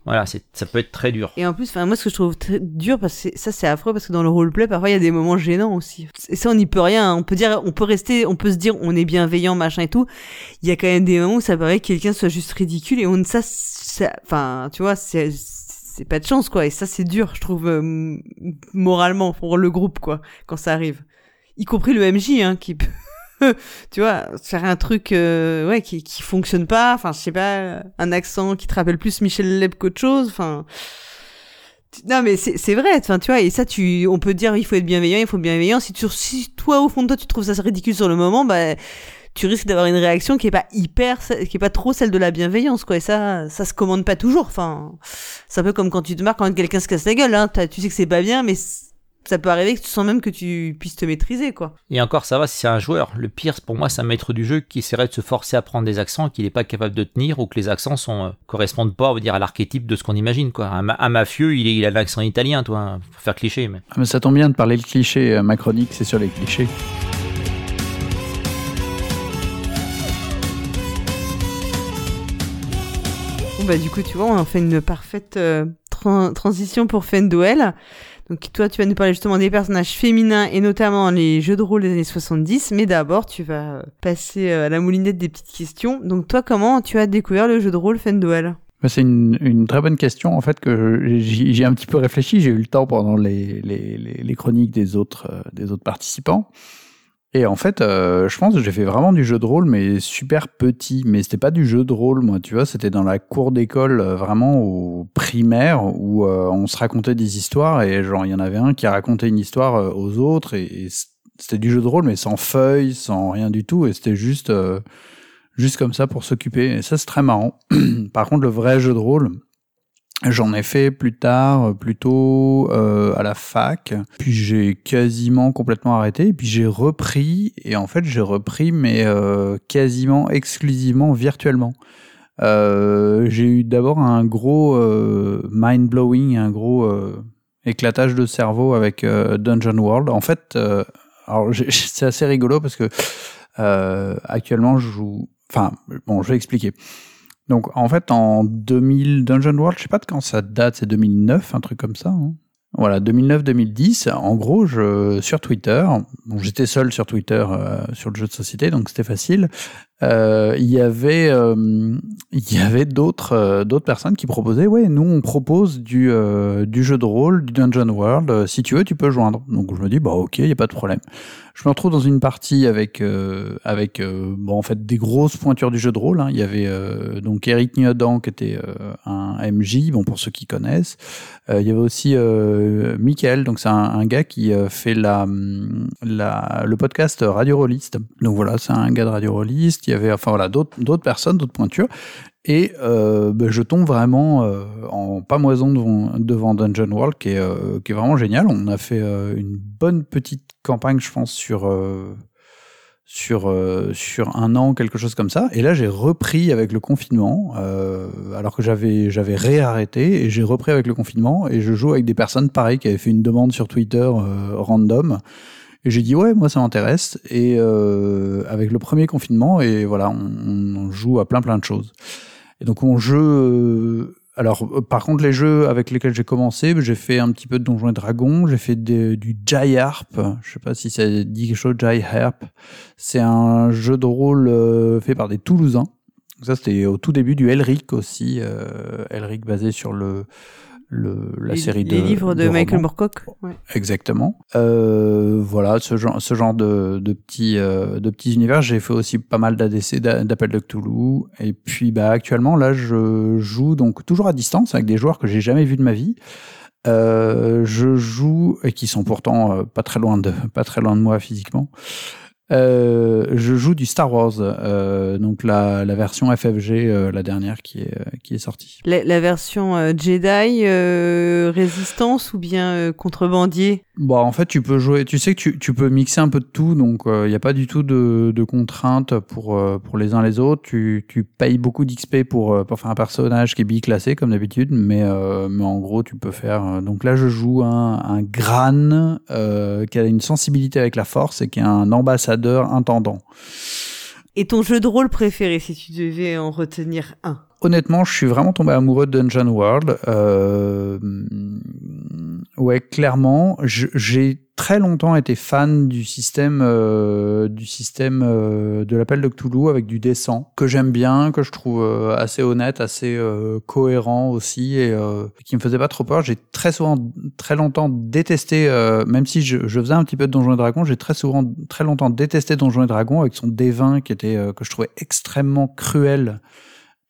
Voilà, c'est ça peut être très dur. Et en plus, enfin, moi, ce que je trouve très dur, parce que ça, c'est affreux, parce que dans le roleplay, parfois, il y a des moments gênants aussi. Et ça, on n'y peut rien. hein. On peut dire, on peut rester, on peut se dire, on est bienveillant, machin et tout. Il y a quand même des moments où ça paraît que quelqu'un soit juste ridicule, et on, ça, enfin, tu vois, c'est, c'est pas de chance, quoi. Et ça, c'est dur, je trouve, euh, moralement, pour le groupe, quoi, quand ça arrive. Y compris le MJ, hein, qui peut, tu vois, faire un truc, euh, ouais, qui, qui fonctionne pas. Enfin, je sais pas, un accent qui te rappelle plus Michel Leb qu'autre chose. Enfin, non, mais c'est c'est vrai. Enfin, tu vois, et ça, tu, on peut dire, il faut être bienveillant, il faut être bienveillant. Si tu, si toi, au fond de toi, tu trouves ça ridicule sur le moment, bah, tu risques d'avoir une réaction qui est pas hyper, qui est pas trop celle de la bienveillance, quoi. Et ça, ça se commande pas toujours. Enfin, c'est un peu comme quand tu te marques quand quelqu'un se casse la gueule, hein. Tu sais que c'est pas bien, mais ça peut arriver que tu sens même que tu puisses te maîtriser, quoi. Et encore, ça va si c'est un joueur. Le pire, pour moi, c'est un maître du jeu qui essaierait de se forcer à prendre des accents qu'il n'est pas capable de tenir ou que les accents sont euh, correspondent pas, on va dire, à l'archétype de ce qu'on imagine. Quoi. Un, ma- un mafieux, il, est- il a l'accent italien, toi, hein, pour faire cliché. Mais... Ah, mais ça tombe bien de parler le cliché. euh, Ma chronique, c'est sur les clichés. Bon, bah, du coup, tu vois, on fait une parfaite euh, tran- transition pour Fenduel. Donc, toi, tu vas nous parler justement des personnages féminins et notamment les jeux de rôle des années 70. Mais d'abord, tu vas euh, passer euh, à la moulinette des petites questions. Donc, toi, comment tu as découvert le jeu de rôle Fenduel Bah, C'est une, très bonne question en fait que j'y j'y ai un petit peu réfléchi. J'ai eu le temps pendant les chroniques des autres, euh, des autres participants. Et en fait, euh, je pense que j'ai fait vraiment du jeu de rôle, mais super petit. Mais c'était pas du jeu de rôle, moi, tu vois. C'était dans la cour d'école, euh, vraiment au primaire, où euh, on se racontait des histoires et genre il y en avait un qui racontait une histoire aux autres et, c'était du jeu de rôle, mais sans feuilles, sans rien du tout. Et c'était juste, juste comme ça pour s'occuper. Et ça, c'est très marrant. Par contre, le vrai jeu de rôle, j'en ai fait plus tard, euh, plutôt euh, à la fac. Puis j'ai quasiment complètement arrêté. Puis j'ai repris. Et en fait, j'ai repris, mais euh, quasiment exclusivement virtuellement. Euh, j'ai eu d'abord un gros euh, mind blowing, un gros euh, éclatage de cerveau avec Dungeon World. En fait, c'est assez rigolo parce que actuellement je joue. Enfin, bon, je vais expliquer. Donc, en fait, en 2000, Dungeon World, je sais pas de quand ça date, c'est 2009, un truc comme ça. hein. Voilà, 2009-2010. En gros, je, sur Twitter, j'étais seul sur Twitter euh, sur le jeu de société, donc c'était facile. Euh, Il y avait, euh, il y avait d'autres, euh, d'autres personnes qui proposaient, ouais, nous on propose du, du jeu de rôle, du Dungeon World. si tu veux, tu peux joindre. Donc je me dis, bah ok, il y a pas de problème. Je me retrouve dans une partie avec avec bon en fait des grosses pointures du jeu de rôle. hein. Il y avait donc Eric Niodan qui était un MJ, bon pour ceux qui connaissent. Il y avait aussi Michael, donc c'est un, gars qui fait la le podcast Radio Rolliste. Donc voilà, c'est un gars de Radio Rolliste. Il y avait enfin voilà d'autres personnes, d'autres pointures. Et euh, ben, je tombe vraiment euh, en pamoison devant, devant Dungeon World, qui est, euh, qui est vraiment génial. On a fait une bonne petite campagne, je pense, sur, sur, sur un an, quelque chose comme ça. Et là, j'ai repris avec le confinement, alors que j'avais j'avais réarrêté, et j'ai repris avec le confinement, et je joue avec des personnes, pareil, qui avaient fait une demande sur Twitter random. Et j'ai dit ouais, moi ça m'intéresse. Et euh, avec le premier confinement, et voilà, on, joue à plein plein de choses. Et donc mon jeu, euh, alors euh, par contre les jeux avec lesquels j'ai commencé, j'ai fait un petit peu de Donjons et Dragons, j'ai fait du Jai Harp. Je sais pas si ça dit quelque chose. Jai Harp, c'est un jeu de rôle euh, fait par des Toulousains. Ça c'était au tout début du Elric aussi, Elric basé sur le, le la les, série les de livres de, de Michael. Moorcock. Ouais. Exactement. Euh, voilà, ce genre, ce genre de, de petits, euh, de petits univers. J'ai fait aussi pas mal d'ADC, d'a- d'appels de Cthulhu. Et puis, bah, actuellement, là, je joue donc toujours à distance avec des joueurs que j'ai jamais vus de ma vie. Euh, je joue et qui sont pourtant euh, pas très loin de, pas très loin de moi physiquement. Euh, je joue du Star Wars, euh, donc la, la version FFG, euh, la dernière qui est, euh, qui est sortie. La, la version euh, Jedi, résistance ou bien contrebandier? Bon, en fait, tu peux jouer. Tu sais que tu, tu peux mixer un peu de tout, donc il n'y a pas du tout de, de contraintes pour euh, pour les uns les autres. Tu, tu payes beaucoup d'XP pour euh, pour faire un personnage qui est biclassé comme d'habitude, mais euh, mais en gros, tu peux faire. Donc là, je joue un un Gran qui a une sensibilité avec la force et qui est un ambassadeur intendant. Et ton jeu de rôle préféré, si tu devais en retenir un? Honnêtement, je suis vraiment tombé amoureux de Dungeon World. Euh, ouais, clairement, j'ai très longtemps été fan du système euh, du système euh, de l'appel de Cthulhu avec du descent que j'aime bien, que je trouve euh, assez honnête, assez euh, cohérent aussi et qui me faisait pas trop peur. J'ai très souvent, très longtemps détesté, même si je, je, faisais un petit peu de Donjons et Dragons, j'ai très souvent, très longtemps détesté Donjons et Dragons avec son D20 qui était que je trouvais extrêmement cruel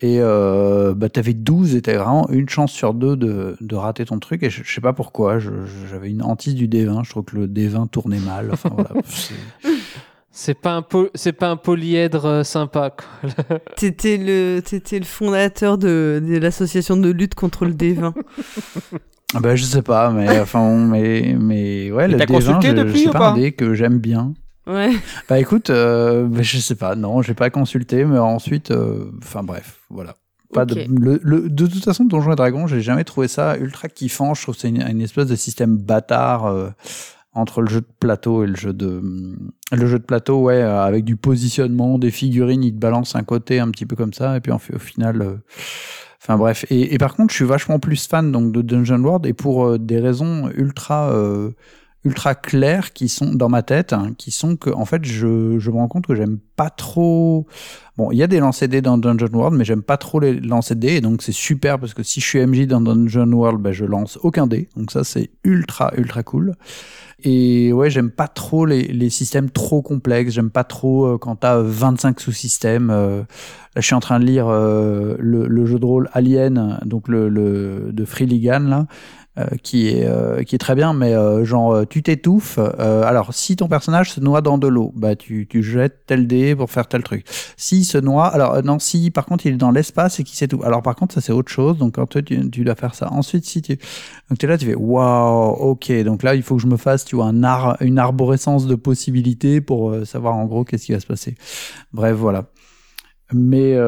et euh, bah, t'avais 12 et t'avais vraiment une chance sur deux de, de rater ton truc. Et je, sais pas pourquoi, j'avais une hantise du D20. Je trouve que le D20 tournait mal. Enfin, voilà, c'est pas un c'est pas un polyèdre euh, sympa. T'étais le t'étais le fondateur de, de l'association de lutte contre le D20. bah je sais pas, mais enfin mais mais ouais le D20 je, depuis, pas un dé que j'aime bien. Ouais. Bah écoute, euh, je sais pas, non, j'ai pas consulté, mais ensuite, euh, enfin bref, voilà. Pas de, le, de toute façon, Donjons et Dragons, j'ai jamais trouvé ça ultra kiffant. Je trouve que c'est une, espèce de système bâtard euh, entre le jeu de plateau et le jeu de le jeu de plateau, ouais, avec du positionnement, des figurines, il te balance un côté un petit peu comme ça, et puis en fait, au final. Enfin bref, et, et, par contre, je suis vachement plus fan donc de Dungeon World et pour des raisons ultra ultra clairs qui sont dans ma tête, hein, qui sont que en fait je, je me rends compte que j'aime pas trop. Bon, il y a des lancers dés dans Dungeon World, mais j'aime pas trop les lancers dés, et donc c'est super parce que si je suis MJ dans Dungeon World, ben je lance aucun dé, donc ça c'est ultra ultra cool. Et ouais, j'aime pas trop les, les systèmes trop complexes. J'aime pas trop euh, quand t'as 25 sous-systèmes. Euh, là, je suis en train de lire euh, le, le, jeu de rôle Alien, donc le, le de Free Ligan là. Euh, qui est euh, qui est très bien, mais euh, genre tu t'étouffes. alors si ton personnage se noie dans de l'eau, bah tu tu jettes tel dé pour faire tel truc. S'il se noie, alors non, si par contre il est dans l'espace et qu'il s'étouffe, alors par contre ça c'est autre chose. Donc quand tu, tu dois faire ça. Ensuite si tu donc tu es là tu fais waouh ok donc là il faut que je me fasse tu vois un ar une arborescence de possibilités pour savoir en gros qu'est-ce qui va se passer. Bref voilà. Mais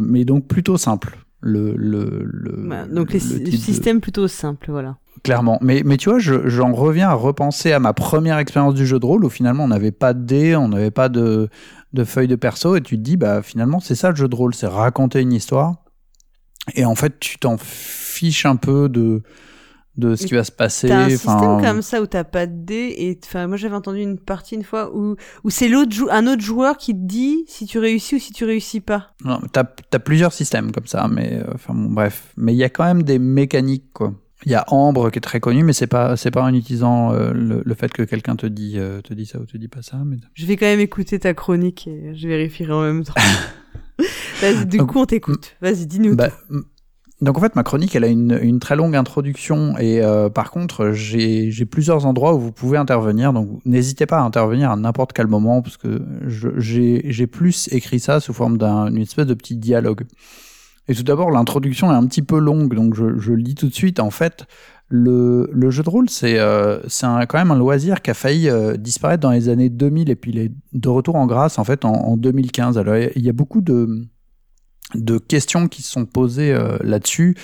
mais donc plutôt simple le, le, le bah, donc les systèmes plutôt simples, voilà. Clairement. Mais, mais tu vois, j'en reviens à repenser à ma première expérience du jeu de rôle où finalement on n'avait pas de dés, on n'avait pas de, de feuilles de perso et tu te dis, bah finalement c'est ça le jeu de rôle, c'est raconter une histoire. Et en fait, tu t'en fiches un peu de, de ce qui va se passer. T'as un système comme ça où t'as pas de dés et enfin moi j'avais entendu une partie une fois où où c'est l'autre un autre joueur qui te dit si tu réussis ou si tu réussis pas. Non, t'as as plusieurs systèmes comme ça, mais euh, enfin bon, bref, mais il y a quand même des mécaniques quoi. Il y a Ambre qui est très connu, mais c'est pas c'est pas en utilisant euh, le, le, fait que quelqu'un te dit euh, te dit ça ou te dit pas ça. Mais... Je vais quand même écouter ta chronique et je vérifierai en même temps. du coup, on t'écoute. Vas-y, dis-nous. Bah, donc en fait, ma chronique, elle a une, très longue introduction et euh, par contre, j'ai plusieurs endroits où vous pouvez intervenir. Donc n'hésitez pas à intervenir à n'importe quel moment parce que j'ai plus écrit ça sous forme d'une espèce de petit dialogue. Et tout d'abord, l'introduction est un petit peu longue, donc je, je le dis tout de suite. En fait, le, le jeu de rôle, c'est euh, quand même un loisir qui a failli euh, disparaître dans les années 2000 et puis les, de retour en grâce en fait en 2015. Alors il y a beaucoup de de questions qui se sont posées euh, là-dessus.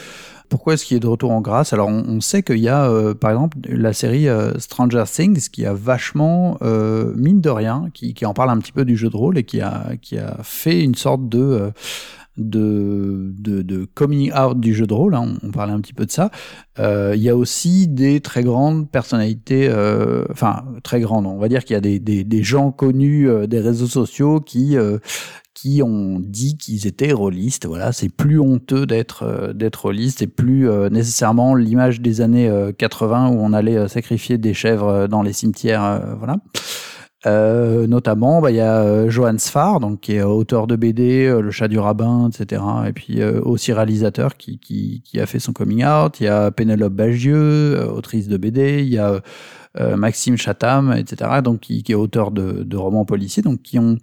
Pourquoi est-ce qu'il est de retour en grâce? Alors on, sait qu'il y a euh, par exemple la série euh, Stranger Things qui a vachement mine de rien, qui, qui, en parle un petit peu du jeu de rôle et qui a qui a fait une sorte de de, de, coming out du jeu de rôle, hein, on, parlait un petit peu de ça. Il y a aussi des très grandes personnalités, enfin très grandes, on va dire qu'il y a des, des gens connus des réseaux sociaux qui qui ont dit qu'ils étaient rôlistes. Voilà, c'est plus honteux d'être euh, d'être rôliste et plus euh, nécessairement l'image des années 80 euh, où on allait sacrifier des chèvres dans les cimetières. voilà. notamment, bah, il y a Johan Sfar, donc qui est auteur de BD, Le Chat du Rabbin, etc. Et puis aussi réalisateur qui, qui, qui, a fait son coming out. Il y a Pénélope Bagieux, autrice de BD. Il y a Maxime Chatham, etc. Donc qui, qui est auteur de, de romans policiers, donc qui ont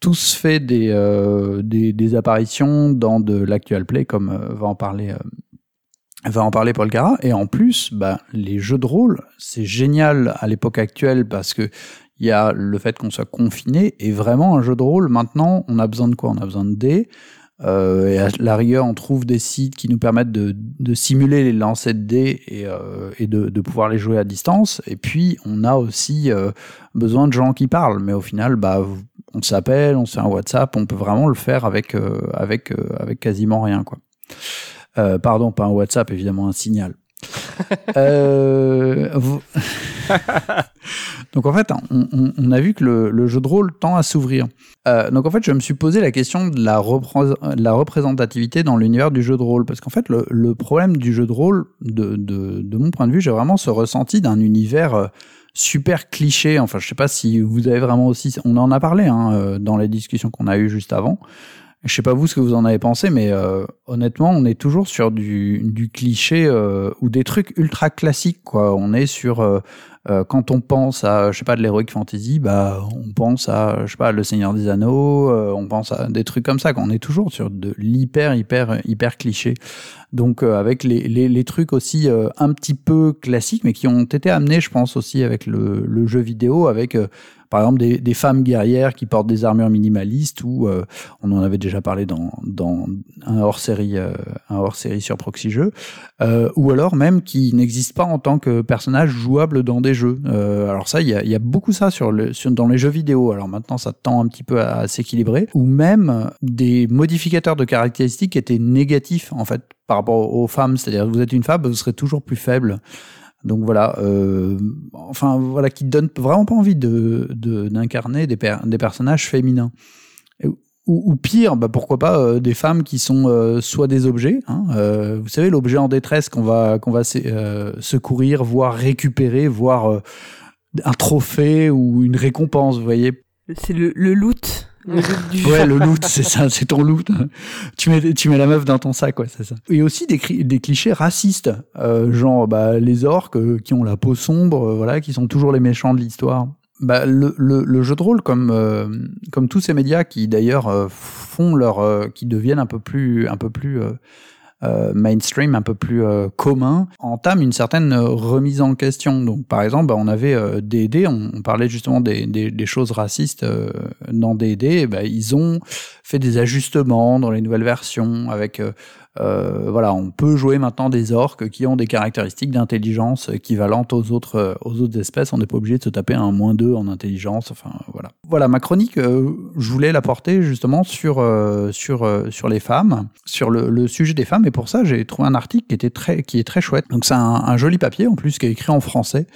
tous fait des, euh, des, apparitions dans de l'actual play, comme euh, va en parler euh, va en parler Paul Gara. Et en plus, bah, les jeux de rôle, c'est génial à l'époque actuelle parce que il y a le fait qu'on soit confiné et vraiment un jeu de rôle. Maintenant, on a besoin de quoi? On a besoin de dés. Et à la rigueur, on trouve des sites qui nous permettent de, de simuler les lancers de dés et, de, pouvoir les jouer à distance. Et puis, on a aussi besoin de gens qui parlent. Mais au final, bah, on s'appelle, on se fait un WhatsApp, on peut vraiment le faire avec, euh, avec, euh, avec quasiment rien. Quoi. Euh, pardon, pas un WhatsApp, évidemment, un signal. vous... donc en fait, on, on, on, a vu que le, le, jeu de rôle tend à s'ouvrir. Donc en fait, je me suis posé la question de la, repré la représentativité dans l'univers du jeu de rôle, parce qu'en fait, le, le, problème du jeu de rôle, de, de, de mon point de vue, j'ai vraiment ce ressenti d'un univers super cliché. Enfin, je sais pas si vous avez vraiment aussi, on en a parlé hein, euh, dans les discussions qu'on a eues juste avant. Je sais pas vous ce que vous en avez pensé, mais euh, honnêtement, on est toujours sur du, du cliché euh, ou des trucs ultra classiques. Quoi. On est sur euh, euh, quand on pense à, je sais pas, de l'heroic fantasy, bah, on pense à, je sais pas, le Seigneur des Anneaux, euh, on pense à des trucs comme ça. Qu'on est toujours sur de l'hyper, hyper, hyper cliché. Donc euh, avec les, les, les, trucs aussi un petit peu classiques, mais qui ont été amenés, je pense aussi avec le, le jeu vidéo, avec par exemple des, femmes guerrières qui portent des armures minimalistes ou euh, on en avait déjà parlé dans, un hors série euh, sur proxy jeu euh, ou alors même qui n'existent pas en tant que personnage jouable dans des jeux. Alors ça il y a, beaucoup ça dans les jeux vidéo. Alors maintenant ça tend un petit peu à, à s'équilibrer. Ou même des modificateurs de caractéristiques qui étaient négatifs en fait par rapport aux femmes. C'est-à-dire vous êtes une femme vous serez toujours plus faible donc voilà, euh, enfin voilà, qui donne vraiment pas envie de d'incarner des, des personnages féminins. ou, pire, bah pourquoi pas euh, des femmes qui sont euh, soit des objets, hein, euh, vous savez l'objet en détresse qu'on va qu'on va secourir, voire récupérer, voire un trophée ou une récompense, vous voyez. C'est le, le loot. Le loot du ouais, le loot, c'est ça, c'est ton loot. tu mets, tu mets la meuf dans ton sac, ouais, c'est ça. Et aussi des, des clichés racistes, euh, genre bah, les orques euh, qui ont la peau sombre, euh, voilà, qui sont toujours les méchants de l'histoire. Bah, le, le, le, jeu de rôle, comme, euh, comme tous ces médias qui d'ailleurs euh, font leur, euh, qui deviennent un peu plus, un peu plus euh, mainstream, un peu plus euh, commun, entame une certaine remise en question. Donc, par exemple, bah, on avait euh, D&D, on, parlait justement des, des, des choses racistes euh, dans D&D, bah, ils ont fait des ajustements dans les nouvelles versions avec euh, voilà, on peut jouer maintenant des orques qui ont des caractéristiques d'intelligence équivalentes aux autres, aux autres espèces. On n'est pas obligé de se taper un moins 2 en intelligence. Enfin, voilà. Voilà, ma chronique, euh, je voulais la porter justement sur, euh, sur, sur les femmes, sur le, le, sujet des femmes. Et pour ça, j'ai trouvé un article qui, était très, qui est très chouette. Donc, c'est un, un, joli papier en plus qui est écrit en français.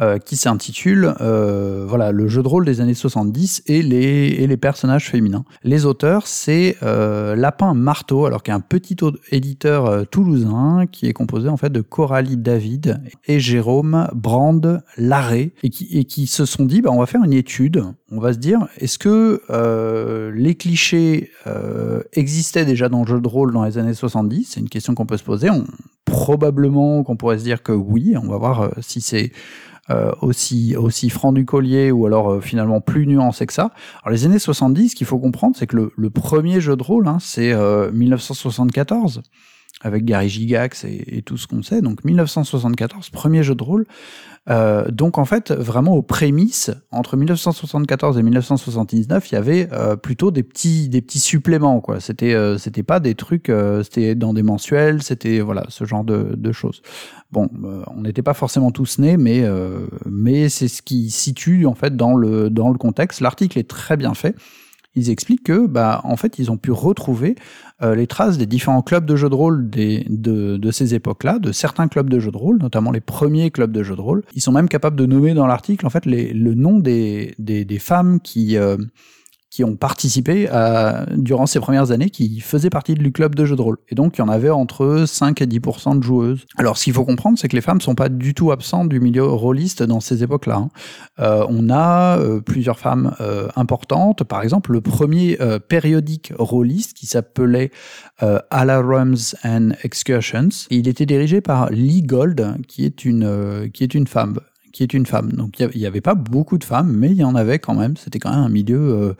Euh, qui s'intitule euh, voilà le jeu de rôle des années 70 et les, et les personnages féminins. Les auteurs, c'est euh, Lapin Marteau, alors qui est un petit éditeur toulousain qui est composé en fait de Coralie David et Jérôme Brand Larré et qui, et qui se sont dit bah, on va faire une étude, on va se dire est-ce que les clichés existaient déjà dans le jeu de rôle dans les années 70 C'est une question qu'on peut se poser. Probablement qu'on pourrait se dire que oui, on va voir si c'est euh, aussi, aussi franc du collier ou alors euh, finalement plus nuancé que ça. Alors les années 70, ce qu'il faut comprendre, c'est que le, le, premier jeu de rôle, hein, c'est euh, 1974 avec Gary Gigax et, tout ce qu'on sait. Donc 1974, premier jeu de rôle. Euh, donc en fait, vraiment aux prémices, entre 1974 et 1979, il y avait euh, plutôt des petits, des petits suppléments. quoi. C'était, euh, c'était pas des trucs, c'était dans des mensuels, c'était voilà ce genre de, de choses. Bon, on n'était pas forcément tous nés, mais mais c'est ce qui situe en fait dans le dans le contexte. L'article est très bien fait ils expliquent que, bah, en fait, ils ont pu retrouver euh, les traces des différents clubs de jeux de rôle de, de ces époques-là, de certains clubs de jeux de rôle, notamment les premiers clubs de jeux de rôle. Ils sont même capables de nommer dans l'article, en fait, le nom des, des, des femmes qui, euh, qui ont participé à, durant ces premières années, qui faisaient partie du club de jeux de rôle. Et donc, il y en avait entre 5 et 10% de joueuses. Alors, ce qu'il faut comprendre, c'est que les femmes sont pas du tout absentes du milieu rôliste dans ces époques-là. Hein. Euh, on a euh, plusieurs femmes euh, importantes. Par exemple, le premier euh, périodique rôliste qui s'appelait euh, Alarums and Excursions. Il était dirigé par Lee Gold, qui est une, euh, qui est une femme qui est une femme. Donc il n'y avait pas beaucoup de femmes, mais il y en avait quand même. C'était quand même un milieu euh,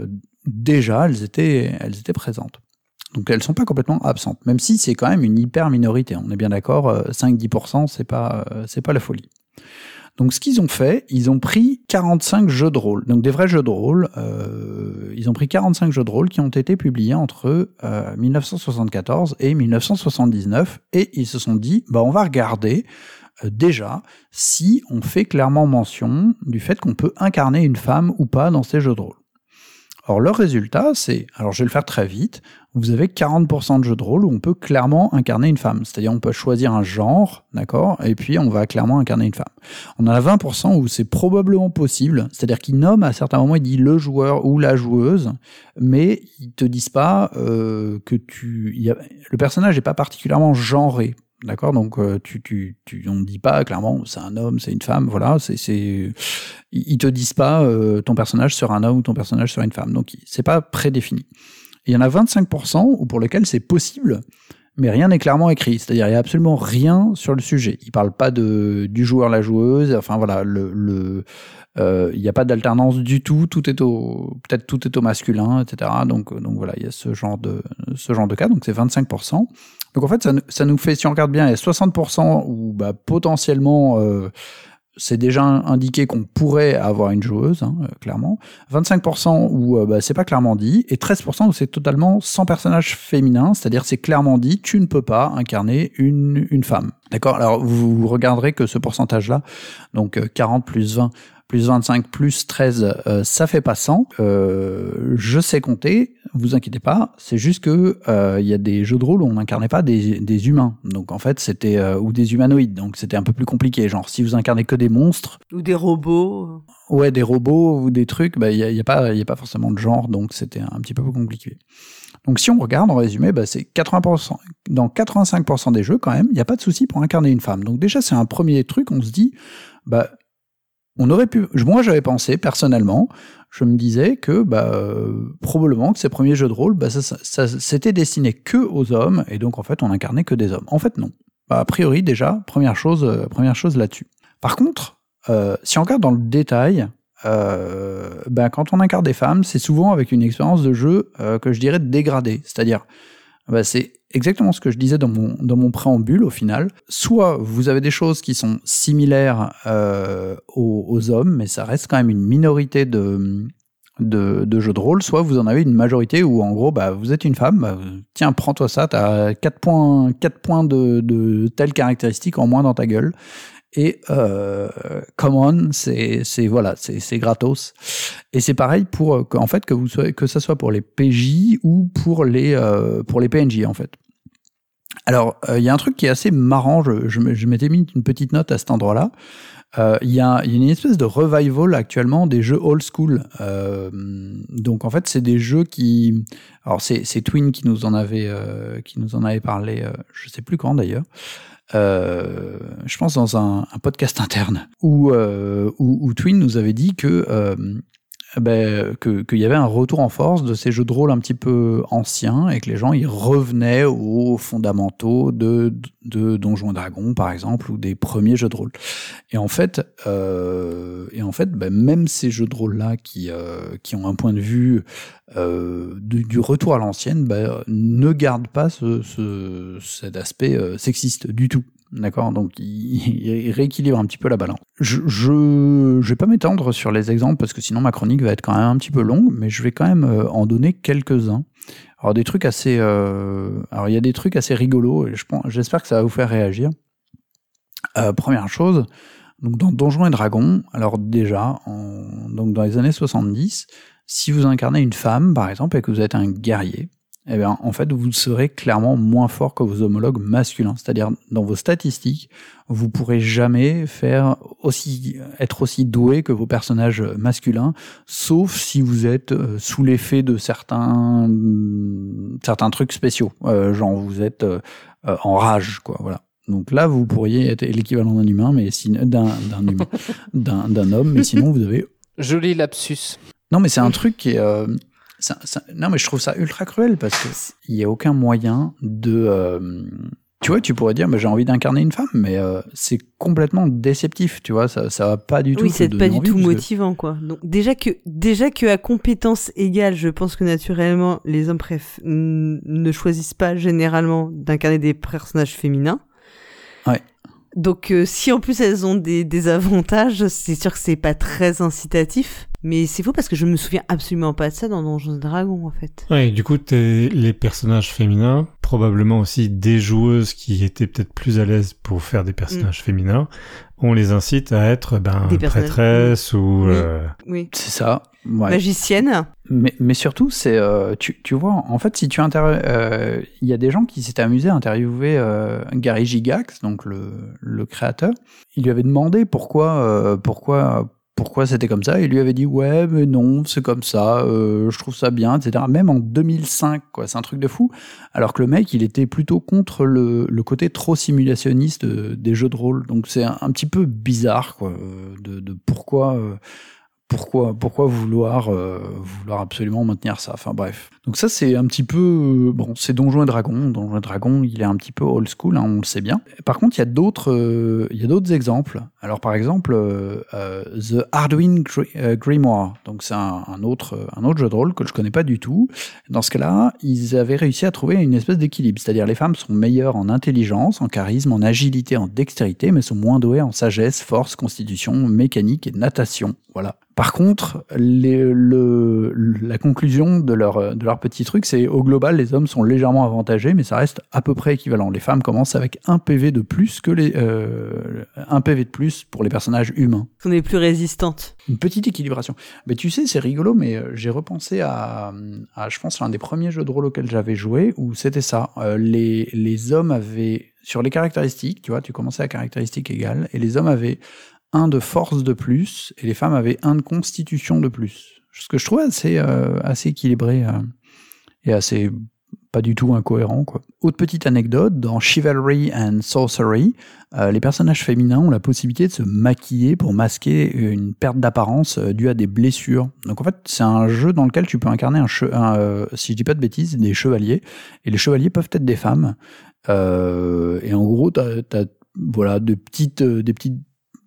euh, déjà, elles étaient, elles étaient présentes. Donc elles sont pas complètement absentes, même si c'est quand même une hyper minorité. On est bien d'accord, 5-10%, c'est pas, c'est pas la folie. Donc ce qu'ils ont fait, ils ont pris 45 jeux de rôle, donc des vrais jeux de rôle. Euh, ils ont pris 45 jeux de rôle qui ont été publiés entre 1974 et 1979, et ils se sont dit, bah on va regarder déjà si on fait clairement mention du fait qu'on peut incarner une femme ou pas dans ces jeux de rôle. Or, leur résultat, c'est, alors je vais le faire très vite, vous avez 40% de jeux de rôle où on peut clairement incarner une femme. C'est-à-dire, on peut choisir un genre, d'accord, et puis on va clairement incarner une femme. On a 20% où c'est probablement possible, c'est-à-dire qu'ils nomment à certains moments, ils disent le joueur ou la joueuse, mais ils te disent pas euh, que tu, y le personnage n'est pas particulièrement genré. D'accord, donc euh, tu, tu, tu, on ne dit pas clairement c'est un homme, c'est une femme, voilà, c'est, c'est, ils te disent pas euh, ton personnage sera un homme ou ton personnage sera une femme, donc c'est pas prédéfini. Il y en a 25% pour lesquels c'est possible, mais rien n'est clairement écrit, c'est-à-dire il y a absolument rien sur le sujet. Ils parlent pas de du joueur la joueuse, enfin voilà, le, il n'y a pas d'alternance du tout, tout est au peut-être tout est au masculin, etc. Donc donc voilà, il y a ce genre de ce genre de cas, donc c'est 25%. Donc en fait, ça, ça, nous fait, si on regarde bien, il y a 60% où bah, potentiellement euh, c'est déjà indiqué qu'on pourrait avoir une joueuse, hein, euh, clairement. 25% où euh, bah, c'est pas clairement dit, et 13% où c'est totalement sans personnage féminin, c'est-à-dire c'est clairement dit, tu ne peux pas incarner une, une femme. D'accord? Alors vous regarderez que ce pourcentage-là, donc 40 plus 20, plus 25 plus 13, euh, ça fait pas 100. Euh, je sais compter, vous inquiétez pas. C'est juste que euh, il y a des jeux de rôle où on n'incarnait pas des, des, humains. Donc en fait, c'était euh, ou des humanoïdes. Donc c'était un peu plus compliqué. Genre si vous incarnez que des monstres ou des robots. Ouais, des robots ou des trucs. Bah il y a, y a, pas il y a pas forcément de genre. Donc c'était un petit peu plus compliqué. Donc si on regarde en résumé, bah, c'est 80%. Dans 85% des jeux quand même, il n'y a pas de souci pour incarner une femme. Donc déjà c'est un premier truc. On se dit bah on aurait pu. Moi, j'avais pensé personnellement, je me disais que bah, euh, probablement que ces premiers jeux de rôle, bah, ça, ça, c'était destiné que aux hommes et donc en fait, on incarnait que des hommes. En fait, non. Bah, a priori, déjà, première chose, euh, première chose là-dessus. Par contre, euh, si on regarde dans le détail, bah, quand on incarne des femmes, c'est souvent avec une expérience de jeu que je dirais dégradée. C'est-à-dire, bah, c'est exactement ce que je disais dans mon, préambule au final. Soit vous avez des choses qui sont similaires euh, aux, hommes, mais ça reste quand même une minorité de, jeux de rôle, soit vous en avez une majorité où en gros bah, vous êtes une femme, bah, tiens prends-toi ça, t'as 4 points, 4 points de, de telles caractéristiques en moins dans ta gueule. Et euh, come on, c'est voilà, c'est gratos. Et c'est pareil pour en fait que vous soyez, que ça soit pour les PJ ou pour les euh, pour les PNJ en fait. Alors, il euh, y a un truc qui est assez marrant, je, je, je m'étais mis une petite note à cet endroit-là. Il euh, y, a, y, a, une espèce de revival actuellement des jeux old school. Euh, donc en fait, c'est des jeux qui, alors c'est Twin qui nous en avait euh, qui nous en avait parlé, euh, je sais plus quand d'ailleurs. Euh, je pense dans un, podcast interne où, où, où Twin nous avait dit que ben, qu'il y avait un retour en force de ces jeux de rôle un petit peu anciens et que les gens ils revenaient aux fondamentaux de, de Donjons et Dragons par exemple ou des premiers jeux de rôle. Et en fait, euh, et en fait, ben, même ces jeux de rôle là qui euh, qui ont un point de vue euh, du, du, retour à l'ancienne, ben, ne gardent pas ce, ce, cet aspect euh, sexiste du tout. D'accord Donc, il, rééquilibre un petit peu la balance. Je, je vais pas m'étendre sur les exemples parce que sinon ma chronique va être quand même un petit peu longue, mais je vais quand même euh, en donner quelques-uns. Alors, des trucs assez. Euh, alors, il y a des trucs assez rigolos et j'espère que ça va vous faire réagir. Euh, première chose, donc dans Donjons et Dragons, alors déjà, donc dans les années 70, si vous incarnez une femme, par exemple, et que vous êtes un guerrier, eh bien, en fait, vous serez clairement moins fort que vos homologues masculins. C'est-à-dire, dans vos statistiques, vous pourrez jamais faire aussi, être aussi doué que vos personnages masculins, sauf si vous êtes euh, sous l'effet de certains, certains trucs spéciaux. Euh, genre, vous êtes euh, en rage, quoi, voilà. Donc là, vous pourriez être l'équivalent d'un humain, mais d'un, d'un humain, d'un, d'un homme, mais sinon, vous avez. Joli lapsus. Non, mais c'est un truc qui est, euh, ça, ça, non, mais je trouve ça ultra cruel parce qu'il n'y a aucun moyen de, euh, tu vois, tu pourrais dire, mais j'ai envie d'incarner une femme, mais euh, c'est complètement déceptif, tu vois, ça, ça va pas du tout. Oui, c'est pas du tout que- motivant, quoi. Donc, déjà que, déjà que à compétence égale, je pense que naturellement, les hommes préf- ne choisissent pas généralement d'incarner des personnages féminins. Ouais. Donc, euh, si en plus elles ont des, des avantages, c'est sûr que c'est pas très incitatif. Mais c'est faux parce que je me souviens absolument pas de ça dans Donjons et Dragons, en fait. Ouais, du coup, t'es les personnages féminins, probablement aussi des joueuses qui étaient peut-être plus à l'aise pour faire des personnages féminins, on les incite à être ben, Des prêtresses ou... Oui. euh, Oui. C'est ça. Ouais. Magicienne. Mais, mais surtout, c'est euh, tu, tu vois, en fait, si tu euh, il y a des gens qui s'étaient amusés à interviewer euh, Gary Gigax, donc le, le créateur. Il lui avait demandé pourquoi, euh, pourquoi, pourquoi c'était comme ça. Il lui avait dit ouais, mais non, c'est comme ça. euh, je trouve ça bien, etc. Même en 2005, quoi. C'est un truc de fou. Alors que le mec, il était plutôt contre le, le côté trop simulationniste euh, des jeux de rôle. Donc c'est un, petit peu bizarre, quoi, euh, de, de pourquoi. Pourquoi, vouloir, euh, vouloir absolument maintenir ça? Enfin bref. Donc ça c'est un petit peu bon, c'est Donjons et Dragons. Donjons et Dragons, il est un petit peu old school, hein, on le sait bien. Par contre, il y a d'autres, euh, il d'autres exemples. Alors par exemple, euh, The Arduin Gri- Grimoire. Donc c'est un, un autre, un autre jeu de rôle que je connais pas du tout. Dans ce cas-là, ils avaient réussi à trouver une espèce d'équilibre, c'est-à-dire les femmes sont meilleures en intelligence, en charisme, en agilité, en dextérité, mais sont moins douées en sagesse, force, constitution, mécanique et natation. Voilà. Par contre, les- le, la conclusion de leur, de leur petit truc, c'est au global, les hommes sont légèrement avantagés, mais ça reste à peu près équivalent. Les femmes commencent avec un PV de plus que les, euh, un PV de plus pour les personnages humains. On est plus résistante. Une petite équilibration. Mais tu sais, c'est rigolo, mais euh, j'ai repensé à, à, je pense, l'un des premiers jeux de rôle auxquels j'avais joué, où c'était ça. Euh, les, les hommes avaient, sur les caractéristiques, tu vois, tu commençais à caractéristiques égales, et les hommes avaient un de force de plus, et les femmes avaient un de constitution de plus. Ce que je trouvais assez, euh, assez équilibré euh, et assez pas du tout incohérent. Quoi. Autre petite anecdote, dans Chivalry and Sorcery, euh, les personnages féminins ont la possibilité de se maquiller pour masquer une perte d'apparence due à des blessures. Donc en fait, c'est un jeu dans lequel tu peux incarner un, un, si je dis pas de bêtises, des chevaliers. Et les chevaliers peuvent être des femmes. Et en gros, t'as, t'as, voilà, de petites, des petites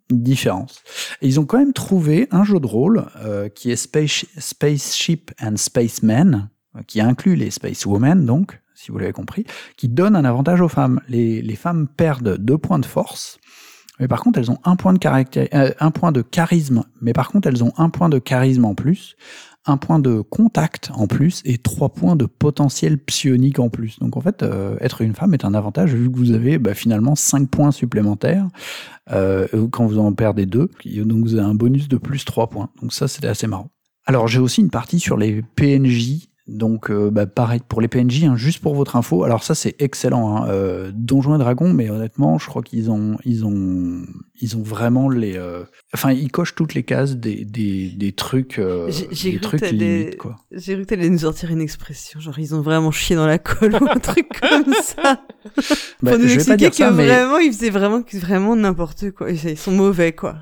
différences. Et ils ont quand même trouvé un jeu de rôle euh, qui est Space, Spaceship and Spaceman, euh, qui inclut les Space Women, donc, si vous l'avez compris, qui donne un avantage aux femmes. Les, les femmes perdent deux points de force, mais par contre, elles ont un point de caractère, euh, un point de charisme, mais par contre, elles ont un point de charisme en plus, un point de contact en plus et trois points de potentiel psionique en plus. Donc en fait, euh, être une femme est un avantage vu que vous avez bah, finalement cinq points supplémentaires euh, quand vous en perdez deux. Donc vous avez un bonus de plus trois points. Donc ça, c'était assez marrant. Alors j'ai aussi une partie sur les PNJ. Donc euh, bah, pareil pour les PNJ, hein, juste pour votre info. Alors ça c'est excellent, hein, euh, Donjons et Dragons, mais honnêtement, je crois qu'ils ont, ils ont, ils ont vraiment les, euh, enfin ils cochent toutes les cases des, des, des trucs, euh, J'ai- cru trucs que t'allais- nous sortir une expression, genre ils ont vraiment chié dans la colle ou un truc comme ça. Bah, Pour nous je vais pas expliquer dire que ça, mais vraiment ils faisaient vraiment, vraiment n'importe quoi. Ils sont mauvais quoi.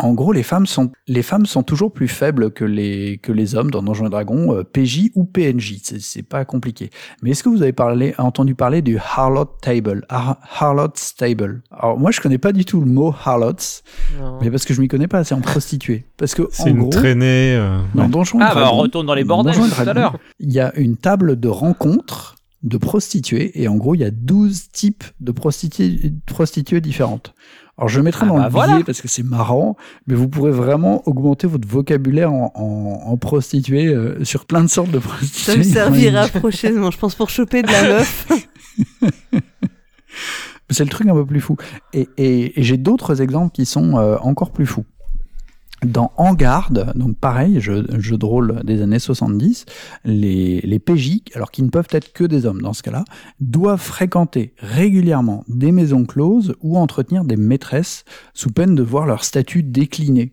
En gros, les femmes sont les femmes sont toujours plus faibles que les que les hommes dans Donjons et Dragons, euh, PJ ou PNJ. C'est c'est pas compliqué. Mais est-ce que vous avez parlé entendu parler du Harlot Table, Har- Harlot's Table Alors moi, je connais pas du tout le mot Harlots, Non. mais parce que je m'y connais pas assez en prostituée. Parce que C'est en une gros, traînée. euh, dans ouais. Donjons et Ah, bah, on Dragons, retourne dans les bordels Donjons tout à l'heure. Il y a une table de rencontre de prostituées et en gros, il y a 12 types de prostituées, prostituées différentes. Alors je le mettrai Ah dans bah le voilà. billet parce que c'est marrant, mais vous pourrez vraiment augmenter votre vocabulaire en, en, en prostituée euh, sur plein de sortes de prostituées. Ça me servira prochainement, je pense, pour choper de la meuf. C'est le truc un peu plus fou. Et, et- et j'ai d'autres exemples qui sont euh, encore plus fous. Dans En Garde, donc pareil, jeu, jeu de rôle des années 70, les, les PJ, alors qui ne peuvent être que des hommes dans ce cas-là, doivent fréquenter régulièrement des maisons closes ou entretenir des maîtresses sous peine de voir leur statut décliner.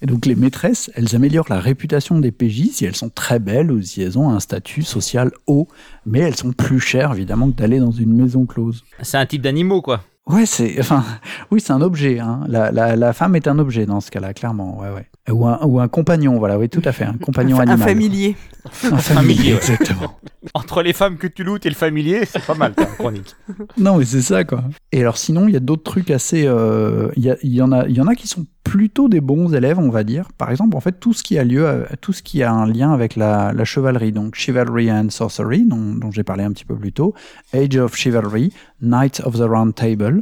Et donc les maîtresses, elles améliorent la réputation des PJ si elles sont très belles ou si elles ont un statut social haut, mais elles sont plus chères évidemment que d'aller dans une maison close. C'est un type d'animaux, quoi. Ouais, c'est, enfin, oui, c'est un objet. Hein. La, la, la femme est un objet dans ce cas-là, clairement. Ouais, ouais. Ou un, ou un compagnon, voilà, oui, tout à fait, un compagnon un, un animal. familier. Un familier, familier, ouais. exactement. Entre les femmes que tu lootes et le familier, c'est pas mal, comme chronique. Non, mais c'est ça, quoi. Et alors, sinon, il y a d'autres trucs assez. euh, Il y, a- il y en a, il y en a qui sont plutôt des bons élèves, on va dire. Par exemple, en fait, tout ce qui a lieu, à- tout ce qui a un lien avec la, la chevalerie, donc Chivalry and Sorcery, dont, dont j'ai parlé un petit peu plus tôt, Age of Chivalry, Knights of the Round Table,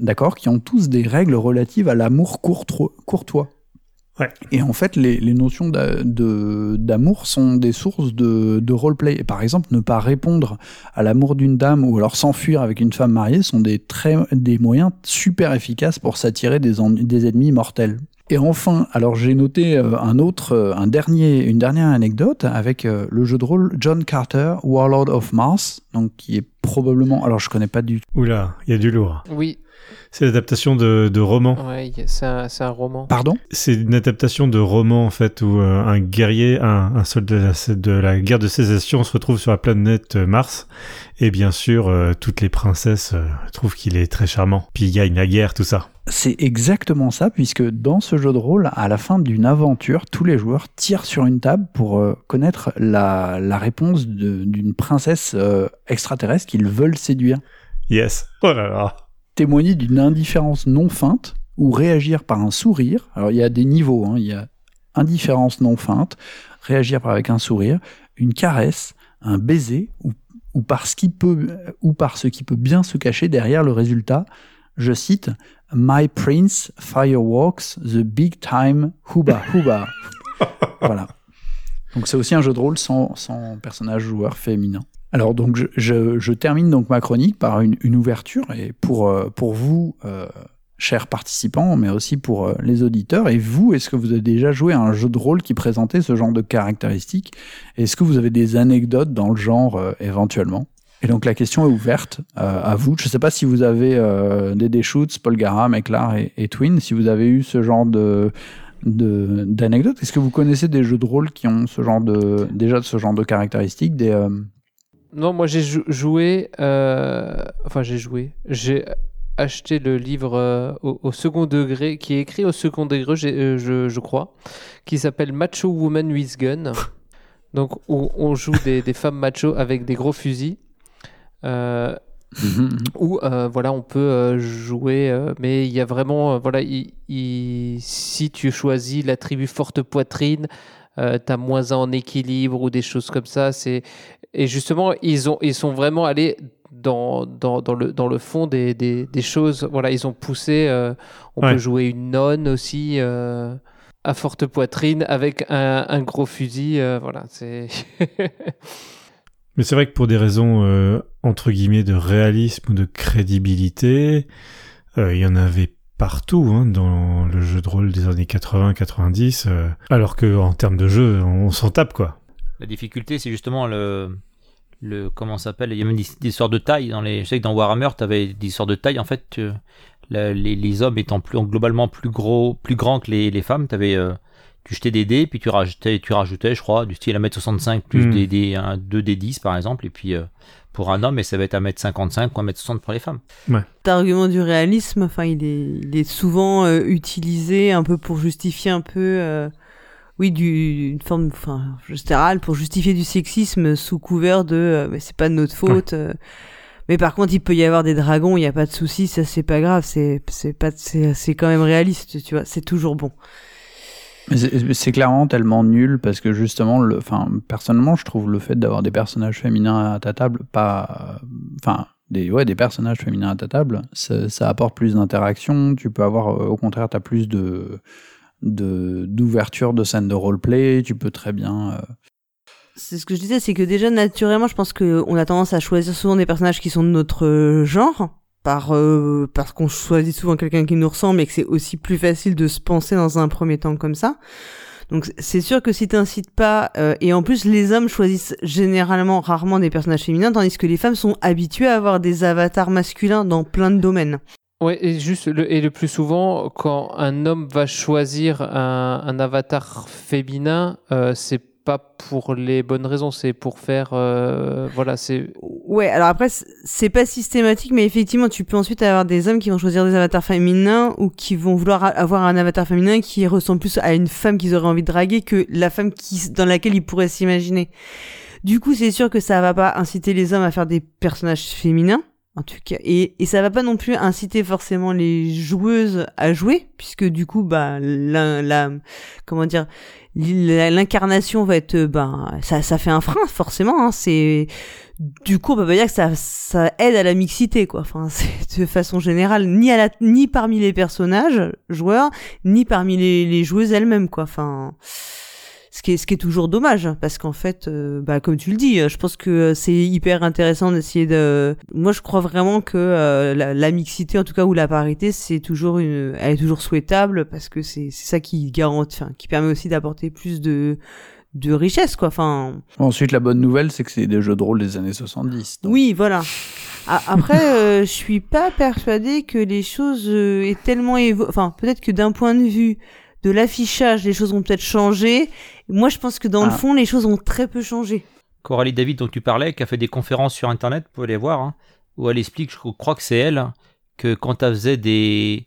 d'accord, qui ont tous des règles relatives à l'amour courtois. Ouais. Et en fait, les, les notions de- d'amour sont des sources de, de roleplay. Et par exemple, ne pas répondre à l'amour d'une dame ou alors s'enfuir avec une femme mariée sont des, très, des moyens super efficaces pour s'attirer des ennemis mortels. Et enfin, alors j'ai noté euh, un autre, euh, un dernier, une dernière anecdote avec euh, le jeu de rôle John Carter, Warlord of Mars, donc qui est probablement, alors je connais pas du tout. Oula, il y a du lourd. Oui, C'est l'adaptation de, de roman. ouais, c'est un, roman. Pardon? C'est une adaptation de roman en fait où euh, un guerrier, un, un soldat de la, de la guerre de sécession se retrouve sur la planète euh, Mars et bien sûr euh, toutes les princesses euh, trouvent qu'il est très charmant. Puis il gagne la guerre, tout ça. C'est exactement ça, puisque dans ce jeu de rôle, à la fin d'une aventure, tous les joueurs tirent sur une table pour euh, connaître la, la réponse d'une princesse euh, extraterrestre qu'ils veulent séduire. Yes. Oh là là. Témoigner d'une indifférence non feinte ou réagir par un sourire. Alors il y a des niveaux, hein, il y a indifférence non feinte, réagir par avec un sourire, une caresse, un baiser ou, ou par ce qui peut ou par ce qui peut bien se cacher derrière le résultat. Je cite My Prince firewalks the big time huba huba. voilà. Donc c'est aussi un jeu de rôle sans, sans personnage joueur féminin. Alors donc je, je- termine donc ma chronique par une, une ouverture et pour, euh, pour vous, euh, chers participants, mais aussi pour euh, les auditeurs, et vous, est-ce que vous avez déjà joué à un jeu de rôle qui présentait ce genre de caractéristiques? Est-ce que vous avez des anecdotes dans le genre euh, éventuellement? Et donc la question est ouverte à vous. Je ne sais pas si vous avez des Deschutes, Paul Gara, Meclar et, Twin, si vous avez eu ce genre de d'anecdotes. Est-ce que vous connaissez des jeux de rôle qui ont ce genre de déjà ce genre de caractéristiques Non, moi j'ai jou- joué. euh, Enfin, j'ai joué. J'ai acheté le livre euh, au, au second degré, qui est écrit au second degré, euh, je, je crois, qui s'appelle Macho Woman with Gun. Donc, où on joue des, des femmes macho avec des gros fusils. Où voilà on peut jouer mais il y a vraiment voilà il- il- si tu choisis la tribu forte poitrine euh, t'as moins un en équilibre ou des choses comme ça c'est et justement ils ont ils sont vraiment allés dans, dans, dans le, dans le fond des, des, des choses voilà ils ont poussé euh, on Ouais. peut jouer une nonne aussi euh, à forte poitrine avec un, un gros fusil euh, voilà c'est Mais c'est vrai que pour des raisons entre guillemets de réalisme ou de crédibilité, il y en avait partout hein, dans le jeu de rôle des années 80-90, euh, alors que en termes de jeu, on s'en tape quoi. La difficulté, c'est justement le, le comment s'appelle Il y a même des, des histoires de taille dans les. Je sais que dans Warhammer, tu avais des histoires de taille. En fait, tu- la- les, les hommes étant plus globalement plus gros, plus grands que les, les femmes, t'avais euh, tu jetais des dés, puis tu rajoutais, tu rajoutais, je crois, du style 1m65 plus Mm. des, un, 2 des 10 par exemple, et puis euh, pour un homme, et ça va être 1m55 ou 1m60 pour les femmes. Cet argument du réalisme, enfin, il est, il est souvent euh, utilisé un peu pour justifier un peu, euh, oui, du, une forme, enfin, générale, pour justifier du sexisme sous couvert de, euh, mais c'est pas de notre faute. euh. mais par contre, il peut y avoir des dragons, il y a pas de souci, ça c'est pas grave, c'est, c'est pas, c'est, c'est quand même réaliste, tu vois, c'est toujours bon. C'est clairement tellement nul parce que justement, le, enfin, personnellement, je trouve le fait d'avoir des personnages féminins à ta table, pas, enfin, des, ouais, des personnages féminins à ta table, ça, apporte plus d'interaction. Tu peux avoir, euh, au contraire, t'as plus de, de, d'ouverture de scènes de roleplay. Tu peux très bien. euh, C'est ce que je disais, c'est que déjà naturellement, je pense que on a tendance à choisir souvent des personnages qui sont de notre euh, genre, par euh, parce qu'on choisit souvent quelqu'un qui nous ressemble et que c'est aussi plus facile de se penser dans un premier temps comme ça. Donc c'est sûr que si t'incites pas, euh, et en plus les hommes choisissent généralement rarement des personnages féminins, tandis que les femmes sont habituées à avoir des avatars masculins dans plein de domaines. Ouais, et juste le, et le plus souvent, quand un homme va choisir un, un avatar féminin, euh, c'est pas pour les bonnes raisons, c'est pour faire, euh, voilà, c'est Ouais, alors après, c'est pas systématique, mais effectivement, tu peux ensuite avoir des hommes qui vont choisir des avatars féminins ou qui vont vouloir avoir un avatar féminin qui ressemble plus à une femme qu'ils auraient envie de draguer que la femme qui, dans laquelle ils pourraient s'imaginer. du coup, c'est sûr que ça va pas inciter les hommes à faire des personnages féminins. En tout cas, et, et ça va pas non plus inciter forcément les joueuses à jouer, puisque du coup, bah, la, la comment dire, l'incarnation va être, ben, ça, ça fait un frein forcément. Hein, c'est du coup, on peut pas dire que ça, ça aide à la mixité, quoi. Enfin, de façon générale, ni à la, ni parmi les personnages joueurs, ni parmi les, les joueuses elles-mêmes, quoi. Enfin ce qui est ce qui est toujours dommage parce qu'en fait euh, bah comme tu le dis je pense que c'est hyper intéressant d'essayer de moi je crois vraiment que euh, la, mixité en tout cas ou la parité c'est toujours une elle est toujours souhaitable parce que c'est c'est ça qui garantit enfin, qui permet aussi d'apporter plus de de richesse quoi enfin. Ensuite la bonne nouvelle c'est que c'est des jeux de rôle des années 70 oui voilà. Après euh, je suis pas persuadée que les choses aient tellement évo enfin peut-être que d'un point de vue de l'affichage, les choses ont peut-être changé. Moi, je pense que dans le ah. fond, les choses ont très peu changé. Coralie David, dont tu parlais, qui a fait des conférences sur Internet, vous pouvez les voir, hein, où elle explique, je crois que c'est elle, que quand elle faisait des,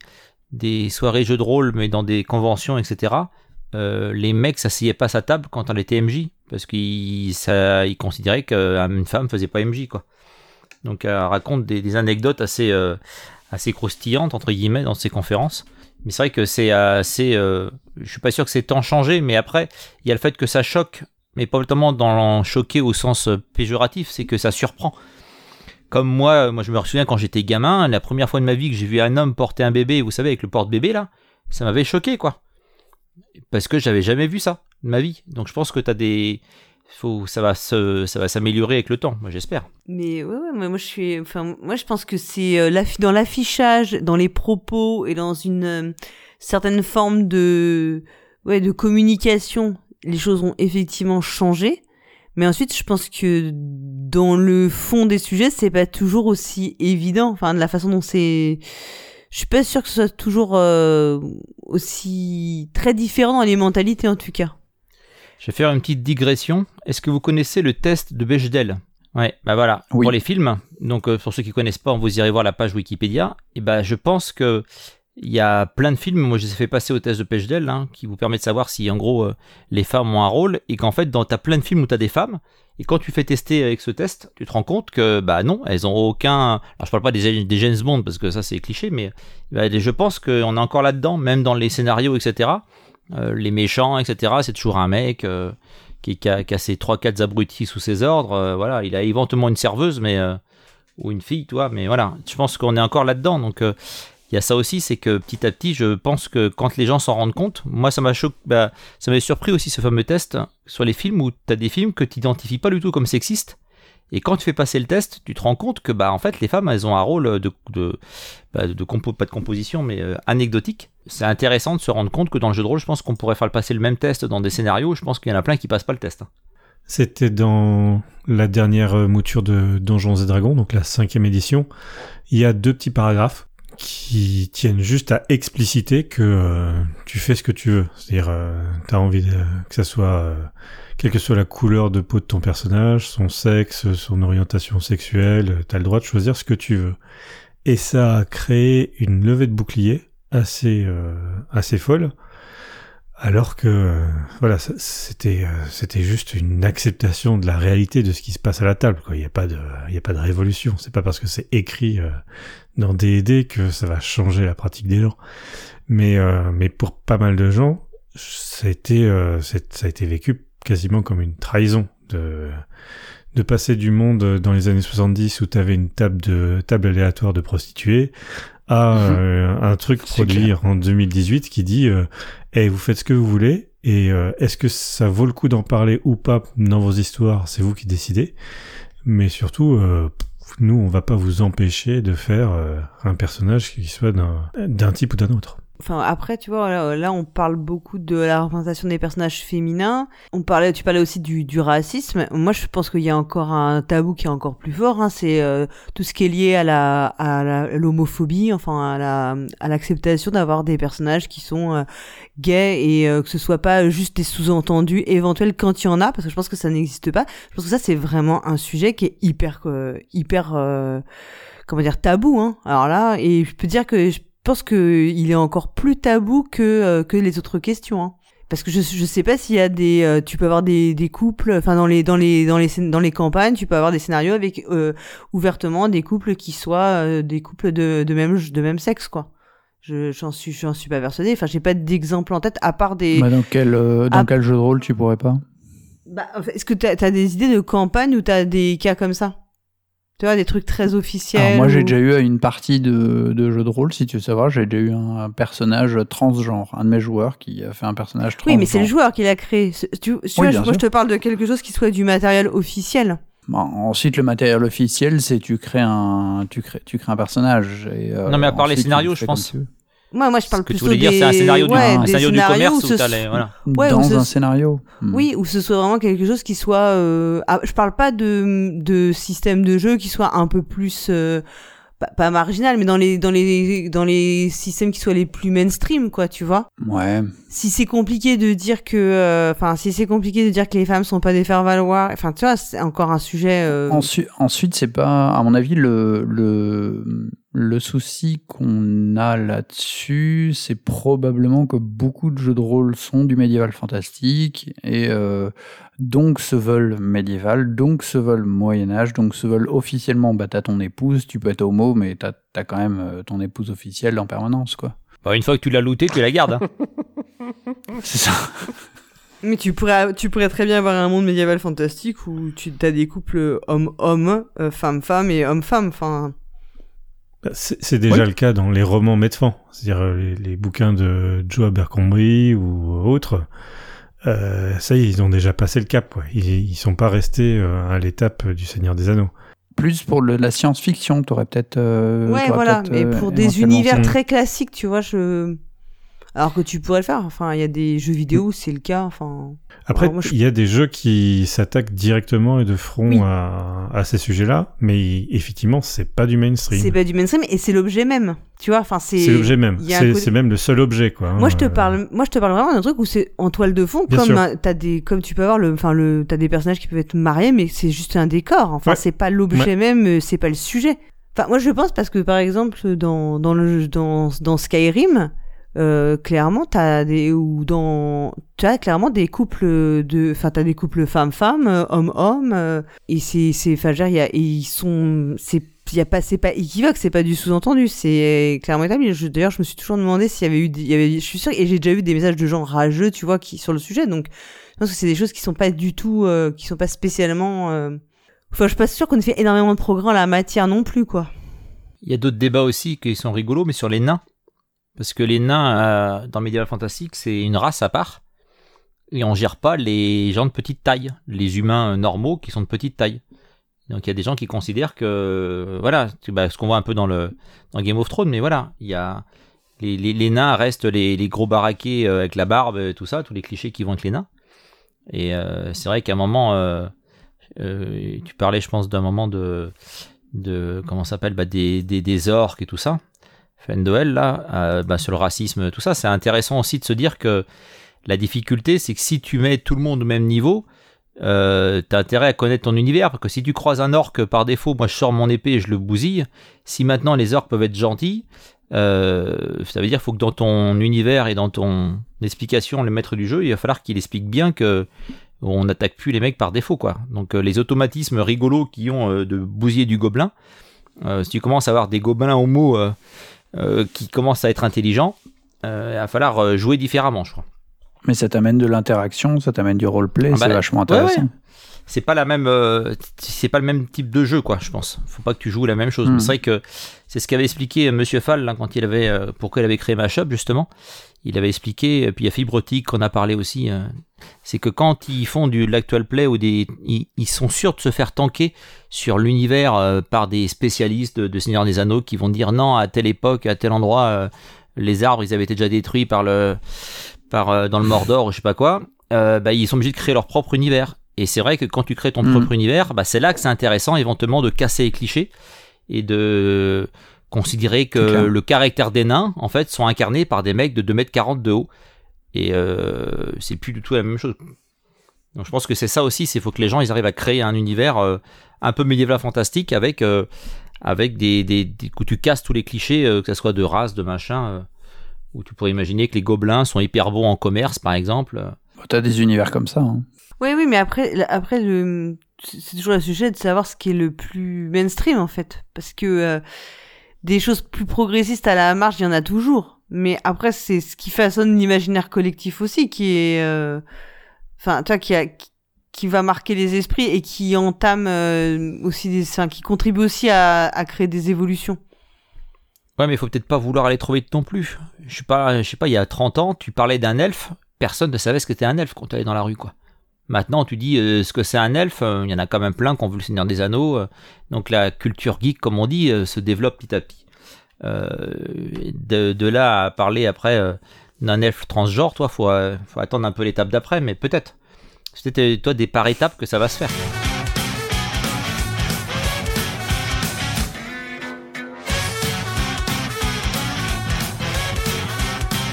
des soirées jeux de rôle, mais dans des conventions, etc., euh, les mecs s'asseyaient pas à sa table quand elle était MJ, parce qu'ils ils considéraient qu'une femme faisait pas MJ, quoi. Donc elle raconte des, anecdotes assez, euh, assez croustillantes, entre guillemets, dans ses conférences. Mais c'est vrai que c'est assez. Euh, je suis pas sûr que c'est tant changé, mais après, il y a le fait que ça choque, mais pas tellement dans choquer au sens euh, péjoratif, c'est que ça surprend. Comme moi, moi je me souviens quand j'étais gamin, la première fois de ma vie que j'ai vu un homme porter un bébé, vous savez, avec le porte-bébé là, ça m'avait choqué quoi. Parce que j'avais jamais vu ça de ma vie. Donc je pense que tu as des faut, ça va se, ça va s'améliorer avec le temps, j'espère. Mais ouais, ouais, moi je suis, enfin, moi je pense que c'est euh, dans l'affichage, dans les propos et dans une euh, certaine forme de, ouais, de communication, les choses ont effectivement changé. Mais ensuite, je pense que dans le fond des sujets, c'est pas toujours aussi évident. Enfin, de la façon dont c'est, je suis pas sûr que ce soit toujours euh, aussi très différent dans les mentalités en tout cas. Je vais faire une petite digression. Est-ce que vous connaissez le test de Bechdel? Ouais, bah voilà, pour les films. Donc euh, pour ceux qui connaissent pas, vous irez voir la page Wikipédia. Et bah je pense que il y a plein de films, moi je les ai fait passer au test de Bechdel, hein, qui vous permet de savoir si en gros euh, les femmes ont un rôle et qu'en fait dans t'as plein de films où t'as des femmes et quand tu fais tester avec ce test, tu te rends compte que bah non, elles ont aucun. Alors je parle pas des, des James Bond parce que ça c'est cliché, mais bah, je pense qu'on est encore là-dedans, même dans les scénarios, etc. Euh, les méchants, etc. C'est toujours un mec euh, qui, a, qui, a, ses 3-4 abrutis sous ses ordres. Euh, voilà, il a éventuellement une serveuse, mais ou une fille, toi. Mais voilà, je pense qu'on est encore là-dedans. Donc il y a ça aussi, c'est que petit à petit, je pense que quand les gens s'en rendent compte, moi ça m'a choqué, bah, ça m'a surpris aussi ce fameux test sur les films où tu as des films que tu n'identifies pas du tout comme sexistes et quand tu fais passer le test, tu te rends compte que bah en fait les femmes elles ont un rôle de bah, pas de composition mais anecdotique. C'est intéressant de se rendre compte que dans le jeu de rôle, je pense qu'on pourrait faire passer le même test dans des scénarios. Je pense qu'il y en a plein qui passent pas le test. Hein. C'était dans la dernière mouture de Donjons et Dragons, donc la cinquième édition. Il y a deux petits paragraphes qui tiennent juste à expliciter que euh, tu fais ce que tu veux. C'est-à-dire, euh, tu as envie que ça soit quelle que soit la couleur de peau de ton personnage, son sexe, son orientation sexuelle, t'as le droit de choisir ce que tu veux. Et ça a créé une levée de bouclier assez euh, assez folle, alors que euh, voilà, c'était euh, c'était juste une acceptation de la réalité de ce qui se passe à la table. Quoi. Il n'y a pas de il y a pas de révolution. C'est pas parce que c'est écrit dans D&D que ça va changer la pratique des gens. Mais mais pour pas mal de gens, ça a été ça a été vécu quasiment comme une trahison de de passer du monde dans les années 70 où tu avais une table de table aléatoire de prostituées à mhm. euh, un truc produit en 2018 qui dit euh, hey, vous faites ce que vous voulez et euh, est-ce que ça vaut le coup d'en parler ou pas dans vos histoires? C'est vous qui décidez. Mais surtout euh, nous on va pas vous empêcher de faire un personnage qui soit d'un type ou d'un autre Enfin, après, tu vois, là, on parle beaucoup de la représentation des personnages féminins. On parlait, tu parlais aussi du, du racisme. Moi, je pense qu'il y a encore un tabou qui est encore plus fort. Hein, c'est euh, tout ce qui est lié à la, à l'homophobie, enfin, à la, à l'acceptation d'avoir des personnages qui sont euh, gays et euh, que ce soit pas juste des sous-entendus éventuels quand il y en a, parce que je pense que ça n'existe pas. Je pense que ça, c'est vraiment un sujet qui est hyper, hyper, comment dire, tabou. Hein. Alors là, et je peux dire que je pense qu'il est encore plus tabou que, euh, que les autres questions. Hein. parce que je je sais pas s'il y a des euh, tu peux avoir des, des couples enfin dans les dans les dans les dans les campagnes tu peux avoir des scénarios avec euh, ouvertement des couples qui soient des couples de de même de même sexe quoi je j'en suis j'en suis pas persuadée enfin j'ai pas d'exemple en tête à part des Bah, dans quel, euh, dans Ah. quel jeu de rôle tu pourrais pas? Bah, est-ce que t'as as des idées de campagne ou t'as des cas comme ça? Tu vois des trucs très officiels Alors moi, j'ai déjà eu une partie de, de jeu de rôle, si tu veux savoir. J'ai déjà eu un personnage transgenre, un de mes joueurs qui a fait un personnage transgenre. oui mais c'est le joueur qui l'a créé tu, vois, moi sûr. je te parle de quelque chose qui soit du matériel officiel Bon, ensuite, le matériel officiel, c'est tu crées un, tu crées, tu crées un personnage. Et, euh, Non, mais à part les scénarios, je pense. Moi moi je parle Ce que tu plutôt voulais dire, des- c'est un scénario du, ouais, un des scénario du commerce où où les, voilà. Ouais, ou Dans ce- un scénario. Hmm. Oui, ou ce soit vraiment quelque chose qui soit. Euh... ah, je parle pas de, de système de jeu qui soit un peu plus. euh, pas, pas marginal, mais dans les, dans, les, dans les systèmes qui soient les plus mainstream, quoi, tu vois. Ouais. Si c'est compliqué de dire que. euh, Enfin, si c'est compliqué de dire que les femmes sont pas des faire-valoir, enfin, tu vois, c'est encore un sujet. euh, Ensuite, ensuite c'est pas, à mon avis, le, le, le souci qu'on a là-dessus, c'est probablement que beaucoup de jeux de rôle sont du médiéval fantastique et euh, donc se veulent médiéval, donc se veulent Moyen-Âge, donc se veulent officiellement, bah t'as ton épouse, tu peux être homo, mais t'as as quand même euh, ton épouse officielle en permanence, quoi. Bah, une fois que tu l'as looté, tu la gardes. hein. C'est ça. Mais tu pourrais, tu pourrais très bien avoir un monde médiéval fantastique où tu as des couples homme-homme, euh, femme-femme et homme-femme. Enfin, Bah, C'est déjà Oui. le cas dans les romans Medfan, c'est-à-dire euh, les, les bouquins de Joe Abercrombie ou autres. Euh, ça y est, ils ont déjà passé le cap. quoi. Ils, ils sont pas restés euh, à l'étape du Seigneur des Anneaux. Plus pour le- la science-fiction, t'aurais peut-être. euh, ouais, voilà. Mais euh, pour des éventuellement- univers très classiques, tu vois, je. Alors que tu pourrais le faire. Enfin, il y a des jeux vidéo où c'est le cas. Enfin. Après, je- il y a des jeux qui s'attaquent directement et de front Oui. à, à ces sujets-là, mais effectivement, c'est pas du mainstream. C'est pas du mainstream et c'est l'objet même. Tu vois, enfin, c'est. C'est l'objet même. un C'est côté- même le seul objet, quoi. Moi, je te Euh, parle, moi, je te parle vraiment d'un truc où c'est en toile de fond, Bien comme euh, t'as des, comme tu peux avoir le, enfin le, t'as des personnages qui peuvent être mariés, mais c'est juste un décor. Enfin, Ouais. c'est pas l'objet même, euh, c'est pas le sujet. Enfin, moi, je pense parce que par exemple dans dans le dans dans Skyrim, euh, clairement, t'as des ou dans, tu clairement des couples de, enfin, t'as des couples femmes-femmes, euh, homme-homme, euh, et c'est c'est, enfin, dire, il y a, et ils sont, c'est il y a pas c'est pas équivoque c'est pas du sous-entendu c'est clairement établi d'ailleurs je me suis toujours demandé s'il y avait eu il y avait je suis sûr et j'ai déjà eu des messages de gens rageux tu vois qui sur le sujet donc je pense que c'est des choses qui sont pas du tout euh, qui sont pas spécialement euh, enfin je suis pas sûr qu'on ait fait énormément de progrès en la matière non plus quoi Il y a d'autres débats aussi qui sont rigolos, mais sur les nains. Parce que les nains, euh, dans Medieval Fantastic, c'est une race à part. Et on gère pas les gens de petite taille, les humains euh, normaux qui sont de petite taille. Donc il y a des gens qui considèrent que, euh, voilà, bah, ce qu'on voit un peu dans le dans Game of Thrones, mais voilà, il y a les, nains restent les, gros baraqués avec la barbe, et tout ça, tous les clichés qui vont avec les nains. Et c'est vrai qu'à un moment, tu parlais, je pense, d'un moment de de comment s'appelle bah, des, des orques et tout ça Fendoel là euh, bah, sur le racisme tout ça c'est intéressant aussi de se dire que la difficulté c'est que si tu mets tout le monde au même niveau euh, t'as intérêt à connaître ton univers parce que si tu croises un orque par défaut moi je sors mon épée et je le bousille si maintenant les orques peuvent être gentils euh, ça veut dire faut que dans ton univers et dans ton explication le maître du jeu il va falloir qu'il explique bien que on n'attaque plus les mecs par défaut quoi. Donc les automatismes rigolos qui ont de bousiller du gobelin, si tu commences à avoir des gobelins homo euh, qui commencent à être intelligents, euh, il va falloir euh, jouer différemment, je crois. Mais ça t'amène de l'interaction, ça t'amène du roleplay, Ah bah, c'est vachement ouais, ouais. intéressant. C'est pas la même, euh, c'est pas le même type de jeu quoi, je pense. Faut pas que tu joues la même chose. Hmm. C'est vrai que c'est ce qu'avait expliqué Monsieur Fall quand il avait, euh, pourquoi il avait créé Mashup justement. Il avait expliqué, et puis il y a Fibrotique qu'on a parlé aussi. euh, c'est que quand ils font du de l'actual play ou des, ils, ils sont sûrs de se faire tanker sur l'univers euh, par des spécialistes de, de Seigneur des Anneaux qui vont dire non à telle époque, à tel endroit, euh, les arbres ils avaient été déjà détruits par le, par euh, dans le Mordor ou je sais pas quoi. Bah, ils sont obligés de créer leur propre univers. Et c'est vrai que quand tu crées ton Mhm. propre univers, bah, c'est là que c'est intéressant éventuellement de casser les clichés et de considérer que le caractère des nains, en fait, sont incarnés par des mecs de 2m40 de haut. Et euh, c'est plus du tout la même chose. Donc je pense que c'est ça aussi, c'est faut que les gens ils arrivent à créer un univers euh, un peu médiéval fantastique avec euh, avec des, des, des- où tu casses tous les clichés, euh, que ce soit de race, de machin. euh. Ou tu pourrais imaginer que les gobelins sont hyper bons en commerce, par exemple. T'as des univers comme ça. Hein. Oui, oui, mais après, après le, c'est toujours le sujet de savoir ce qui est le plus mainstream en fait, parce que euh, des choses plus progressistes à la marge, il y en a toujours. Mais après, c'est ce qui façonne l'imaginaire collectif aussi, qui est, euh, enfin, toi, qui a, qui va marquer les esprits et qui entame euh, aussi des, enfin, qui contribue aussi à, créer des évolutions. Ouais, mais il faut peut-être pas vouloir aller trop vite non plus. Je sais pas, je sais pas, il y a 30 ans, tu parlais d'un elfe, personne ne savait ce que c'était un elfe quand tu allais dans la rue, quoi. Maintenant, tu dis euh, ce que c'est un elfe, euh, il y en a quand même plein qui ont vu le Seigneur des Anneaux, donc la culture geek, comme on dit, se développe petit à petit. De, de, là à parler après d'un elfe transgenre, toi, faut, faut attendre un peu l'étape d'après, mais peut-être. C'était toi des par étapes que ça va se faire.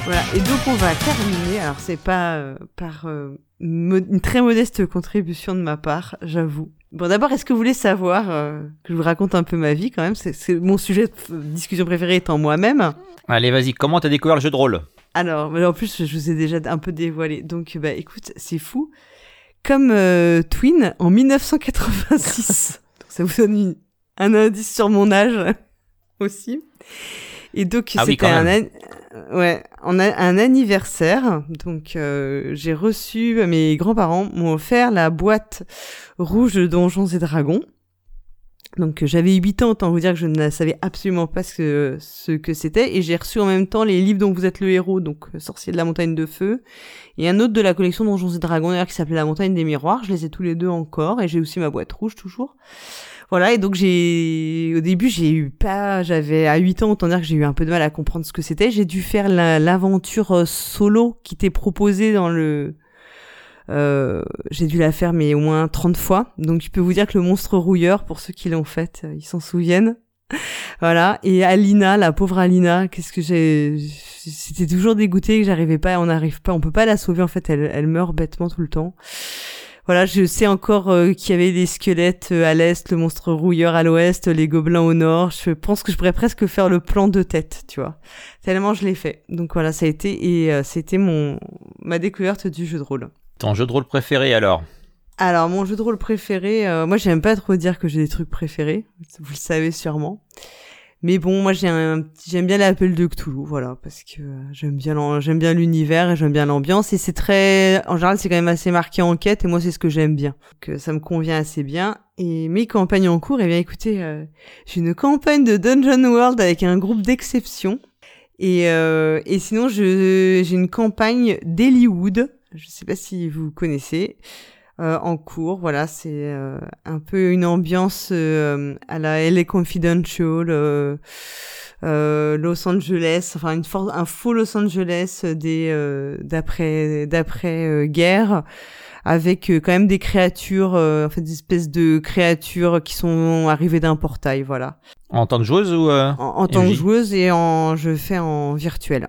Voilà, et donc on va terminer. Alors c'est pas euh, par euh, une très modeste contribution de ma part, j'avoue. Bon, d'abord, est-ce que vous voulez savoir euh, que je vous raconte un peu ma vie quand même? C'est mon sujet de discussion préféré étant moi-même. Allez, vas-y. Comment t'as découvert le jeu de rôle? Alors, en plus, je vous ai déjà un peu dévoilé. Donc, bah, écoute, c'est fou. Comme Twin en 1986. ça vous donne un indice sur mon âge aussi. Et donc, ah c'était un, ouais, on a un anniversaire. Donc, euh, j'ai reçu, mes grands-parents m'ont offert la boîte rouge de Donjons et Dragons. Donc, j'avais 8 ans, autant vous dire que je ne savais absolument pas ce que, ce que c'était. Et j'ai reçu en même temps les livres dont vous êtes le héros, donc Sorcier de la montagne de feu. Et un autre de la collection Donjons et Dragons, d'ailleurs, qui s'appelait La montagne des miroirs. Je les ai tous les deux encore. Et j'ai aussi ma boîte rouge, toujours. Voilà, et donc j'ai au début j'ai eu pas j'avais à 8 ans autant dire que j'ai eu un peu de mal à comprendre ce que c'était. J'ai dû faire l'aventure euh, solo qui t'est proposée dans le euh, j'ai dû la faire mais au moins 30 fois. Donc je peux vous dire que le monstre rouilleur pour ceux qui l'ont fait, euh, ils s'en souviennent. voilà, et Alina, la pauvre Alina, qu'est-ce que j'ai c'était toujours dégoûté que j'arrivais pas, on n'arrive pas, on peut pas la sauver en fait, elle meurt bêtement tout le temps. Voilà, je sais encore euh, qu'il y avait des squelettes à l'est, le monstre rouilleur à l'ouest, les gobelins au nord. Je pense que je pourrais presque faire le plan de tête, tu vois. Tellement je l'ai fait. Donc voilà, ça a été et c'était mon ma découverte du jeu de rôle. Ton jeu de rôle préféré alors Alors mon jeu de rôle préféré, moi j'aime pas trop dire que j'ai des trucs préférés. Vous le savez sûrement. Mais bon, moi j'aime bien l'appel de Cthulhu, voilà, parce que euh, j'aime bien l'univers et j'aime bien l'ambiance et c'est très, en général c'est quand même assez marqué en quête et moi c'est ce que j'aime bien, que ça me convient assez bien. Et mes campagnes en cours, eh bien écoutez, euh, j'ai une campagne de Dungeon World avec un groupe d'exception et euh, et sinon j'ai une campagne d'Hollywood, je sais pas si vous connaissez. Euh, en cours. Voilà, c'est euh, un peu une ambiance euh, à la LA Confidential, Los Angeles, enfin une un faux Los Angeles des d'après d'après guerre avec quand même des créatures, en fait des espèces de créatures qui sont arrivées d'un portail, voilà. En tant que joueuse ou en, en tant que joueuse et en je fais en virtuel.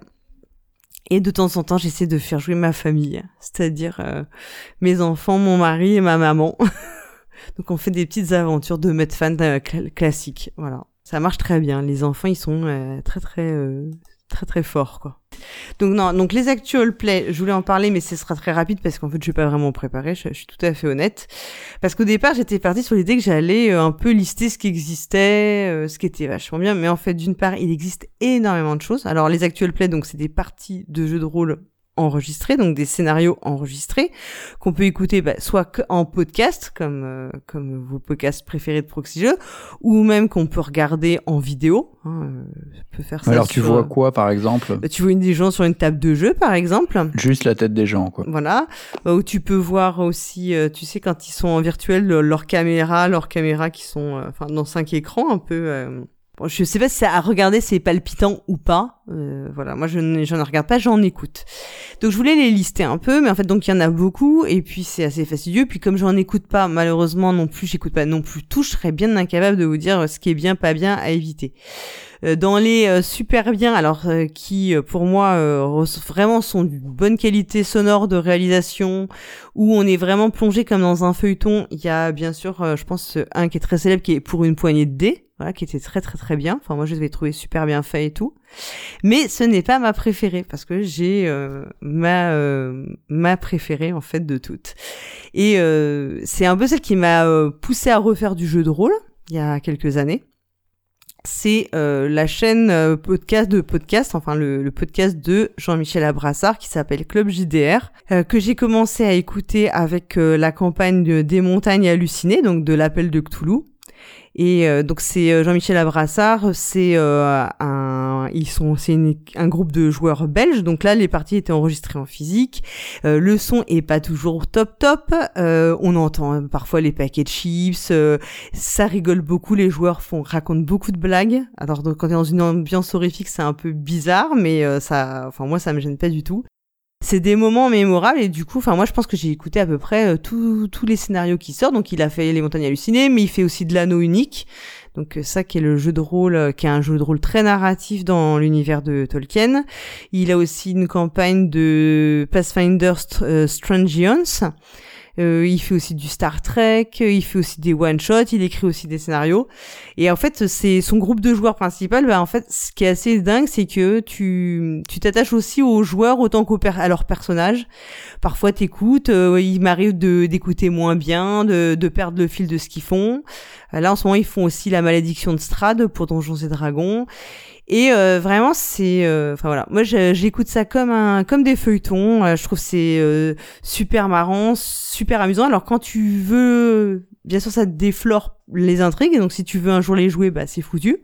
Et de temps en temps, j'essaie de faire jouer ma famille, c'est-à-dire euh, mes enfants, mon mari et ma maman. Donc on fait des petites aventures de mettre fan euh, classiques, voilà. Ça marche très bien. Les enfants, ils sont euh, très très très très forts, quoi. Donc non, donc les actual play, je voulais en parler, mais ce sera très rapide parce qu'en fait, je suis pas vraiment préparée. Je, suis tout à fait honnête, parce qu'au départ, j'étais partie sur l'idée que j'allais euh, un peu lister ce qui existait, euh, ce qui était vachement bien. Mais en fait, d'une part, il existe énormément de choses. Alors les actual play, donc c'est des parties de jeux de rôle enregistrés, donc des scénarios enregistrés qu'on peut écouter bah, soit en podcast, comme euh, comme vos podcasts préférés de Proxy Jeux, ou même qu'on peut regarder en vidéo. Hein, euh, peut faire ça Alors tu vois quoi par exemple? Bah, Tu vois des gens sur une table de jeu par exemple. Juste la tête des gens quoi. Voilà. Bah, ou tu peux voir aussi, euh, tu sais quand ils sont en virtuel, leurs caméras, leurs caméras qui sont, enfin dans cinq écrans un peu je sais pas si ça à regarder c'est palpitant ou pas. Euh, voilà, moi je ne, j'en regarde pas, j'en écoute. Donc je voulais les lister un peu, mais en fait donc il y en a beaucoup et puis c'est assez fastidieux. Puis comme j'en écoute pas, malheureusement non plus, j'écoute pas non plus tout, je serais bien incapable de vous dire ce qui est bien, pas bien à éviter. Euh, dans les euh, super bien, alors euh, qui pour moi vraiment sont d'une bonne qualité sonore de réalisation, où on est vraiment plongé comme dans un feuilleton. Il y a bien sûr, je pense, un qui est très célèbre, qui est pour une poignée de dés. voilà, qui était très très très bien. Enfin, moi, je l'avais trouvé super bien fait et tout. Mais ce n'est pas ma préférée parce que j'ai euh, ma euh, ma préférée en fait de toutes. Et euh, c'est un peu celle qui m'a poussé à refaire du jeu de rôle il y a quelques années. C'est la chaîne podcast de podcast, enfin le, podcast de Jean-Michel Abrassard qui s'appelle Club JDR, que j'ai commencé à écouter avec la campagne de, des montagnes hallucinées, donc de l'appel de Cthulhu. Et euh, donc c'est euh, Jean-Michel Abrassard, c'est euh, un, ils sont, c'est un groupe de joueurs belges. Donc là, les parties étaient enregistrées en physique. le son est pas toujours top top. on entend parfois les paquets de chips. ça rigole beaucoup. Les joueurs font racontent beaucoup de blagues. Alors quand t'es dans une ambiance horrifique, c'est un peu bizarre, mais ça, enfin moi, ça me gêne pas du tout c'est des moments mémorables et du coup, enfin moi je pense que j'ai écouté à peu près euh, tous les scénarios qui sortent. Donc il a fait Les Montagnes hallucinées, mais il fait aussi de l'anneau unique. Donc euh, ça qui est le jeu de rôle, euh, qui est un jeu de rôle très narratif dans l'univers de Tolkien. Il a aussi une campagne de Pathfinder Strangions euh, il fait aussi du Star Trek, il fait aussi des one shots, il écrit aussi des scénarios. Et en fait, c'est son groupe de joueurs principal. Bah, en fait, ce qui est assez dingue, c'est que tu tu t'attaches aussi aux joueurs autant qu'aux à leurs personnages. Parfois, t'écoutes. Euh, il m'arrive de d'écouter moins bien, de de perdre le fil de ce qu'ils font. Euh, là, en ce moment, ils font aussi la malédiction de Strad pour Donjons et Dragons. Et euh, vraiment, c'est, euh, enfin voilà, moi j'écoute ça comme un, comme des feuilletons. Euh, je trouve c'est super marrant, super amusant. Alors quand tu veux, bien sûr, ça déflore les intrigues. Donc si tu veux un jour les jouer, bah c'est foutu.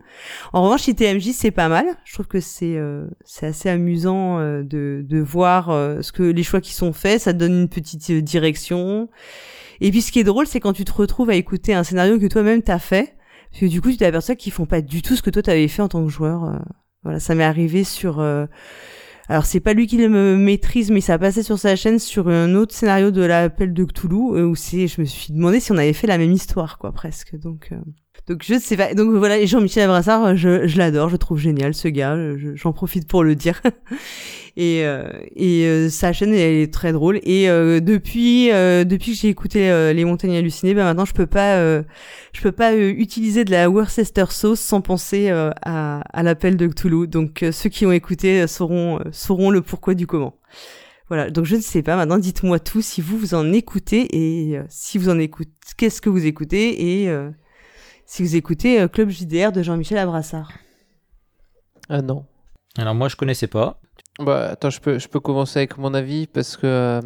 En revanche, chez TMJ, c'est pas mal. Je trouve que c'est, c'est assez amusant de, de voir ce que les choix qui sont faits. Ça donne une petite direction. Et puis ce qui est drôle, c'est quand tu te retrouves à écouter un scénario que toi-même t'as fait parce que du coup, tu t'aperçois qu'ils font pas du tout ce que toi t'avais fait en tant que joueur. Euh. voilà, ça m'est arrivé sur. Euh, alors c'est pas lui qui le maîtrise, mais ça a passé sur sa chaîne sur un autre scénario de l'appel de Cthulhu euh, où c'est, je me suis demandé si on avait fait la même histoire, quoi, presque. Donc. Donc je sais pas. Donc voilà, Jean-Michel Abrassard, je, je l'adore, je trouve génial ce gars. J'en profite pour le dire. et euh, et euh, sa chaîne elle est très drôle. Et euh, depuis depuis que j'ai écouté les Montagnes hallucinées, ben maintenant je peux pas je peux pas utiliser de la Worcester sauce sans penser à, à l'appel de Cthulhu. Donc ceux qui ont écouté sauront sauront le pourquoi du comment. Voilà, donc je ne sais pas. Maintenant, dites-moi tout si vous vous en écoutez et si vous en écoutez, qu'est-ce que vous écoutez? Et si vous écoutez euh, Club JDR de Jean-Michel Abrassard. Ah non. Alors moi je connaissais pas. Bah attends, je peux, je peux commencer avec mon avis parce que euh,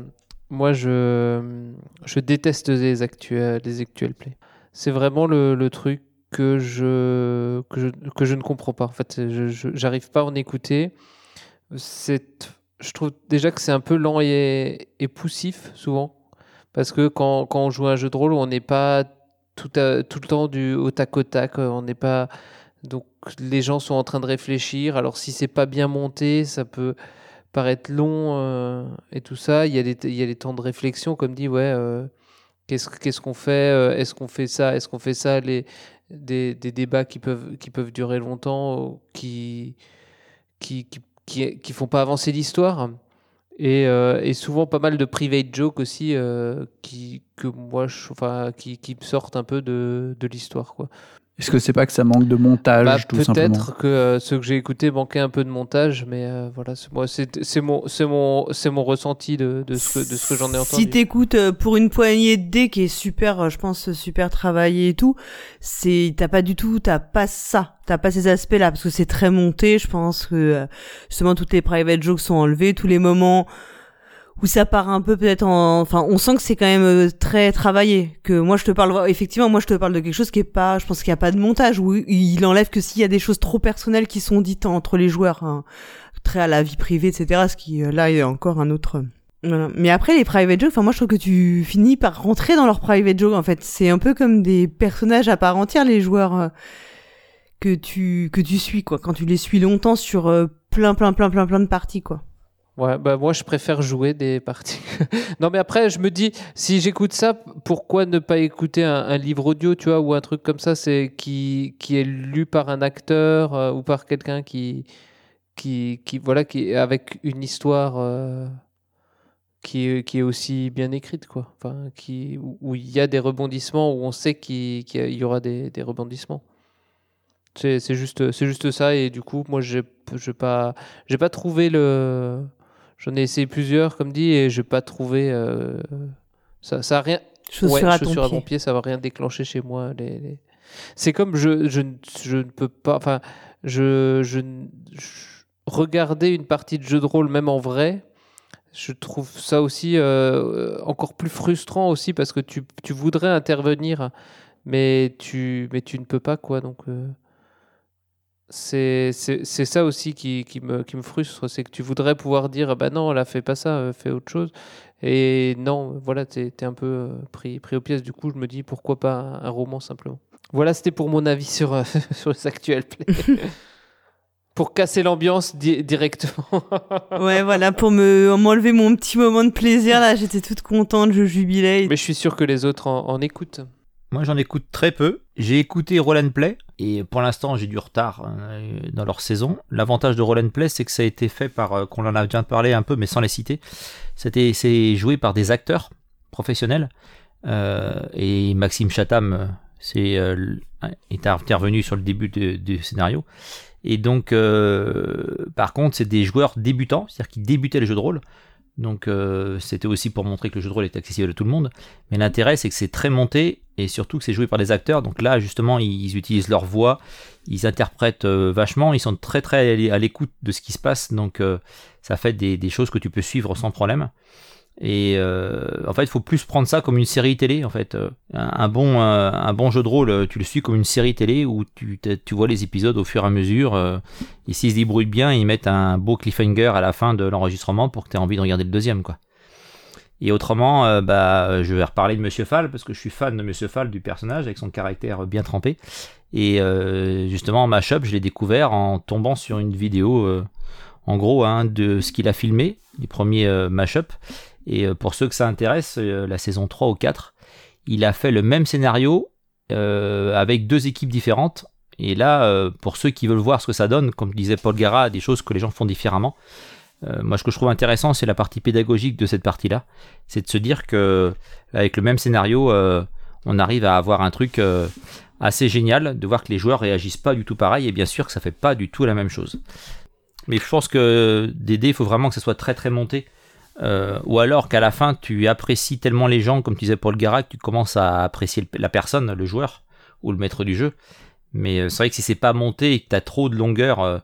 moi je, je déteste les actuels, les actuels plays. C'est vraiment le, le, truc que je, que je, que je ne comprends pas. En fait, je n'arrive pas à en écouter. C'est, je trouve déjà que c'est un peu lent et, et poussif souvent. Parce que quand, quand on joue à un jeu de rôle, on n'est pas tout, le temps du au tac au tac. Euh, on n'est pas. Donc les gens sont en train de réfléchir. Alors si c'est pas bien monté, ça peut paraître long euh, et tout ça. Il y, a des, il y a des temps de réflexion, comme dit, ouais, euh, qu'est-ce qu'est-ce qu'on fait Est-ce qu'on fait ça Est-ce qu'on fait ça les, des, des, débats qui peuvent, qui peuvent durer longtemps, qui qui, qui, qui, qui font pas avancer l'histoire. Euh, et, souvent pas mal de private jokes aussi euh, qui que moi je, enfin qui, qui sortent un peu de, de l'histoire quoi. Est-ce que c'est pas que ça manque de montage bah, tout simplement Peut-être que euh, ceux que j'ai écoutés manquaient un peu de montage, mais voilà, moi c'est mon c'est mon c'est mon ressenti de, de ce que de ce que j'en ai entendu. Si t'écoutes pour une poignée de dés qui est super, je pense super travaillé et tout, c'est t'as pas du tout, t'as pas ça, t'as pas ces aspects-là parce que c'est très monté. Je pense que justement toutes les private jokes sont enlevés, tous les moments où ça part un peu peut-être en enfin on sent que c'est quand même euh, très travaillé que moi je te parle effectivement moi je te parle de quelque chose qui est pas je pense qu'il y a pas de montage où il enlève que s'il y a des choses trop personnelles qui sont dites entre les joueurs hein, très à la vie privée etc ce qui euh, là est encore un autre voilà. mais après les private jokes enfin moi je trouve que tu finis par rentrer dans leur private joke en fait. C'est un peu comme des personnages à part entière les joueurs euh, que tu que tu suis quoi. Quand tu les suis longtemps sur plein plein plein plein plein de parties quoi Ouais, bah moi je préfère jouer des parties. non mais après je me dis si j'écoute ça, pourquoi ne pas écouter un, livre audio, tu vois, ou un truc comme ça, c'est qui qui est lu par un acteur euh, ou par quelqu'un qui qui qui voilà qui avec une histoire euh, qui qui est aussi bien écrite quoi. Enfin qui où il y a des rebondissements où on sait qu'il y aura des, rebondissements. C'est c'est juste, c'est juste ça. Et du coup, moi, j'ai j'ai pas, j'ai pas trouvé le. J'en ai essayé plusieurs, comme dit, et j'ai pas trouvé. euh, Ça, ça a rien. Chaussure Ouais, à ton chaussure à pied. mon pied, ça va rien déclencher chez moi. Les, les- C'est comme je, je, ne- je ne peux pas. Enfin, je, je, je- regarder une partie de jeu de rôle, même en vrai, je trouve ça aussi euh, encore plus frustrant aussi parce que tu, tu voudrais intervenir, mais tu, mais tu ne peux pas, quoi. Donc. euh, c'est c'est- c'est ça aussi qui, qui, me, qui me frustre, c'est que tu voudrais pouvoir dire, ah bah non, là, fais pas ça, euh, fais autre chose. Et non, voilà, t'es es un peu euh, pris, pris aux pièces. Du coup, je me dis, pourquoi pas un, un roman simplement. Voilà, c'était pour mon avis sur, euh, sur les actuels plays. pour casser l'ambiance di- directement. Ouais, voilà, pour me m'enlever mon petit moment de plaisir, là, j'étais toute contente, je jubilais. Mais je suis sûr que les autres en, en écoutent. Moi, j'en écoute très peu. J'ai écouté Roll Play et pour l'instant, j'ai du retard euh, dans leur saison. L'avantage de Roll Play, c'est que ça a été fait par, euh, qu'on en a déjà parlé un peu, mais sans les citer. C'était, c'est joué par des acteurs professionnels. Euh, et Maxime Chatham, c'est, est intervenu sur le début du scénario. Et donc, par contre, c'est des joueurs débutants, c'est-à-dire qui débutaient le jeu de rôle. Donc, euh, c'était aussi pour montrer que le jeu de rôle est accessible à tout le monde. Mais l'intérêt, c'est que c'est très monté et surtout que c'est joué par des acteurs. Donc là, justement, ils utilisent leur voix, ils interprètent euh, vachement, ils sont très très à l'é- à l'écoute de ce qui se passe. Donc euh, ça fait des choses que tu peux suivre sans problème. Et euh, en fait, il faut plus prendre ça comme une série télé. En fait, Euh, un, bon euh, un bon jeu de rôle, tu le suis comme une série télé où tu tu vois les épisodes au fur et à mesure. euh, et s'ils se débrouillent bien, ils mettent un beau cliffhanger à la fin de l'enregistrement pour que tu aies envie de regarder le deuxième, quoi. Et autrement, bah, je vais reparler de Monsieur Fall parce que je suis fan de Monsieur Fall du personnage avec son caractère bien trempé. Et justement, Mashup, je l'ai découvert en tombant sur une vidéo, en gros, hein, de ce qu'il a filmé, les premiers euh, Mashup. Et euh, pour ceux que ça intéresse, euh, la saison 3 ou 4, il a fait le même scénario euh, avec deux équipes différentes. Et là, pour ceux qui veulent voir ce que ça donne, comme disait Paul Gara, des choses que les gens font différemment, moi, ce que je trouve intéressant, c'est la partie pédagogique de cette partie-là. C'est de se dire que, avec le même scénario, on arrive à avoir un truc assez génial, de voir que les joueurs réagissent pas du tout pareil, et bien sûr que ça fait pas du tout la même chose. Mais je pense que des dés, il faut vraiment que ça soit très très monté. Euh, ou alors qu'à la fin, tu apprécies tellement les gens, comme tu disais Paul Gara, que tu commences à apprécier le- la personne, le joueur, ou le maître du jeu. Mais euh, c'est vrai que si c'est pas monté et que t'as trop de longueur, euh,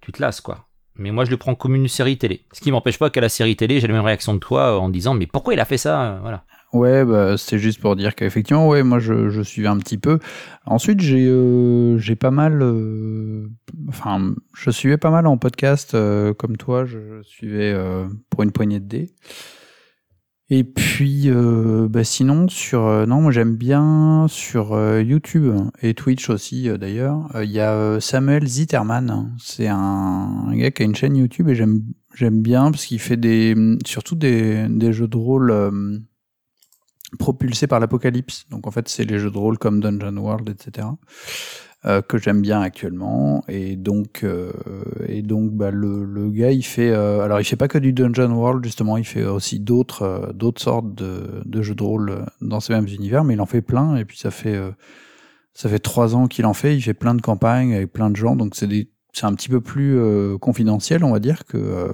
tu te lasses, quoi. Mais moi, je le prends comme une série télé. Ce qui m'empêche pas qu'à la série télé, j'ai la même réaction que toi en disant, mais pourquoi il a fait ça Voilà. Ouais, bah, c'était juste pour dire qu'effectivement, ouais, moi je, je suivais un petit peu. Ensuite, j'ai euh, j'ai pas mal, euh, enfin, je suivais pas mal en podcast, euh, comme toi, je, suivais euh, pour une poignée de dés. Et puis, euh, bah, sinon, sur, euh, non, moi j'aime bien sur YouTube et Twitch aussi d'ailleurs. Il y a Samuel Zitterman. C'est un, un gars qui a une chaîne YouTube et j'aime j'aime bien parce qu'il fait des, surtout des, des jeux de rôle. Propulsé par l'apocalypse. Donc en fait, c'est les jeux de rôle comme Dungeon World, etc. euh, que j'aime bien actuellement. Et donc, euh, et donc, bah, le, le gars, il fait, euh, alors il fait pas que du Dungeon World justement, il fait aussi d'autres, euh, d'autres sortes de, de jeux de rôle dans ces mêmes univers, mais il en fait plein. Et puis ça fait, ça fait trois ans qu'il en fait. Il fait plein de campagnes avec plein de gens. Donc c'est c'est un petit peu plus confidentiel, on va dire que.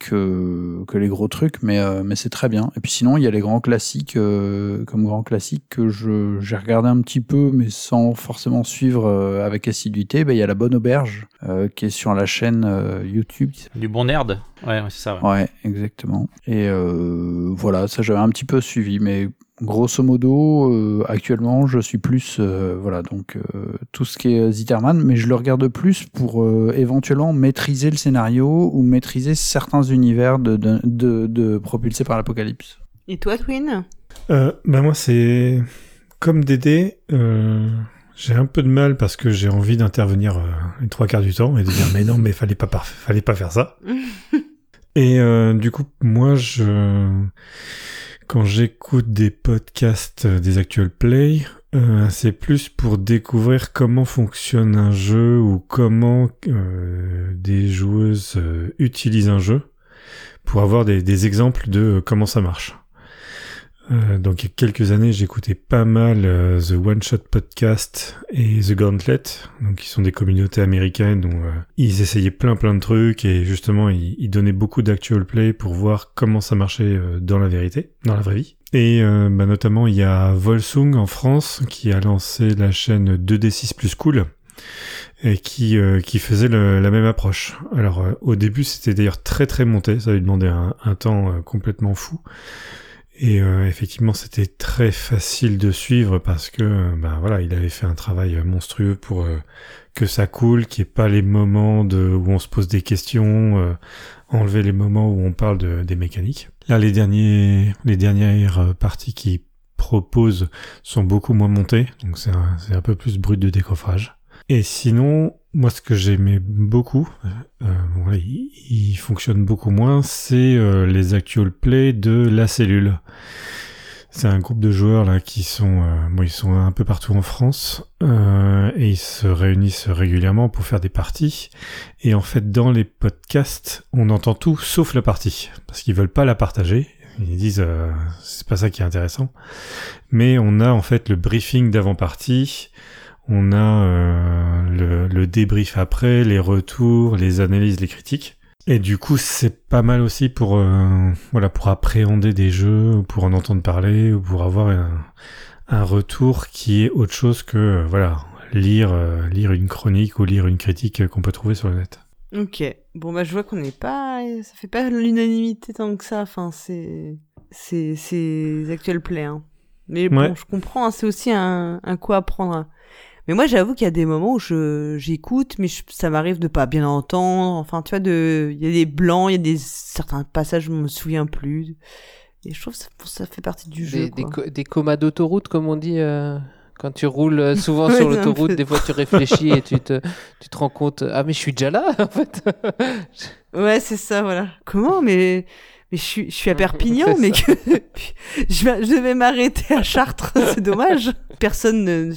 Que, que les gros trucs, mais, euh, mais c'est très bien. Et puis sinon, il y a les grands classiques, euh, comme grands classiques que je, j'ai regardé un petit peu, mais sans forcément suivre euh, avec assiduité. Ben, il y a La Bonne Auberge, euh, qui est sur la chaîne euh, YouTube. Du bon nerd Ouais, ouais, c'est ça. ouais. Ouais, exactement. Et euh, voilà, ça j'avais un petit peu suivi, mais grosso modo, euh, actuellement, je suis plus, euh, voilà, donc euh, tout ce qui est Zitterman, mais je le regarde plus pour euh, éventuellement maîtriser le scénario ou maîtriser certains univers de, de, de, de propulsés par l'apocalypse. Et toi, Twin? Euh, bah moi c'est comme Dédé, euh, j'ai un peu de mal parce que j'ai envie d'intervenir euh, les trois quarts du temps et de dire mais non mais fallait pas fallait pas faire ça. Et euh, du coup moi je quand j'écoute des podcasts euh, des actual play, euh, c'est plus pour découvrir comment fonctionne un jeu ou comment euh, des joueuses utilisent un jeu pour avoir des, exemples de comment ça marche. Euh, donc il y a quelques années, j'écoutais pas mal euh, The One Shot Podcast et The Gauntlet, donc qui sont des communautés américaines dont euh, ils essayaient plein plein de trucs et justement ils, ils donnaient beaucoup d'actual play pour voir comment ça marchait euh, dans la vérité, dans la vraie vie. Et euh, bah, notamment il y a Volsung en France qui a lancé la chaîne 2D6 plus cool et qui euh, qui faisait le- la même approche. Alors euh, au début c'était d'ailleurs très très monté, ça lui demandait un, un temps euh, complètement fou. Et euh, effectivement, c'était très facile de suivre parce que, bah voilà, il avait fait un travail euh, monstrueux pour euh, que ça coule, qu'il n'y ait pas les moments où on se pose des questions, enlever les moments où on parle de, des mécaniques. Là, les derniers, les dernières parties qui proposent sont beaucoup moins montées, donc c'est un, un peu plus brut de décoffrage. Et sinon, moi, ce que j'aimais beaucoup, euh, là, il, il fonctionne beaucoup moins, c'est euh, les actual play de la cellule. C'est un groupe de joueurs là qui sont, euh, bon, ils sont un peu partout en France euh, et ils se réunissent régulièrement pour faire des parties. Et en fait, dans les podcasts, on entend tout sauf la partie parce qu'ils veulent pas la partager. Ils disent euh, c'est pas ça qui est intéressant. Mais on a en fait le briefing d'avant-partie. On a euh, le, le débrief après, les retours, les analyses, les critiques. Et du coup, c'est pas mal aussi pour euh, voilà pour appréhender des jeux, ou pour en entendre parler, ou pour avoir un, un retour qui est autre chose que euh, voilà lire euh, lire une chronique ou lire une critique qu'on peut trouver sur le net. Ok. Bon, bah, je vois qu'on n'est pas. Ça fait pas l'unanimité tant que ça. Enfin, c'est. C'est. C'est actuel play. Hein. Mais bon, Ouais. je comprends. hein, c'est aussi un, un coup à prendre. hein. Mais moi, j'avoue qu'il y a des moments où je j'écoute, mais je- ça m'arrive de pas bien entendre. Enfin, tu vois, de. Il y a des blancs, il y a des certains passages, je me souviens plus. Et je trouve que ça, ça fait partie du jeu. Des, des, quoi. co- des comas d'autoroute, comme on dit. euh, Quand tu roules euh, souvent Ouais, sur l'autoroute, des fois tu réfléchis et tu te, tu te rends compte, ah mais je suis déjà là en fait. Ouais, c'est ça, voilà. Comment Mais, mais je suis, je suis à Perpignan, mais que je, vais- devais m'arrêter à Chartres. c'est dommage. Personne, ne-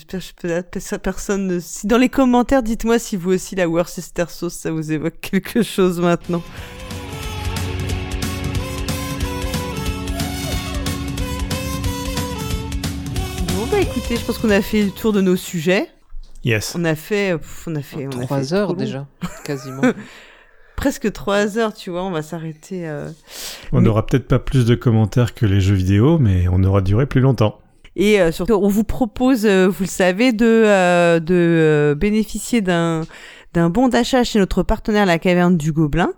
personne. ne- Si dans les commentaires, dites-moi si vous aussi la Worcester sauce, ça vous évoque quelque chose maintenant. Bon bah écoutez, je pense qu'on a fait le tour de nos sujets. Yes. On a fait, on a fait, on a fait Trois heures déjà, quasiment. presque trois heures, tu vois. On va s'arrêter. euh, On n'aura peut-être pas plus de commentaires que les jeux vidéo, mais on aura duré plus longtemps. Et euh, surtout, on vous propose, euh, vous le savez, de, euh, de euh, bénéficier d'un d'un bon d'achat chez notre partenaire La Caverne du Gobelin.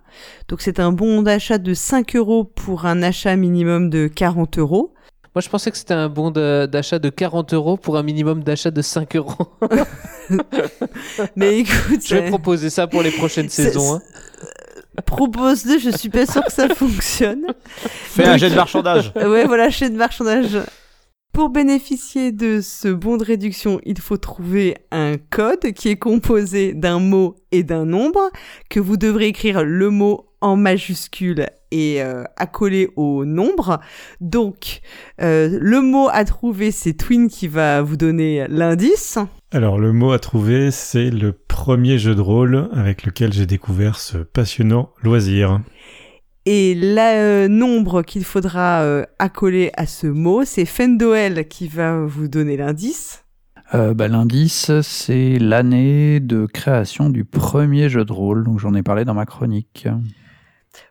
Donc c'est un bon d'achat de 5 euros pour un achat minimum de 40 euros. Moi je pensais que c'était un bon d'achat de 40 euros pour un minimum d'achat de 5 euros. Mais écoute, je vais euh, proposer ça pour les prochaines saisons. hein. Propose-le, je suis pas sûre que ça fonctionne. Fais un jet de marchandage. Ouais, voilà, chaîne de marchandage. Pour bénéficier de ce bon de réduction, il faut trouver un code qui est composé d'un mot et d'un nombre, que vous devrez écrire le mot en majuscule et euh, accolé au nombre. Donc, euh, le mot à trouver, c'est Twin qui va vous donner l'indice. Alors le mot à trouver, c'est le premier jeu de rôle avec lequel j'ai découvert ce passionnant loisir. Et le euh, nombre qu'il faudra euh, accoler à ce mot, c'est Fendoel qui va vous donner l'indice. Euh, bah, L'indice, c'est l'année de création du premier jeu de rôle, donc j'en ai parlé dans ma chronique.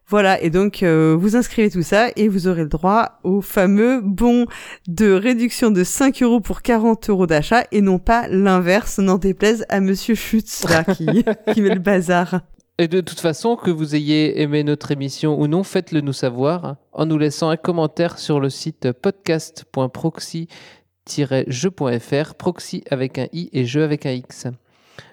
Voilà, et donc euh, vous inscrivez tout ça et vous aurez le droit au fameux bon de réduction de 5 euros pour 40 euros d'achat et non pas l'inverse, n'en déplaise à Monsieur Schutz là qui, qui met le bazar. Et de toute façon, que vous ayez aimé notre émission ou non, faites-le nous savoir en nous laissant un commentaire sur le site podcast.proxy-jeu.fr, proxy avec un i et jeu avec un x.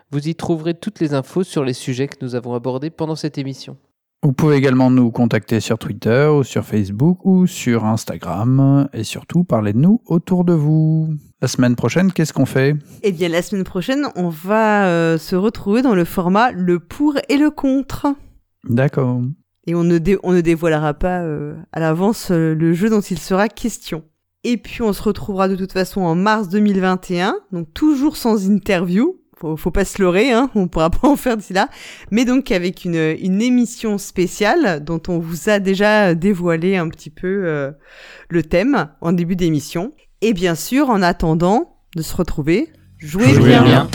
Vous y trouverez toutes les infos sur les sujets que nous avons abordés pendant cette émission. Vous pouvez également nous contacter sur Twitter ou sur Facebook ou sur Instagram et surtout parler de nous autour de vous. La semaine prochaine, qu'est-ce qu'on fait? Eh bien la semaine prochaine, on va euh, se retrouver dans le format le pour et le contre. D'accord. Et on ne, dé- on ne dévoilera pas euh, à l'avance euh, le jeu dont il sera question. Et puis on se retrouvera de toute façon en mars 2021, donc toujours sans interview. Faut, faut pas se leurrer, hein, on pourra pas en faire d'ici là. Mais donc avec une, une émission spéciale dont on vous a déjà dévoilé un petit peu euh, le thème en début d'émission. Et bien sûr, en attendant de se retrouver, jouez, Jouez bien. bien.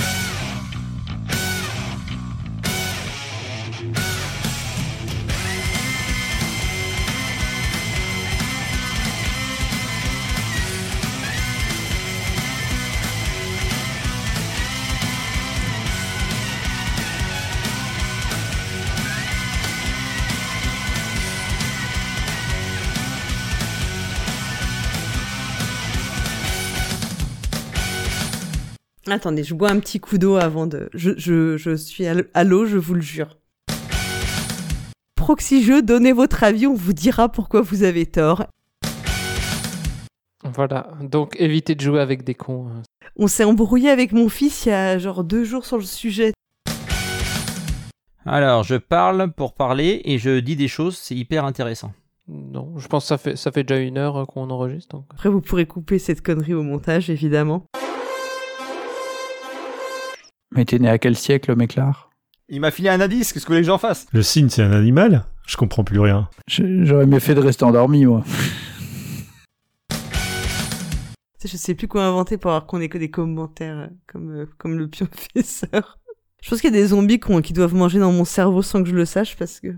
Attendez, je bois un petit coup d'eau avant de. Je, je, je suis à l'eau, je vous le jure. Proxy jeu, donnez votre avis, on vous dira pourquoi vous avez tort. Voilà, donc évitez de jouer avec des cons. hein. On s'est embrouillé avec mon fils il y a genre deux jours sur le sujet. Alors, je parle pour parler et je dis des choses, c'est hyper intéressant. Non, je pense que ça fait, ça fait déjà une heure euh, qu'on enregistre. Donc. Après, vous pourrez couper cette connerie au montage, évidemment. Mais t'es né à quel siècle, Méclar Il m'a filé un indice, qu'est-ce que vous voulez que j'en fasse? Le cygne, c'est un animal? Je comprends plus rien. J'aurais mieux fait de rester endormi, moi. Je sais plus quoi inventer pour avoir qu'on ait que des commentaires euh, comme, euh, comme le professeur. Je pense qu'il y a des zombies qui doivent manger dans mon cerveau sans que je le sache parce que